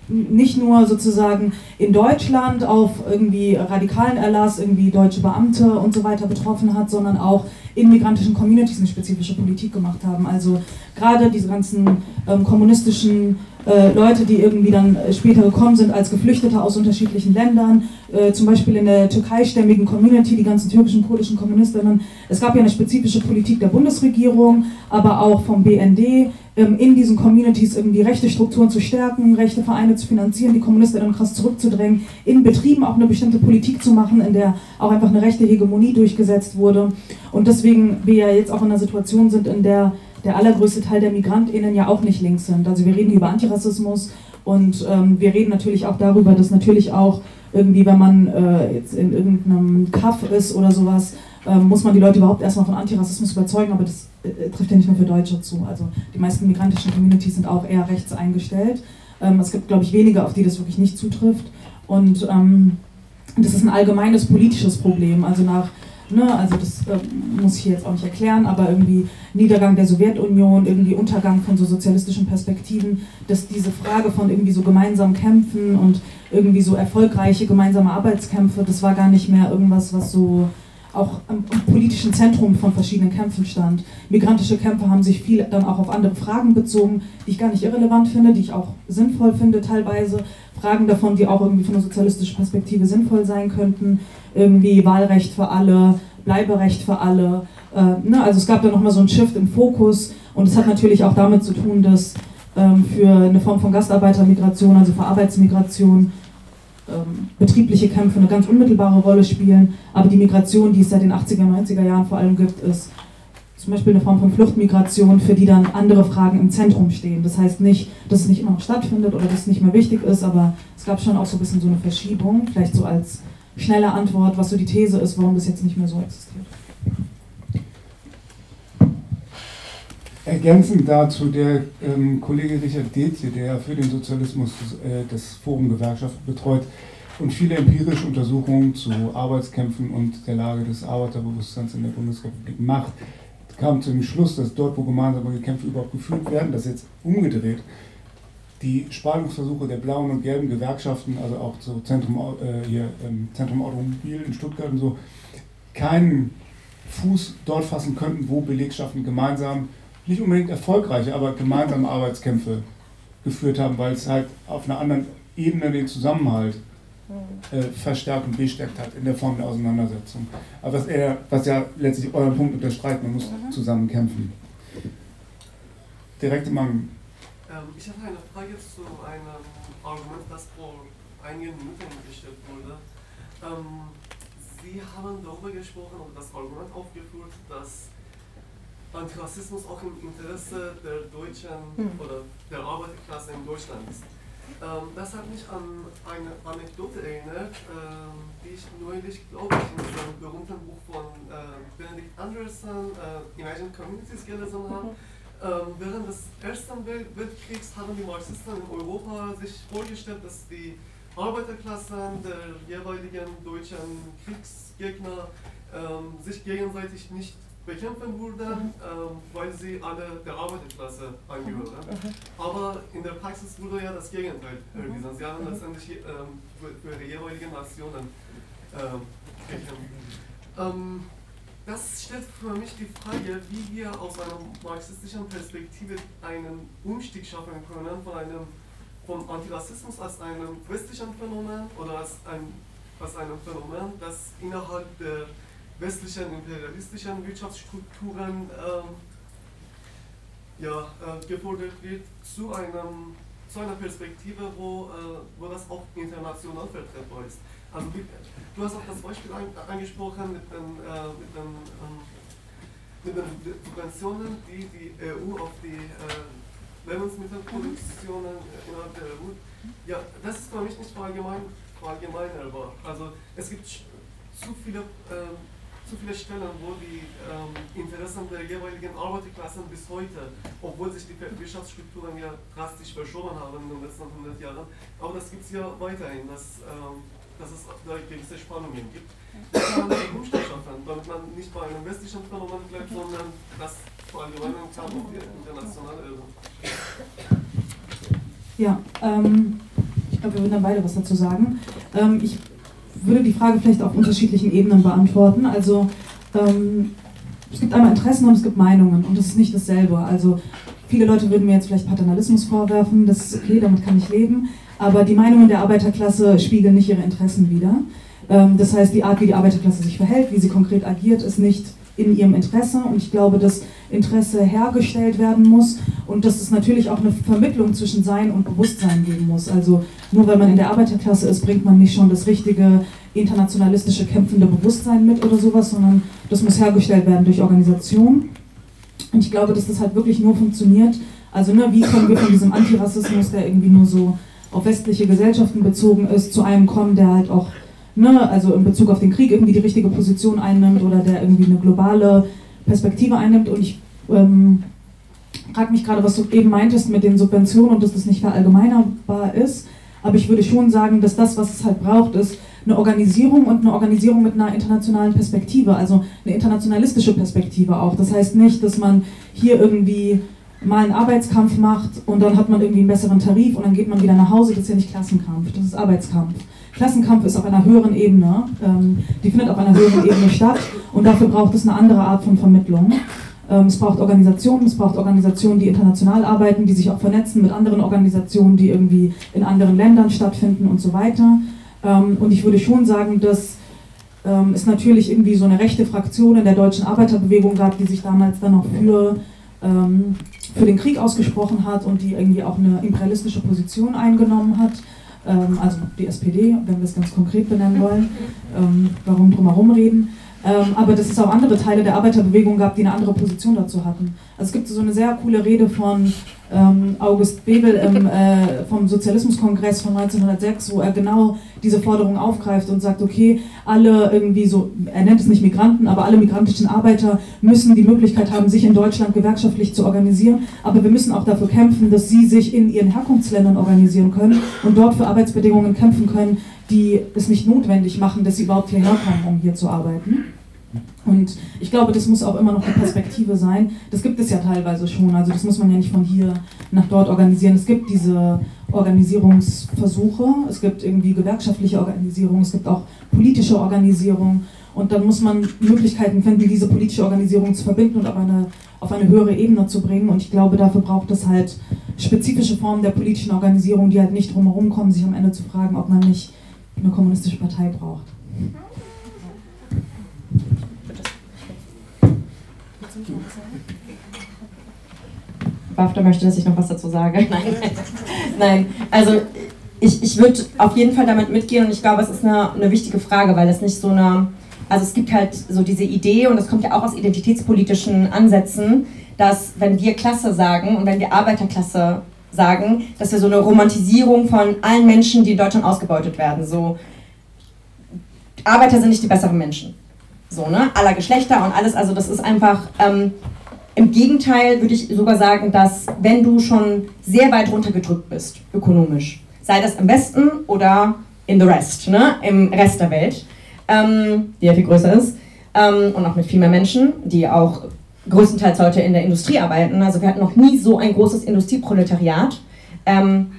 B: nicht nur sozusagen in Deutschland auf irgendwie radikalen Erlass, irgendwie deutsche Beamte und so weiter betroffen hat, sondern auch in migrantischen Communities eine spezifische Politik gemacht haben. Also gerade diese ganzen ähm, kommunistischen äh, Leute, die irgendwie dann später gekommen sind als Geflüchtete aus unterschiedlichen Ländern, äh, zum Beispiel in der türkeistämmigen Community, die ganzen türkischen, kurdischen Kommunistinnen. Es gab ja eine spezifische Politik der Bundesregierung, aber auch vom BND, ähm, in diesen Communities irgendwie rechte Strukturen zu stärken, rechte Vereine zu finanzieren, die Kommunistinnen krass zurückzudrängen, in Betrieben auch eine bestimmte Politik zu machen, in der auch einfach eine rechte Hegemonie durchgesetzt wurde. Und deswegen wir ja jetzt auch in einer Situation sind, in der der allergrößte Teil der MigrantInnen ja auch nicht links sind. Also wir reden über Antirassismus und ähm, wir reden natürlich auch darüber, dass natürlich auch irgendwie, wenn man äh, jetzt in irgendeinem Kaff ist oder sowas, äh, muss man die Leute überhaupt erstmal von Antirassismus überzeugen, aber das äh, trifft ja nicht nur für Deutsche zu. Also die meisten migrantischen Communities sind auch eher rechts eingestellt. Ähm, es gibt, glaube ich, wenige, auf die das wirklich nicht zutrifft. Und ähm, das ist ein allgemeines politisches Problem. Also nach Ne, also das äh, muss ich hier jetzt auch nicht erklären, aber irgendwie Niedergang der Sowjetunion, irgendwie Untergang von so sozialistischen Perspektiven, dass diese Frage von irgendwie so gemeinsamen Kämpfen und irgendwie so erfolgreiche gemeinsame Arbeitskämpfe, das war gar nicht mehr irgendwas, was so auch im, im politischen Zentrum von verschiedenen Kämpfen stand. Migrantische Kämpfe haben sich viel dann auch auf andere Fragen bezogen, die ich gar nicht irrelevant finde, die ich auch sinnvoll finde teilweise. Fragen davon, die auch irgendwie von einer sozialistischen Perspektive sinnvoll sein könnten irgendwie Wahlrecht für alle, Bleiberecht für alle. Äh, ne? Also es gab da nochmal so einen Shift im Fokus und es hat natürlich auch damit zu tun, dass ähm, für eine Form von Gastarbeitermigration, also für Arbeitsmigration, betriebliche Kämpfe eine ganz unmittelbare Rolle spielen. Aber die Migration, die es seit den 80er, 90er Jahren vor allem gibt, ist zum Beispiel eine Form von Fluchtmigration, für die dann andere Fragen im Zentrum stehen. Das heißt nicht, dass es nicht immer noch stattfindet oder dass es nicht mehr wichtig ist, aber es gab schon auch so ein bisschen so eine Verschiebung, vielleicht so als schnelle Antwort, was so die These ist, warum das jetzt nicht mehr so existiert.
A: Ergänzend dazu der ähm, Kollege Richard Detje, der für den Sozialismus äh, das Forum Gewerkschaft betreut und viele empirische Untersuchungen zu Arbeitskämpfen und der Lage des Arbeiterbewusstseins in der Bundesrepublik macht, kam zu dem Schluss, dass dort, wo gemeinsame Kämpfe überhaupt geführt werden, das jetzt umgedreht, die Spaltungsversuche der blauen und gelben Gewerkschaften, also auch so Zentrum, äh, hier, ähm, Zentrum Automobil in Stuttgart und so, keinen Fuß dort fassen könnten, wo Belegschaften gemeinsam, nicht unbedingt erfolgreiche, aber gemeinsame Arbeitskämpfe geführt haben, weil es halt auf einer anderen Ebene den Zusammenhalt äh, verstärkt und bestärkt hat in der Form der Auseinandersetzung. Aber was, er, was ja letztlich euren Punkt unterstreicht, man muss mhm. zusammen kämpfen. Direkte Mangel.
I: Ähm, ich habe eine Frage zu einem Argument, das vor einigen Minuten gestellt wurde. Ähm, Sie haben darüber gesprochen und das Argument aufgeführt, dass Antirassismus auch im Interesse der Deutschen hm. oder der Arbeiterklasse in Deutschland ist. Ähm, das hat mich an eine Anekdote erinnert, ähm, die ich neulich, glaube ich, in einem berühmten Buch von äh, Benedict Anderson, äh, Imagine Communities, gelesen habe. Mhm. Ähm, während des Ersten Weltkriegs haben die Marxisten in Europa sich vorgestellt, dass die Arbeiterklassen der jeweiligen deutschen Kriegsgegner ähm, sich gegenseitig nicht bekämpfen würden, ähm, weil sie alle der Arbeiterklasse angehören. Mhm. Aber in der Praxis wurde ja das Gegenteil erwiesen. Sie haben letztendlich ähm, für, die jeweiligen Nationen ähm, gekämpft. Das stellt für mich die Frage, wie wir aus einer marxistischen Perspektive einen Umstieg schaffen können von einem von Antirassismus als einem westlichen Phänomen oder als, ein, als einem Phänomen, das innerhalb der westlichen imperialistischen Wirtschaftsstrukturen ähm, ja, äh, gefordert wird, zu, einem, zu einer Perspektive, wo, äh, wo das auch international vertretbar ist. Also du hast auch das Beispiel ein, angesprochen mit den, äh, mit den, ähm, mit den Subventionen, die die EU auf die äh, Lebensmittelproduktionen innerhalb der EU. Ja, das ist für mich nicht allgemein, verallgemeinerbar. Also es gibt zu viele, ähm, zu viele Stellen, wo die ähm, Interessen der jeweiligen Arbeiterklassen bis heute, obwohl sich die Wirtschaftsstrukturen ja drastisch verschoben haben in den letzten 100 Jahren, aber das gibt es ja weiterhin, dass, ähm, dass es da gewisse Spannungen gibt. Das kann man einen Umstand schaffen, damit man nicht bei einem westlichen Phänomen bleibt, sondern das
B: ja, ähm, ich glaube, wir würden dann beide was dazu sagen. Ähm, ich würde die Frage vielleicht auf unterschiedlichen Ebenen beantworten. Also ähm, es gibt einmal Interessen und es gibt Meinungen und das ist nicht dasselbe. Also viele Leute würden mir jetzt vielleicht Paternalismus vorwerfen, das ist okay, damit kann ich leben, aber die Meinungen der Arbeiterklasse spiegeln nicht ihre Interessen wider. Ähm, das heißt, die Art, wie die Arbeiterklasse sich verhält, wie sie konkret agiert, ist nicht in ihrem Interesse und ich glaube, dass Interesse hergestellt werden muss und dass es natürlich auch eine Vermittlung zwischen Sein und Bewusstsein geben muss. Also nur weil man in der Arbeiterklasse ist, bringt man nicht schon das richtige internationalistische kämpfende Bewusstsein mit oder sowas, sondern das muss hergestellt werden durch Organisation. Und ich glaube, dass das halt wirklich nur funktioniert. Also ne, wie können wir von diesem Antirassismus, der irgendwie nur so auf westliche Gesellschaften bezogen ist, zu einem kommen, der halt auch ne, also in Bezug auf den Krieg irgendwie die richtige Position einnimmt oder der irgendwie eine globale Perspektive einnimmt. Und ich ähm, frage mich gerade, was du eben meintest mit den Subventionen und dass das nicht verallgemeinerbar ist. Aber ich würde schon sagen, dass das, was es halt braucht, ist eine Organisierung und eine Organisierung mit einer internationalen Perspektive, also eine internationalistische Perspektive auch. Das heißt nicht, dass man hier irgendwie mal einen Arbeitskampf macht und dann hat man irgendwie einen besseren Tarif und dann geht man wieder nach Hause. Das ist ja nicht Klassenkampf, das ist Arbeitskampf. Klassenkampf ist auf einer höheren Ebene, ähm, die findet auf einer höheren Ebene statt und dafür braucht es eine andere Art von Vermittlung. Ähm, es braucht Organisationen, es braucht Organisationen, die international arbeiten, die sich auch vernetzen mit anderen Organisationen, die irgendwie in anderen Ländern stattfinden und so weiter. Ähm, und ich würde schon sagen, dass ähm, es natürlich irgendwie so eine rechte Fraktion in der deutschen Arbeiterbewegung gab, die sich damals dann auch für, ähm, für den Krieg ausgesprochen hat und die irgendwie auch eine imperialistische Position eingenommen hat also die SPD, wenn wir es ganz konkret benennen wollen, ähm, warum drumherum reden. Ähm, aber dass es auch andere Teile der Arbeiterbewegung gab, die eine andere Position dazu hatten. Also es gibt so eine sehr coole Rede von ähm, August Bebel im, äh, vom Sozialismuskongress von 1906, wo er genau diese Forderung aufgreift und sagt, okay, alle irgendwie so, er nennt es nicht Migranten, aber alle migrantischen Arbeiter müssen die Möglichkeit haben, sich in Deutschland gewerkschaftlich zu organisieren, aber wir müssen auch dafür kämpfen, dass sie sich in ihren Herkunftsländern organisieren können und dort für Arbeitsbedingungen kämpfen können, die es nicht notwendig machen, dass sie überhaupt hierher kommen, um hier zu arbeiten. Und ich glaube, das muss auch immer noch eine Perspektive sein. Das gibt es ja teilweise schon. Also das muss man ja nicht von hier nach dort organisieren. Es gibt diese Organisierungsversuche, es gibt irgendwie gewerkschaftliche Organisierung, es gibt auch politische Organisation und dann muss man Möglichkeiten finden, diese politische Organisation zu verbinden und auf eine, auf eine höhere Ebene zu bringen. Und ich glaube, dafür braucht es halt spezifische Formen der politischen Organisierung, die halt nicht drumherum kommen, sich am Ende zu fragen, ob man nicht eine kommunistische Partei braucht.
C: BAFTA möchte, dass ich noch was dazu sage. Nein, nein. also ich, ich würde auf jeden Fall damit mitgehen und ich glaube, es ist eine, eine wichtige Frage, weil es nicht so eine, also es gibt halt so diese Idee und das kommt ja auch aus identitätspolitischen Ansätzen, dass wenn wir Klasse sagen und wenn wir Arbeiterklasse sagen, dass wir so eine Romantisierung von allen Menschen, die in Deutschland ausgebeutet werden, so Arbeiter sind nicht die besseren Menschen. So, ne? Aller Geschlechter und alles, also das ist einfach, ähm, im Gegenteil würde ich sogar sagen, dass wenn du schon sehr weit runtergedrückt bist, ökonomisch, sei das im Westen oder in the rest, ne? im Rest der Welt, ähm, die ja viel größer ist, ähm, und auch mit viel mehr Menschen, die auch größtenteils heute in der Industrie arbeiten. Also wir hatten noch nie so ein großes Industrieproletariat. Ähm,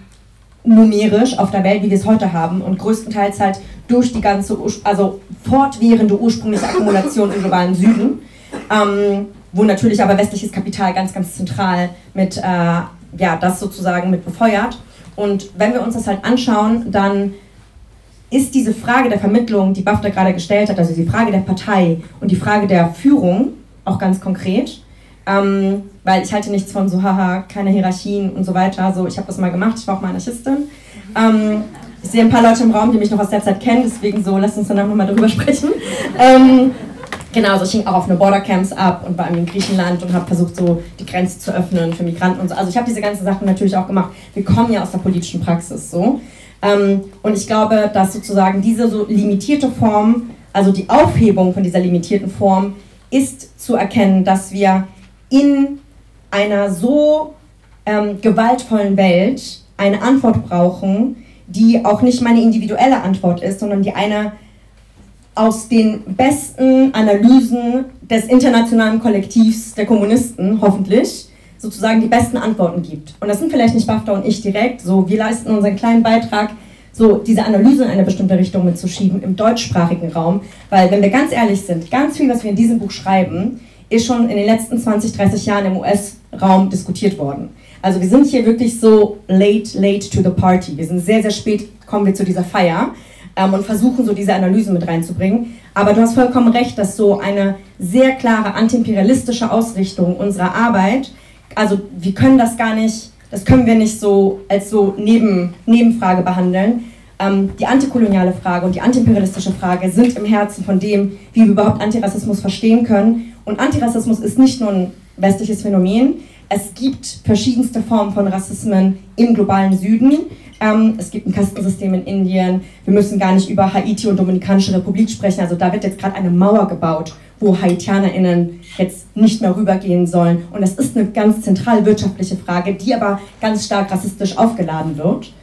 C: numerisch auf der Welt, wie wir es heute haben und größtenteils halt durch die ganze, also fortwährende ursprüngliche Akkumulation im globalen Süden, ähm, wo natürlich aber westliches Kapital ganz, ganz zentral mit, äh, ja, das sozusagen mit befeuert. Und wenn wir uns das halt anschauen, dann ist diese Frage der Vermittlung, die BAFTA gerade gestellt hat, also die Frage der Partei und die Frage der Führung, auch ganz konkret, ähm, weil ich halte nichts von so, haha, keine Hierarchien und so weiter. So, ich habe das mal gemacht, ich war auch mal Anarchistin. Ähm, ich sehe ein paar Leute im Raum, die mich noch aus der Zeit kennen, deswegen so, lasst uns danach nochmal darüber sprechen. Ähm, genau, also ich hing auch auf eine Bordercamps ab und war in Griechenland und habe versucht, so die Grenze zu öffnen für Migranten und so. Also ich habe diese ganzen Sachen natürlich auch gemacht. Wir kommen ja aus der politischen Praxis so. Ähm, und ich glaube, dass sozusagen diese so limitierte Form, also die Aufhebung von dieser limitierten Form, ist zu erkennen, dass wir in einer so ähm, gewaltvollen Welt eine Antwort brauchen, die auch nicht meine individuelle Antwort ist, sondern die eine aus den besten Analysen des internationalen Kollektivs der Kommunisten, hoffentlich, sozusagen die besten Antworten gibt. Und das sind vielleicht nicht BAFTA und ich direkt, so wir leisten unseren kleinen Beitrag, so diese Analyse in eine bestimmte Richtung mitzuschieben im deutschsprachigen Raum, weil wenn wir ganz ehrlich sind, ganz viel, was wir in diesem Buch schreiben, ist schon in den letzten 20, 30 Jahren im US-Raum diskutiert worden. Also wir sind hier wirklich so late, late to the party. Wir sind sehr, sehr spät, kommen wir zu dieser Feier ähm, und versuchen so diese Analyse mit reinzubringen. Aber du hast vollkommen recht, dass so eine sehr klare antiimperialistische Ausrichtung unserer Arbeit, also wir können das gar nicht, das können wir nicht so als so Neben, Nebenfrage behandeln. Ähm, die antikoloniale Frage und die antiimperialistische Frage sind im Herzen von dem, wie wir überhaupt Antirassismus verstehen können und Antirassismus ist nicht nur ein westliches Phänomen. Es gibt verschiedenste Formen von Rassismen im globalen Süden. Ähm, es gibt ein Kastensystem in Indien. Wir müssen gar nicht über Haiti und Dominikanische Republik sprechen. Also da wird jetzt gerade eine Mauer gebaut, wo HaitianerInnen jetzt nicht mehr rübergehen sollen. Und das ist eine ganz zentral wirtschaftliche Frage, die aber ganz stark rassistisch aufgeladen wird.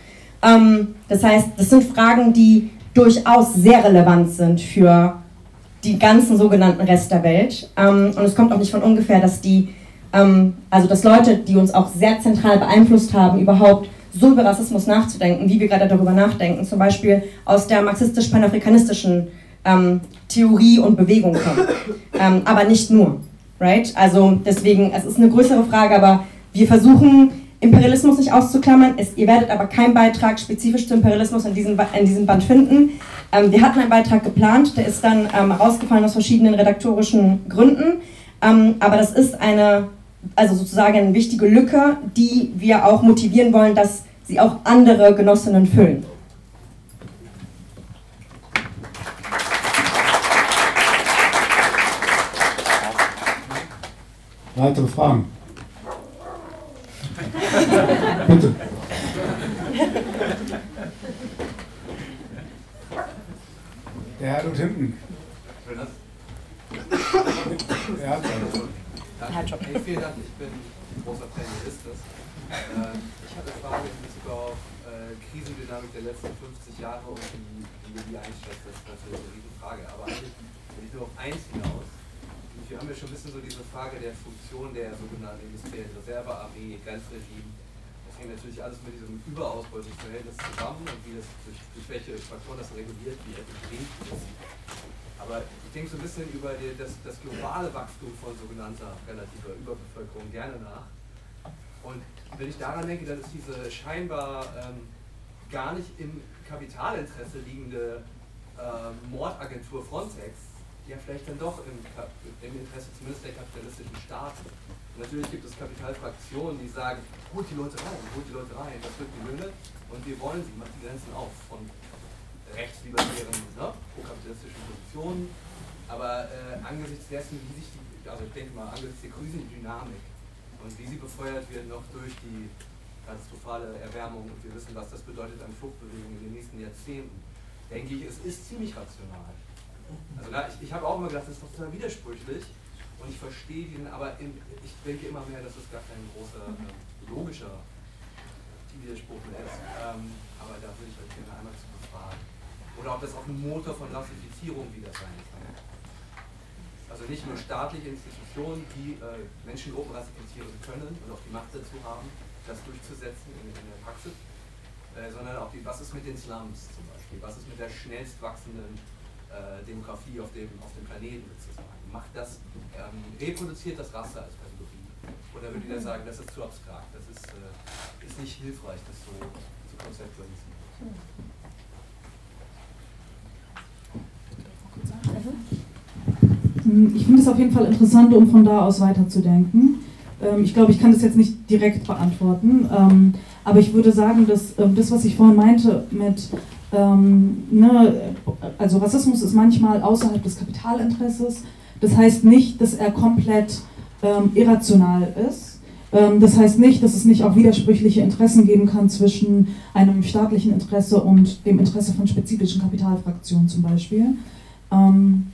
C: Ähm, das heißt, das sind Fragen, die durchaus sehr relevant sind für die ganzen sogenannten Rest der Welt. Ähm, und es kommt auch nicht von ungefähr, dass die, ähm, also dass Leute, die uns auch sehr zentral beeinflusst haben, überhaupt so über Rassismus nachzudenken, wie wir gerade darüber nachdenken, zum Beispiel aus der marxistisch-panafrikanistischen ähm, Theorie und Bewegung kommen. Ähm, aber nicht nur, right? Also deswegen, es ist eine größere Frage, aber wir versuchen Imperialismus nicht auszuklammern. Es, ihr werdet aber keinen Beitrag spezifisch zu Imperialismus in diesem, in diesem Band finden. Ähm, wir hatten einen Beitrag geplant, der ist dann ähm, rausgefallen aus verschiedenen redaktorischen Gründen. Ähm, aber das ist eine, also sozusagen eine wichtige Lücke, die wir auch motivieren wollen, dass sie auch andere Genossinnen füllen.
A: Weitere Fragen? Bitte. Der Herr dort hinten.
J: Er hat hey, vielen Dank, ich bin ein großer Fan, wisst das. Äh, ich hatte eine Frage in Bezug auf äh, Krisendynamik der letzten 50 Jahre und wie, ihr die einschätzt. Das ist natürlich eine riesige Frage. Aber eigentlich will ich nur auf eins hinaus. Wir haben ja schon ein bisschen so diese Frage der Funktion der sogenannten industriellen Reservearmee, Grenzregime hängt natürlich alles mit diesem Überausbeutungsverhältnis zusammen und wie das durch, durch welche Faktoren das reguliert, wie effektiv ist. Aber ich denke so ein bisschen über die, das, das globale Wachstum von sogenannter relativer Überbevölkerung gerne nach. Und wenn ich daran denke, dann ist diese scheinbar ähm, gar nicht im Kapitalinteresse liegende äh, Mordagentur Frontex ja vielleicht dann doch im, im, Interesse zumindest der kapitalistischen Staaten. Und natürlich gibt es Kapitalfraktionen, die sagen, holt die Leute rein, holt die Leute rein, das wird die Löhne und wir wollen sie, macht die Grenzen auf von rechtslibertären, ne, pro-kapitalistischen Positionen. Aber äh, angesichts dessen, wie sich die, also ich denke mal, angesichts der Krisendynamik und wie sie befeuert wird noch durch die katastrophale Erwärmung und wir wissen, was das bedeutet an Fluchtbewegungen in den nächsten Jahrzehnten, denke ich, es ist ziemlich rational also da, ich, ich habe auch immer gedacht, das ist doch total widersprüchlich und ich verstehe den, aber in, ich denke immer mehr, dass das gar kein großer äh, logischer Widerspruch mehr ist. Ähm, aber da würde ich euch gerne einmal zu befragen. Oder ob das auch ein Motor von Rassifizierung wieder sein kann. Also nicht nur staatliche Institutionen, die äh, Menschengruppen rassifizieren können und auch die Macht dazu haben, das durchzusetzen in, in der Praxis, äh, sondern auch die, was ist mit den Slums zum Beispiel, was ist mit der schnellst wachsenden äh, Demografie auf dem, auf dem Planeten sozusagen. Macht das, ähm, reproduziert das Rasse als Kategorie? Oder würde ihr sagen, das ist zu abstrakt, das ist, äh, ist nicht hilfreich, das so zu konzeptualisieren?
B: Hm, ich finde es auf jeden Fall interessant, um von da aus weiterzudenken. Ähm, ich glaube, ich kann das jetzt nicht direkt beantworten, ähm, aber ich würde sagen, dass ähm, das, was ich vorhin meinte mit ähm, ne, also Rassismus ist manchmal außerhalb des Kapitalinteresses. Das heißt nicht, dass er komplett ähm, irrational ist. Ähm, das heißt nicht, dass es nicht auch widersprüchliche Interessen geben kann zwischen einem staatlichen Interesse und dem Interesse von spezifischen Kapitalfraktionen zum Beispiel. Ähm,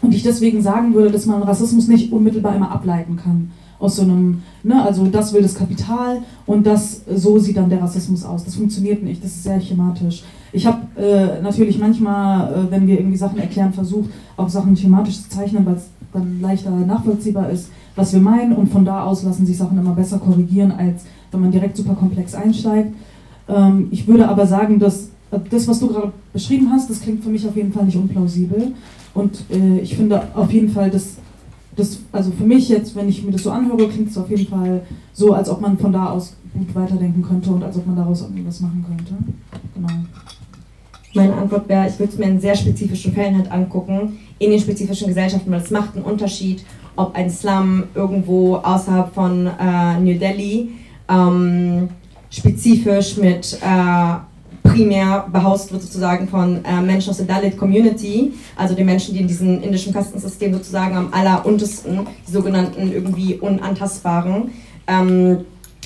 B: und ich deswegen sagen würde, dass man Rassismus nicht unmittelbar immer ableiten kann aus so einem, ne, also das will das Kapital und das, so sieht dann der Rassismus aus. Das funktioniert nicht, das ist sehr schematisch. Ich habe äh, natürlich manchmal, äh, wenn wir irgendwie Sachen erklären, versucht, auch Sachen thematisch zu zeichnen, weil es dann leichter nachvollziehbar ist, was wir meinen und von da aus lassen sich Sachen immer besser korrigieren, als wenn man direkt super komplex einsteigt. Ähm, ich würde aber sagen, dass äh, das, was du gerade beschrieben hast, das klingt für mich auf jeden Fall nicht unplausibel. Und äh, ich finde auf jeden Fall, dass das, also für mich jetzt, wenn ich mir das so anhöre, klingt es auf jeden Fall so, als ob man von da aus gut weiterdenken könnte und als ob man daraus irgendwie was machen könnte. Genau.
C: Meine Antwort wäre, ich würde es mir in sehr spezifischen Fällen halt angucken, in den spezifischen Gesellschaften, weil es macht einen Unterschied, ob ein Slum irgendwo außerhalb von äh, New Delhi ähm, spezifisch mit äh, primär behaust wird sozusagen von äh, Menschen aus der Dalit Community, also den Menschen, die in diesem indischen Kastensystem sozusagen am alleruntersten, die sogenannten irgendwie Unantastbaren, ähm,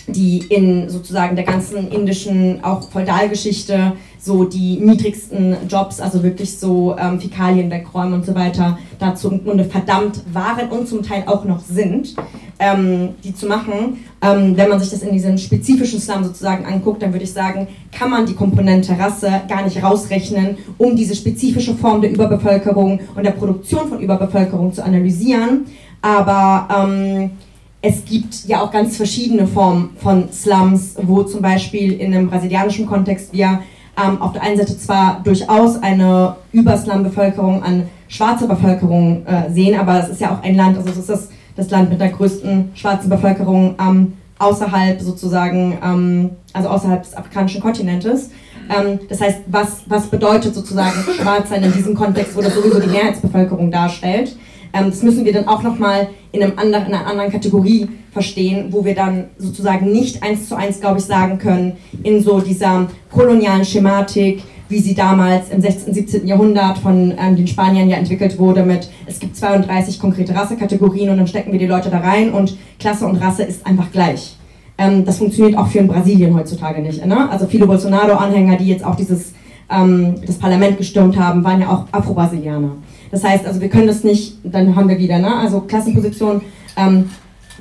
C: die in sozusagen der ganzen indischen auch Feudalgeschichte so die niedrigsten Jobs, also wirklich so ähm, Fäkalien wegräumen und so weiter, dazu im Grunde verdammt waren und zum Teil auch noch sind, ähm, die zu machen. Ähm, wenn man sich das in diesem spezifischen Slum sozusagen anguckt, dann würde ich sagen, kann man die Komponente Rasse gar nicht rausrechnen, um diese spezifische Form der Überbevölkerung und der Produktion von Überbevölkerung zu analysieren. Aber ähm, es gibt ja auch ganz verschiedene Formen von Slums, wo zum Beispiel in einem brasilianischen Kontext wir ähm, auf der einen Seite zwar durchaus eine Überslam-Bevölkerung an schwarzer Bevölkerung äh, sehen, aber es ist ja auch ein Land, also es ist das, das Land mit der größten schwarzen Bevölkerung ähm, außerhalb sozusagen, ähm, also außerhalb des afrikanischen Kontinentes. Ähm, das heißt, was, was bedeutet sozusagen schwarz sein in diesem Kontext, wo das sowieso die Mehrheitsbevölkerung darstellt? Ähm, das müssen wir dann auch nochmal in, in einer anderen Kategorie verstehen, wo wir dann sozusagen nicht eins zu eins, glaube ich, sagen können, in so dieser kolonialen Schematik, wie sie damals im 16., 17. Jahrhundert von ähm, den Spaniern ja entwickelt wurde mit, es gibt 32 konkrete Rassekategorien und dann stecken wir die Leute da rein und Klasse und Rasse ist einfach gleich. Ähm, das funktioniert auch für in Brasilien heutzutage nicht. Ne? Also viele Bolsonaro-Anhänger, die jetzt auch dieses, ähm, das Parlament gestürmt haben, waren ja auch Afro-Brasilianer. Das heißt, also wir können das nicht, dann haben wir wieder, ne? also Klassenposition, ähm,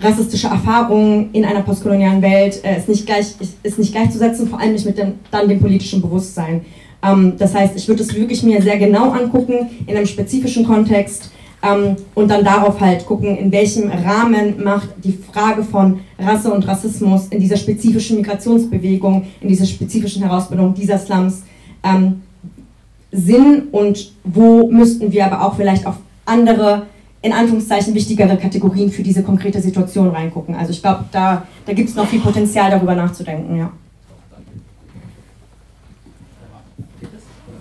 C: rassistische Erfahrungen in einer postkolonialen Welt äh, ist, nicht gleich, ist nicht gleichzusetzen, vor allem nicht mit dem, dann dem politischen Bewusstsein. Ähm, das heißt, ich würde es wirklich mir sehr genau angucken, in einem spezifischen Kontext, ähm, und dann darauf halt gucken, in welchem Rahmen macht die Frage von Rasse und Rassismus in dieser spezifischen Migrationsbewegung, in dieser spezifischen Herausbildung dieser Slums ähm, Sinn und wo müssten wir aber auch vielleicht auf andere, in Anführungszeichen wichtigere Kategorien für diese konkrete Situation reingucken. Also ich glaube, da, da gibt es noch viel Potenzial darüber nachzudenken, ja.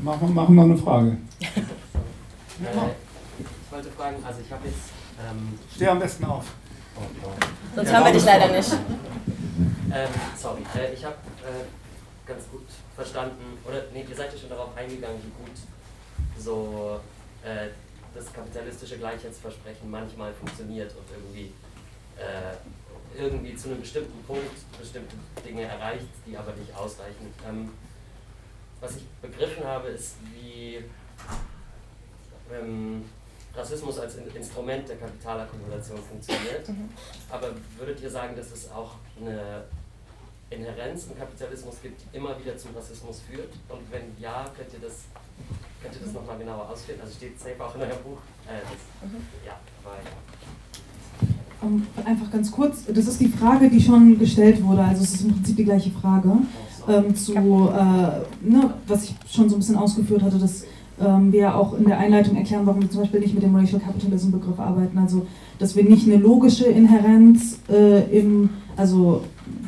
A: Machen, machen wir eine Frage.
K: ich wollte fragen, also ich habe jetzt. Ähm,
A: Steh am besten auf.
C: Oh, Sonst ja, haben wir dich leider nicht.
K: Ähm, sorry, äh, ich habe äh, ganz gut verstanden, oder nee, ihr seid ja schon darauf eingegangen, wie gut so äh, das kapitalistische Gleichheitsversprechen manchmal funktioniert und irgendwie, äh, irgendwie zu einem bestimmten Punkt bestimmte Dinge erreicht, die aber nicht ausreichen. Ähm, was ich begriffen habe, ist, wie ähm, Rassismus als in Instrument der Kapitalakkumulation funktioniert. Mhm. Aber würdet ihr sagen, dass es auch eine Inherenz im Kapitalismus gibt, die immer wieder zum Rassismus führt? Und wenn ja, könnt ihr das, könnt ihr das nochmal genauer ausführen? Also steht safe auch in eurem Buch. Äh, das, mhm. Ja, weil.
B: Um, einfach ganz kurz, das ist die Frage, die schon gestellt wurde, also es ist im Prinzip die gleiche Frage ähm, zu, äh, ne, was ich schon so ein bisschen ausgeführt hatte, dass ähm, wir auch in der Einleitung erklären, warum wir zum Beispiel nicht mit dem Racial Capitalism Begriff arbeiten. Also, dass wir nicht eine logische Inherenz äh, im, also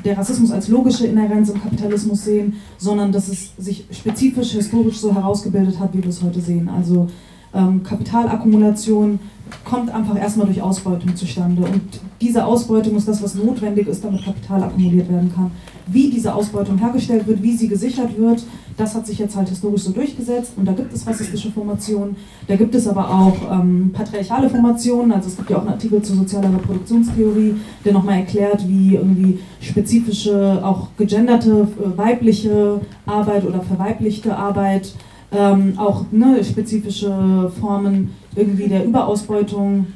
B: der Rassismus als logische Inherenz im Kapitalismus sehen, sondern dass es sich spezifisch historisch so herausgebildet hat, wie wir es heute sehen. Also ähm, Kapitalakkumulation kommt einfach erstmal durch Ausbeutung zustande. Und diese Ausbeutung ist das, was notwendig ist, damit Kapital akkumuliert werden kann. Wie diese Ausbeutung hergestellt wird, wie sie gesichert wird, das hat sich jetzt halt historisch so durchgesetzt. Und da gibt es rassistische Formationen, da gibt es aber auch ähm, patriarchale Formationen. Also es gibt ja auch einen Artikel zur sozialer Reproduktionstheorie, der nochmal erklärt, wie irgendwie spezifische, auch gegenderte, äh, weibliche Arbeit oder verweiblichte Arbeit ähm, auch ne, spezifische Formen irgendwie der Überausbeutung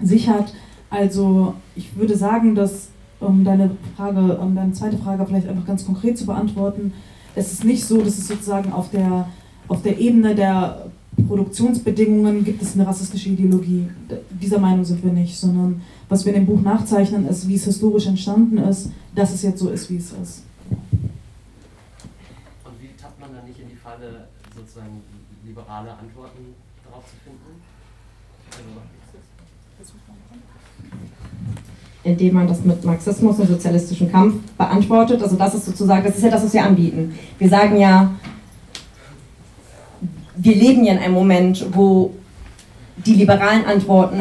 B: sichert. Also ich würde sagen, dass um deine Frage, um deine zweite Frage vielleicht einfach ganz konkret zu beantworten, es ist nicht so, dass es sozusagen auf der, auf der Ebene der Produktionsbedingungen gibt es eine rassistische Ideologie. Dieser Meinung sind wir nicht, sondern was wir in dem Buch nachzeichnen, ist, wie es historisch entstanden ist, dass es jetzt so ist, wie es ist.
K: Und wie tappt man da nicht in die Falle, sozusagen liberale Antworten darauf zu finden?
C: Indem man das mit Marxismus und sozialistischem Kampf beantwortet. Also das ist sozusagen, das ist ja das, was wir anbieten. Wir sagen ja, wir leben ja in einem Moment, wo die liberalen Antworten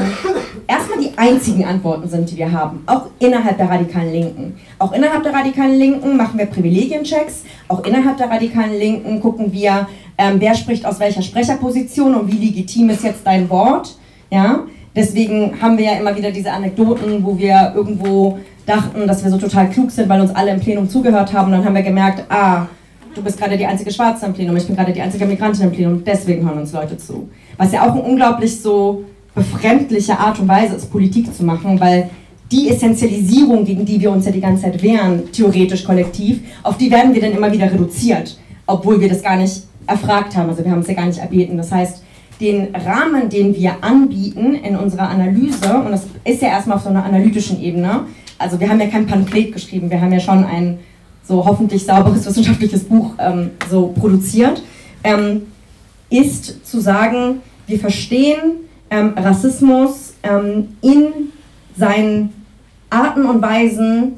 C: erstmal die einzigen Antworten sind, die wir haben, auch innerhalb der radikalen Linken. Auch innerhalb der radikalen Linken machen wir Privilegienchecks, auch innerhalb der radikalen Linken gucken wir, ähm, wer spricht aus welcher Sprecherposition und wie legitim ist jetzt dein Wort. Ja? Deswegen haben wir ja immer wieder diese Anekdoten, wo wir irgendwo dachten, dass wir so total klug sind, weil uns alle im Plenum zugehört haben. Und dann haben wir gemerkt, ah, du bist gerade die einzige Schwarze im Plenum, ich bin gerade die einzige Migrantin im Plenum, deswegen hören uns Leute zu. Was ja auch eine unglaublich so befremdliche Art und Weise ist, Politik zu machen, weil die Essentialisierung, gegen die wir uns ja die ganze Zeit wehren, theoretisch kollektiv, auf die werden wir dann immer wieder reduziert, obwohl wir das gar nicht erfragt haben. Also wir haben es ja gar nicht erbeten. Das heißt, den Rahmen, den wir anbieten in unserer Analyse, und das ist ja erstmal auf so einer analytischen Ebene, also wir haben ja kein Pamphlet geschrieben, wir haben ja schon ein so hoffentlich sauberes wissenschaftliches Buch ähm, so produziert, ähm, ist zu sagen, wir verstehen ähm, Rassismus ähm, in seinen Arten und Weisen,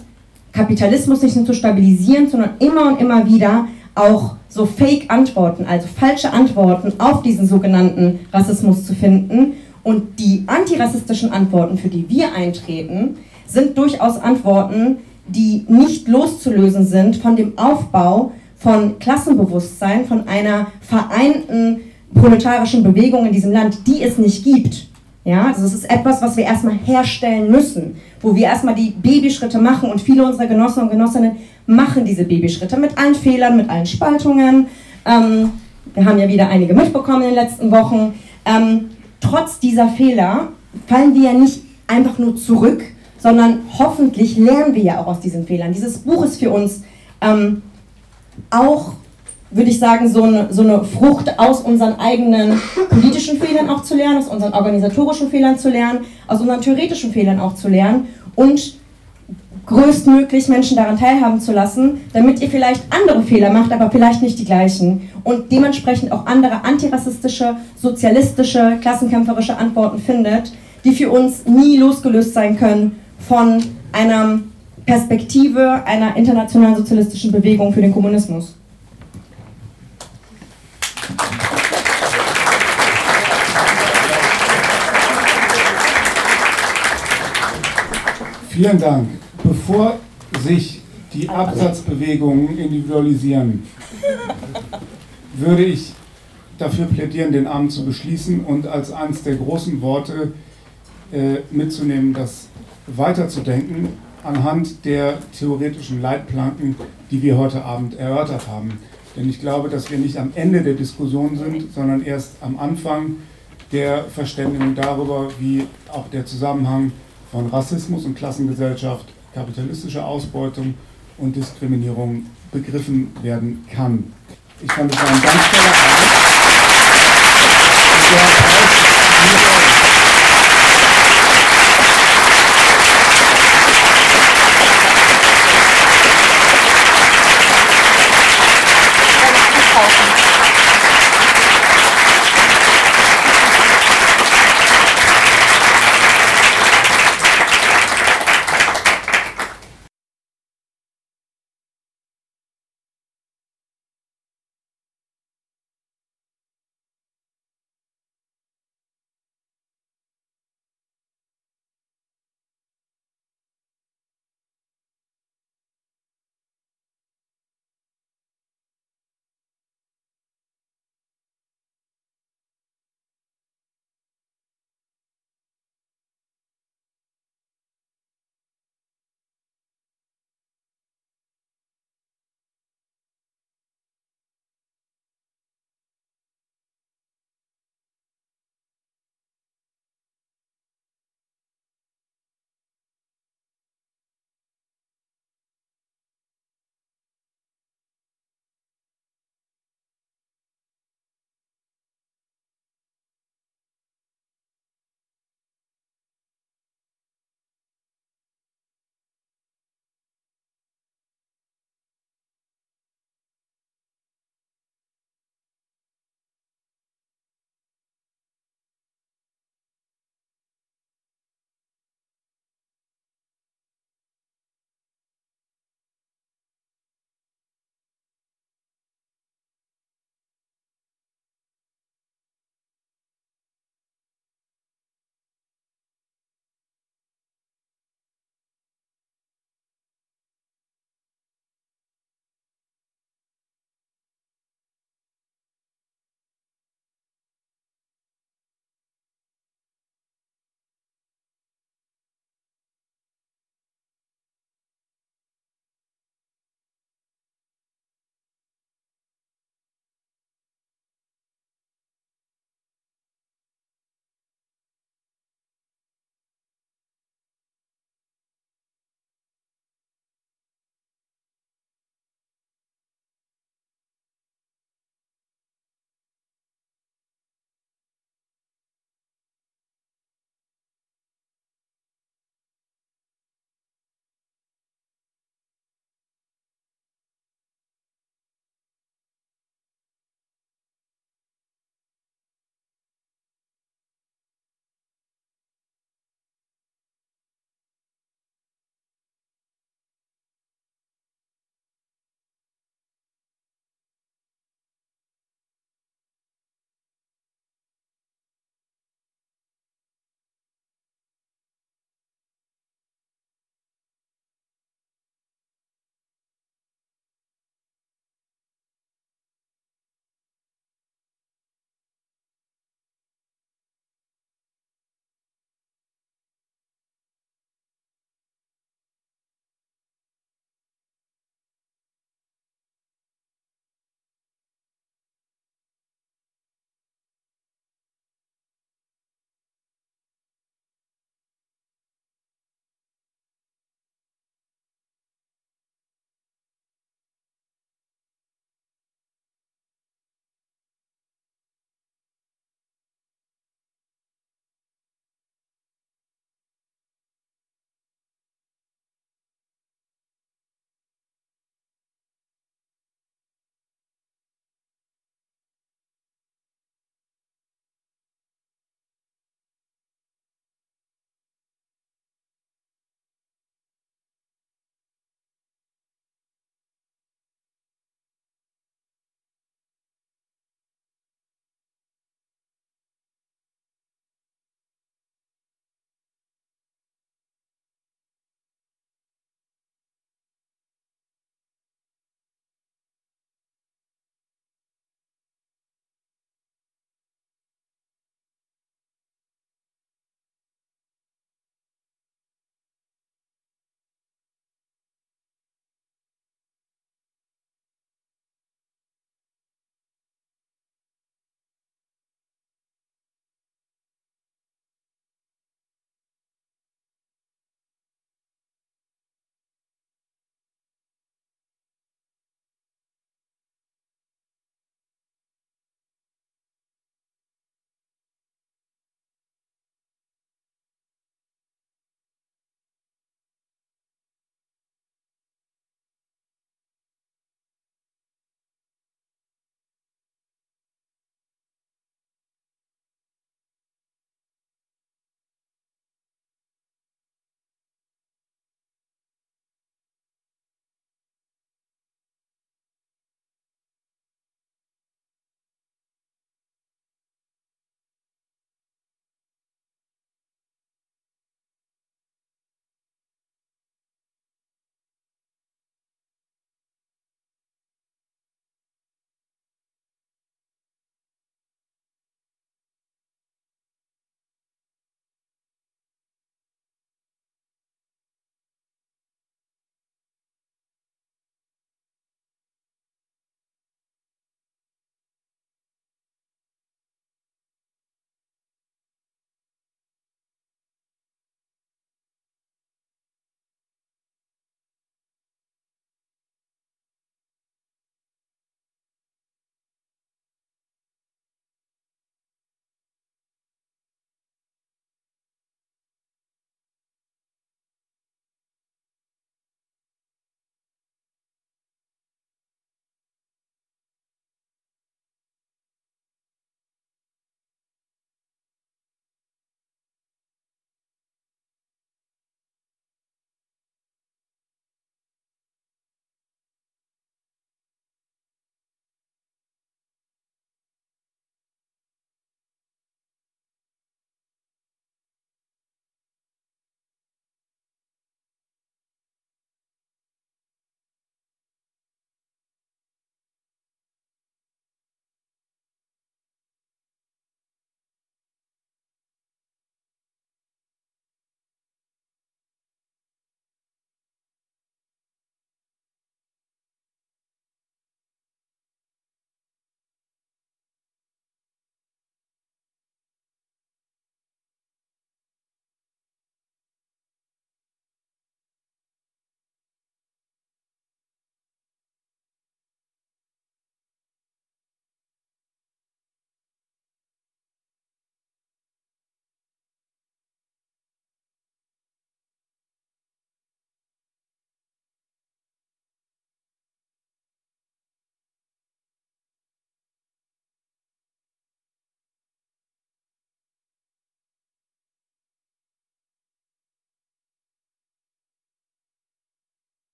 C: Kapitalismus nicht nur zu stabilisieren, sondern immer und immer wieder auch so Fake-Antworten, also falsche Antworten auf diesen sogenannten Rassismus zu finden. Und die antirassistischen Antworten, für die wir eintreten, sind durchaus Antworten, die nicht loszulösen sind von dem Aufbau von Klassenbewusstsein, von einer vereinten proletarischen Bewegung in diesem Land, die es nicht gibt. Ja, also es ist etwas, was wir erstmal herstellen müssen, wo wir erstmal die Babyschritte machen und viele unserer Genossen und Genossinnen machen diese Babyschritte mit allen Fehlern, mit allen Spaltungen. Ähm, wir haben ja wieder einige mitbekommen in den letzten Wochen. Ähm, trotz dieser Fehler fallen wir ja nicht einfach nur zurück, sondern hoffentlich lernen wir ja auch aus diesen Fehlern. Dieses Buch ist für uns ähm, auch würde ich sagen, so eine, so eine Frucht aus unseren eigenen politischen Fehlern auch zu lernen, aus unseren organisatorischen Fehlern zu lernen, aus unseren theoretischen Fehlern auch zu lernen und größtmöglich Menschen daran teilhaben zu lassen, damit ihr vielleicht andere Fehler macht, aber vielleicht nicht die gleichen und dementsprechend auch andere antirassistische, sozialistische, klassenkämpferische Antworten findet, die für uns nie losgelöst sein können von einer Perspektive einer internationalen sozialistischen Bewegung für den Kommunismus.
A: Vielen Dank. Bevor sich die Absatzbewegungen individualisieren, würde ich dafür plädieren, den Abend zu beschließen und als eines der großen Worte äh, mitzunehmen, das weiterzudenken anhand der theoretischen Leitplanken, die wir heute Abend erörtert haben. Denn ich glaube, dass wir nicht am Ende der Diskussion sind, sondern erst am Anfang der Verständigung darüber, wie auch der Zusammenhang von Rassismus und Klassengesellschaft, kapitalistischer Ausbeutung und Diskriminierung begriffen werden kann. Ich fand es war ein ganz toller Abend.